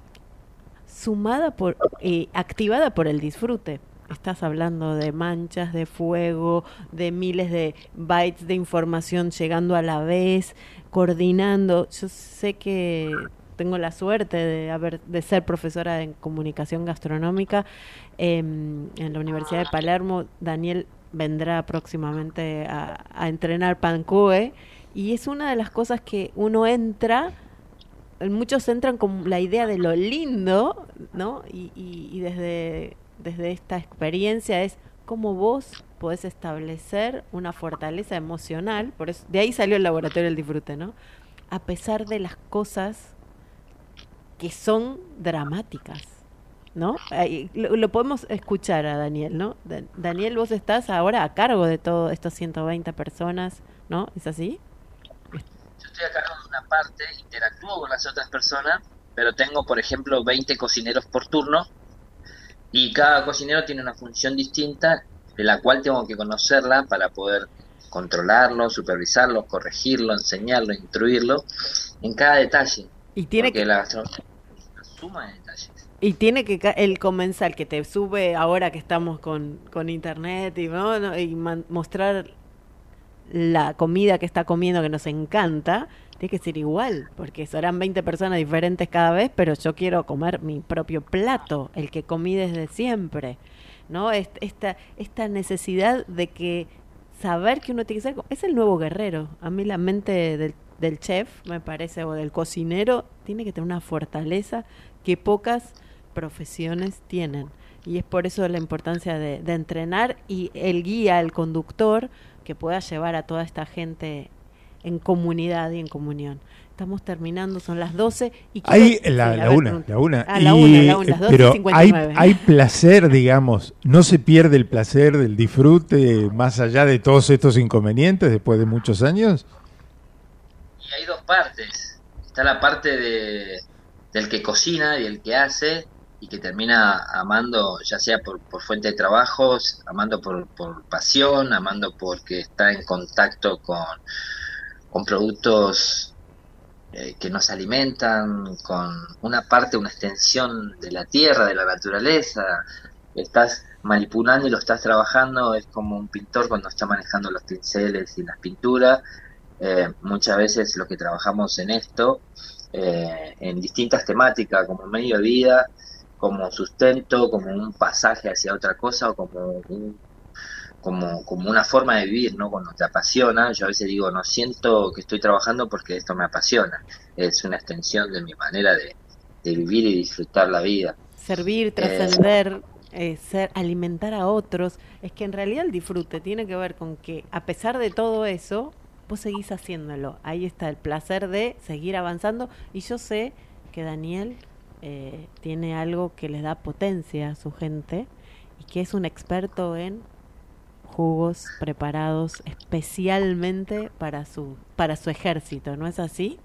sumada por eh, activada por el disfrute. Estás hablando de manchas de fuego, de miles de bytes de información llegando a la vez, coordinando. Yo sé que tengo la suerte de haber de ser profesora en comunicación gastronómica em, en la Universidad de Palermo. Daniel vendrá próximamente a, entrenar Pancoe y es una de las cosas que uno entra muchos entran con la idea de lo lindo, ¿no? Y, y- y desde, desde esta experiencia es cómo vos podés establecer una fortaleza emocional, por eso, de ahí salió el laboratorio del disfrute, ¿no? A pesar de las cosas que son dramáticas, ¿no? Ahí Lo, lo podemos escuchar a Daniel, ¿no? Da- Daniel, vos estás ahora a cargo de todas estas 120 personas, ¿no? ¿Es así? Estoy a cargo de una parte, interactúo con las otras personas, pero tengo, por ejemplo, 20 cocineros por turno y cada cocinero tiene una función distinta de la cual tengo que conocerla para poder controlarlo, supervisarlo, corregirlo, enseñarlo, instruirlo en cada detalle. Y tiene que- la suma de detalles. Y tiene que el comensal que te sube ahora que estamos con, con internet y, y man- mostrar la comida que está comiendo que nos encanta, tiene que ser igual, porque serán 20 personas diferentes cada vez, pero yo quiero comer mi propio plato, el que comí desde siempre. ¿No? Est- Esta, esta necesidad de que saber que uno tiene que ser, es el nuevo guerrero. A mí la mente del, del chef, me parece, o del cocinero, tiene que tener una fortaleza que pocas profesiones tienen. Y es por eso la importancia de, de entrenar y el guía, el conductor, que pueda llevar a toda esta gente en comunidad y en comunión. Estamos terminando, son las 12 y Hay quiero- la, sí, la a ver, una, pregunta. la una. Ah, la Y, una, la una, las 12 y pero hay, 59. hay placer, digamos, no se pierde el placer del disfrute más allá de todos estos inconvenientes después de muchos años. Y hay dos partes. Está la parte de, del que cocina y el que hace y que termina amando, ya sea por, por fuente de trabajos, amando por, por pasión, amando porque está en contacto con, con productos eh, que nos alimentan, con una parte, una extensión de la tierra, de la naturaleza. Estás manipulando y lo estás trabajando, es como un pintor cuando está manejando los pinceles y las pinturas. Eh, muchas veces lo que trabajamos en esto, eh, en distintas temáticas, como medio de vida, como sustento, como un pasaje hacia otra cosa o como un- como, como una forma de vivir, ¿no? Cuando te apasiona, yo a veces digo, no siento que estoy trabajando porque esto me apasiona, es una extensión de mi manera de, de vivir y disfrutar la vida. servir, trascender, eh, ser, alimentar a otros, es que en realidad el disfrute tiene que ver con que a pesar de todo eso, vos seguís haciéndolo. Ahí está el placer de seguir avanzando y yo sé que Daniel eh, tiene algo que le da potencia a su gente y que es un experto en jugos preparados especialmente para su para su ejército, ¿no es así?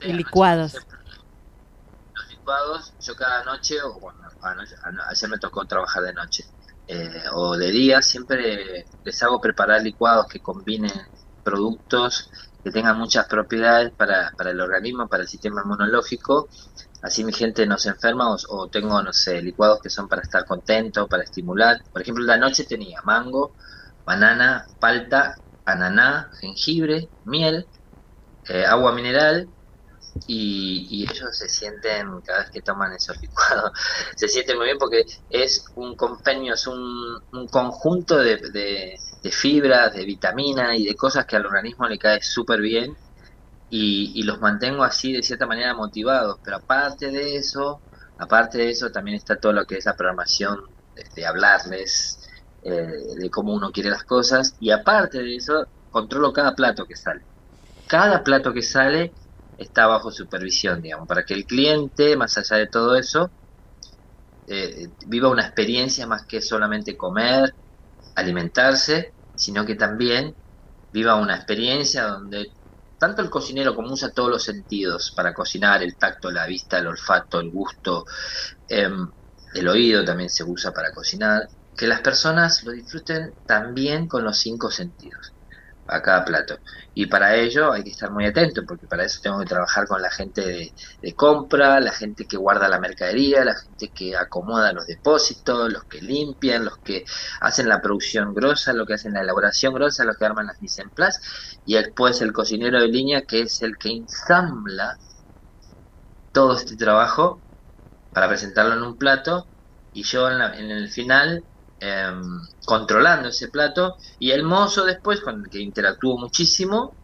Y licuados. Los licuados, yo cada noche, o bueno, ayer me tocó trabajar de noche, eh, o de día, siempre les hago preparar licuados que combinen productos que tengan muchas propiedades para, para el organismo, para el sistema inmunológico. Así mi gente no se enferma o, o tengo, no sé, licuados que son para estar contento, para estimular. Por ejemplo, la noche tenía mango, banana, palta, ananá, jengibre, miel, eh, agua mineral y, ellos se sienten, cada vez que toman esos licuados, se sienten muy bien porque es un compendio, es un, un conjunto de, de, de fibras, de vitaminas y de cosas que al organismo le cae súper bien y, los mantengo así de cierta manera motivados. Pero aparte de eso, aparte de eso también está todo lo que es la programación de, de hablarles, eh, de cómo uno quiere las cosas y aparte de eso controlo cada plato que sale. Cada plato que sale está bajo supervisión, digamos, para que el cliente, más allá de todo eso, eh, viva una experiencia más que solamente comer, alimentarse, sino que también viva una experiencia donde tanto el cocinero como usa todos los sentidos para cocinar, el tacto, la vista, el olfato, el gusto, eh, el oído también se usa para cocinar, que las personas lo disfruten también con los cinco sentidos a cada plato. Y para ello hay que estar muy atento, porque para eso tengo que trabajar con la gente de, compra, la gente que guarda la mercadería, la gente que acomoda los depósitos, los que limpian, los que hacen la producción grosa, los que hacen la elaboración grosa, los que arman las mise en place, y después el cocinero de línea, que es el que ensambla todo este trabajo para presentarlo en un plato, y yo en, la, en el final eh, controlando ese plato y el mozo después con el que interactúo muchísimo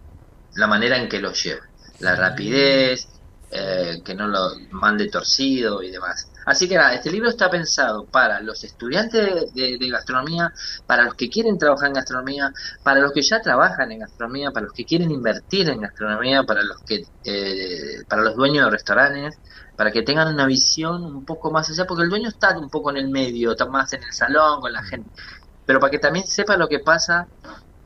la manera en que lo lleva. La rapidez eh, que no lo mande torcido y demás. Así que nada este libro está pensado para los estudiantes de, de, de, gastronomía para los que quieren trabajar en gastronomía para los que ya trabajan en gastronomía para los que quieren invertir en gastronomía para los que eh, para los dueños de restaurantes para que tengan una visión un poco más allá, porque el dueño está un poco en el medio, está más en el salón con la gente, pero para que también sepa lo que pasa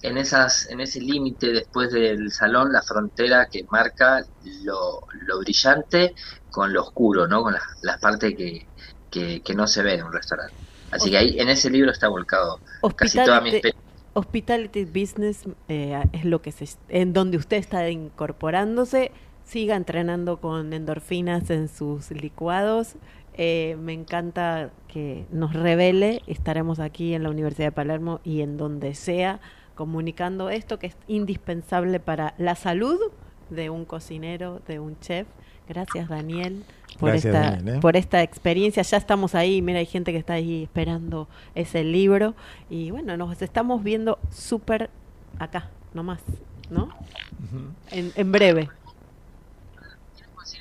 en esas en ese límite después del salón, la frontera que marca lo, lo brillante con lo oscuro, ¿no? con las, las partes que, que, que, no se ve en un restaurante. Así que ahí en ese libro está volcado casi toda mi experiencia. Hospitality Business eh, es lo que se, en donde usted está incorporándose siga entrenando con endorfinas en sus licuados. Eh, me encanta que nos revele, estaremos aquí en la Universidad de Palermo y en donde sea comunicando esto que es indispensable para la salud de un cocinero, de un chef. Gracias Daniel por Gracias, esta Daniel, ¿eh? por esta experiencia. Ya estamos ahí, mira, hay gente que está ahí esperando ese libro y bueno, nos estamos viendo súper acá, nomás, ¿no? Uh -huh. en, en breve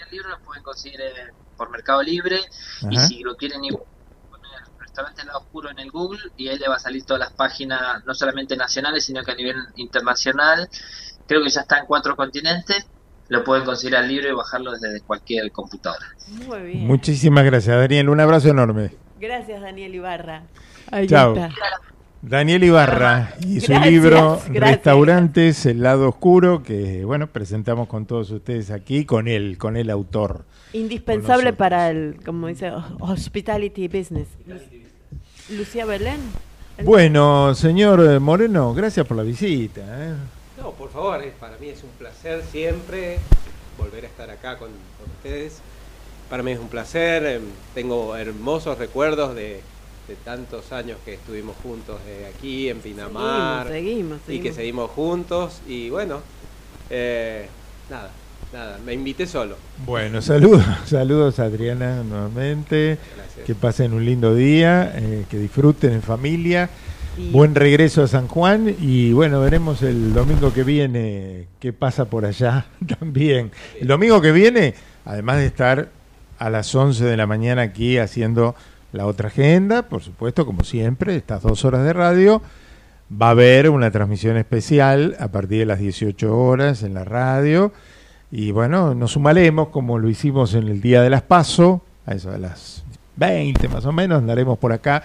el libro lo pueden conseguir eh, por Mercado Libre. Ajá. y si lo quieren poner restaurante lado oscuro en el Google y ahí le va a salir todas las páginas no solamente nacionales sino que a nivel internacional. Creo que ya está en cuatro continentes. Lo pueden conseguir al libro y bajarlo desde cualquier computadora. Muy bien. Muchísimas gracias Daniel. Un abrazo enorme. Gracias Daniel Ibarra. Ahí chao. está. Daniel Ibarra y su gracias, libro gracias. Restaurantes, el lado oscuro, que bueno, presentamos con todos ustedes aquí, con él, con el autor. Indispensable para el, como dice, hospitality business. Lucía Belén. Bueno, señor Moreno, gracias por la visita. ¿eh? No, por favor, para mí es un placer siempre volver a estar acá con, con ustedes. Para mí es un placer, em, tengo hermosos recuerdos de de tantos años que estuvimos juntos eh, aquí en Pinamar seguimos, seguimos, y que seguimos. juntos y bueno eh, nada nada me invité solo. Bueno saludos saludos Adriana nuevamente. Gracias. que pasen un lindo día eh, que disfruten en familia. Y... buen regreso a San Juan y bueno veremos el domingo que viene qué pasa por allá también. El domingo que viene además de estar a las 11 de la mañana aquí haciendo la otra agenda, por supuesto, como siempre, estas dos horas de radio. Va a haber una transmisión especial a partir de las 18 horas en la radio. Y bueno, nos sumaremos como lo hicimos en el día de las PASO, a eso de las 20 más o menos, andaremos por acá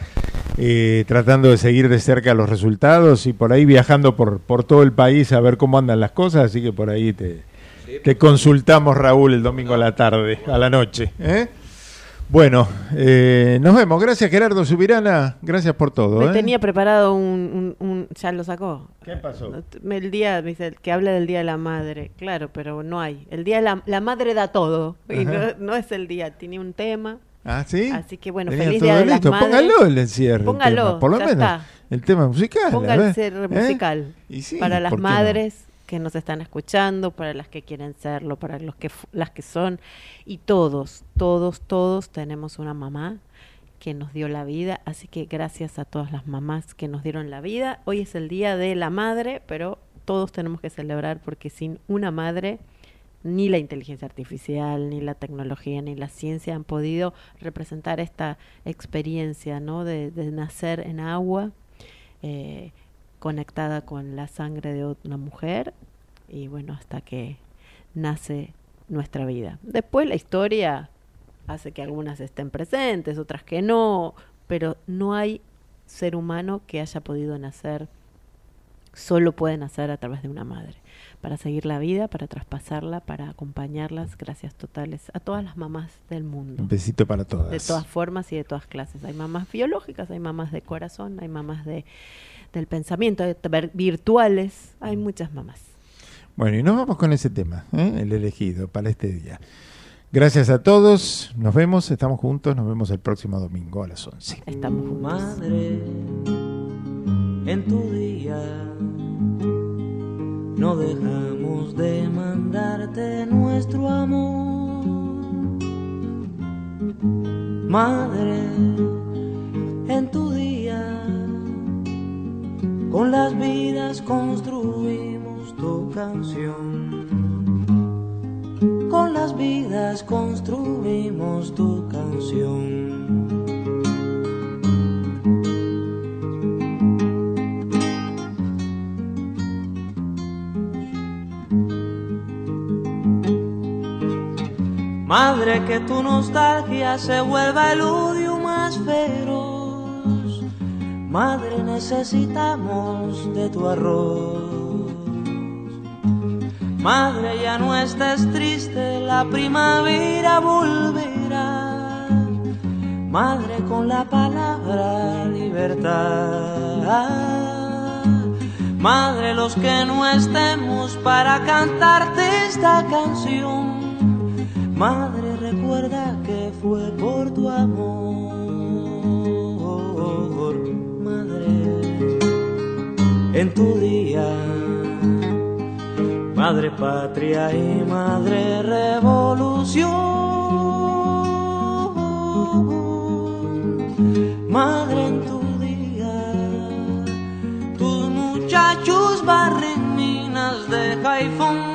eh, tratando de seguir de cerca los resultados y por ahí viajando por, por todo el país a ver cómo andan las cosas. Así que por ahí te, te consultamos, Raúl, el domingo a la tarde, a la noche. ¿eh? Bueno, eh, nos vemos. Gracias Gerardo Subirana. Gracias por todo. Me ¿eh? tenía preparado un, un- un- Ya lo sacó. ¿Qué pasó? El día, dice, que habla del Día de la Madre. Claro, pero no hay. El Día de la, la Madre da todo. Y no, es el día. Tiene un tema. Ah, ¿sí? Así que bueno, Tenía feliz Día de las listo. Madres. Póngalo el encierro. el Póngalo, tema, por lo menos. está. El tema musical. Ver, el ¿eh? musical. Sí, para las ¿por qué no? Que nos están escuchando, para las que quieren serlo, para los que las que son y todos, todos, todos tenemos una mamá que nos dio la vida, así que gracias a todas las mamás que nos dieron la vida. Hoy es el día de la madre, pero todos tenemos que celebrar porque sin una madre ni la inteligencia artificial, ni la tecnología, ni la ciencia han podido representar esta experiencia, ¿no? De, de nacer en agua, eh, conectada con la sangre de una mujer y bueno, hasta que nace nuestra vida. Después la historia hace que algunas estén presentes, otras que no, pero no hay ser humano que haya podido nacer, solo puede nacer a través de una madre, para seguir la vida, para traspasarla, para acompañarlas, gracias totales a todas las mamás del mundo. Un besito para todas. De todas formas y de todas clases. Hay mamás biológicas, hay mamás de corazón, hay mamás de, del pensamiento, virtuales, hay muchas mamás. Bueno, y nos vamos con ese tema, ¿eh? el elegido para este día. Gracias a todos, nos vemos, estamos juntos, nos vemos el próximo domingo a las 11. Estamos juntos. Madre, en tu día no dejamos de mandarte nuestro amor. Madre, en tu día con las vidas construimos tu canción. Con las vidas construimos tu canción. Madre, que tu nostalgia se vuelva el odio más feroz. Madre, necesitamos de tu arroz. Madre, ya no estés triste, la primavera volverá. Madre, con la palabra libertad. Madre, los que no estemos para cantarte esta canción. Madre, recuerda que fue por tu amor. En tu día. Madre patria y madre revolución. Madre en tu día. Tus muchachos barren minas de Haifón.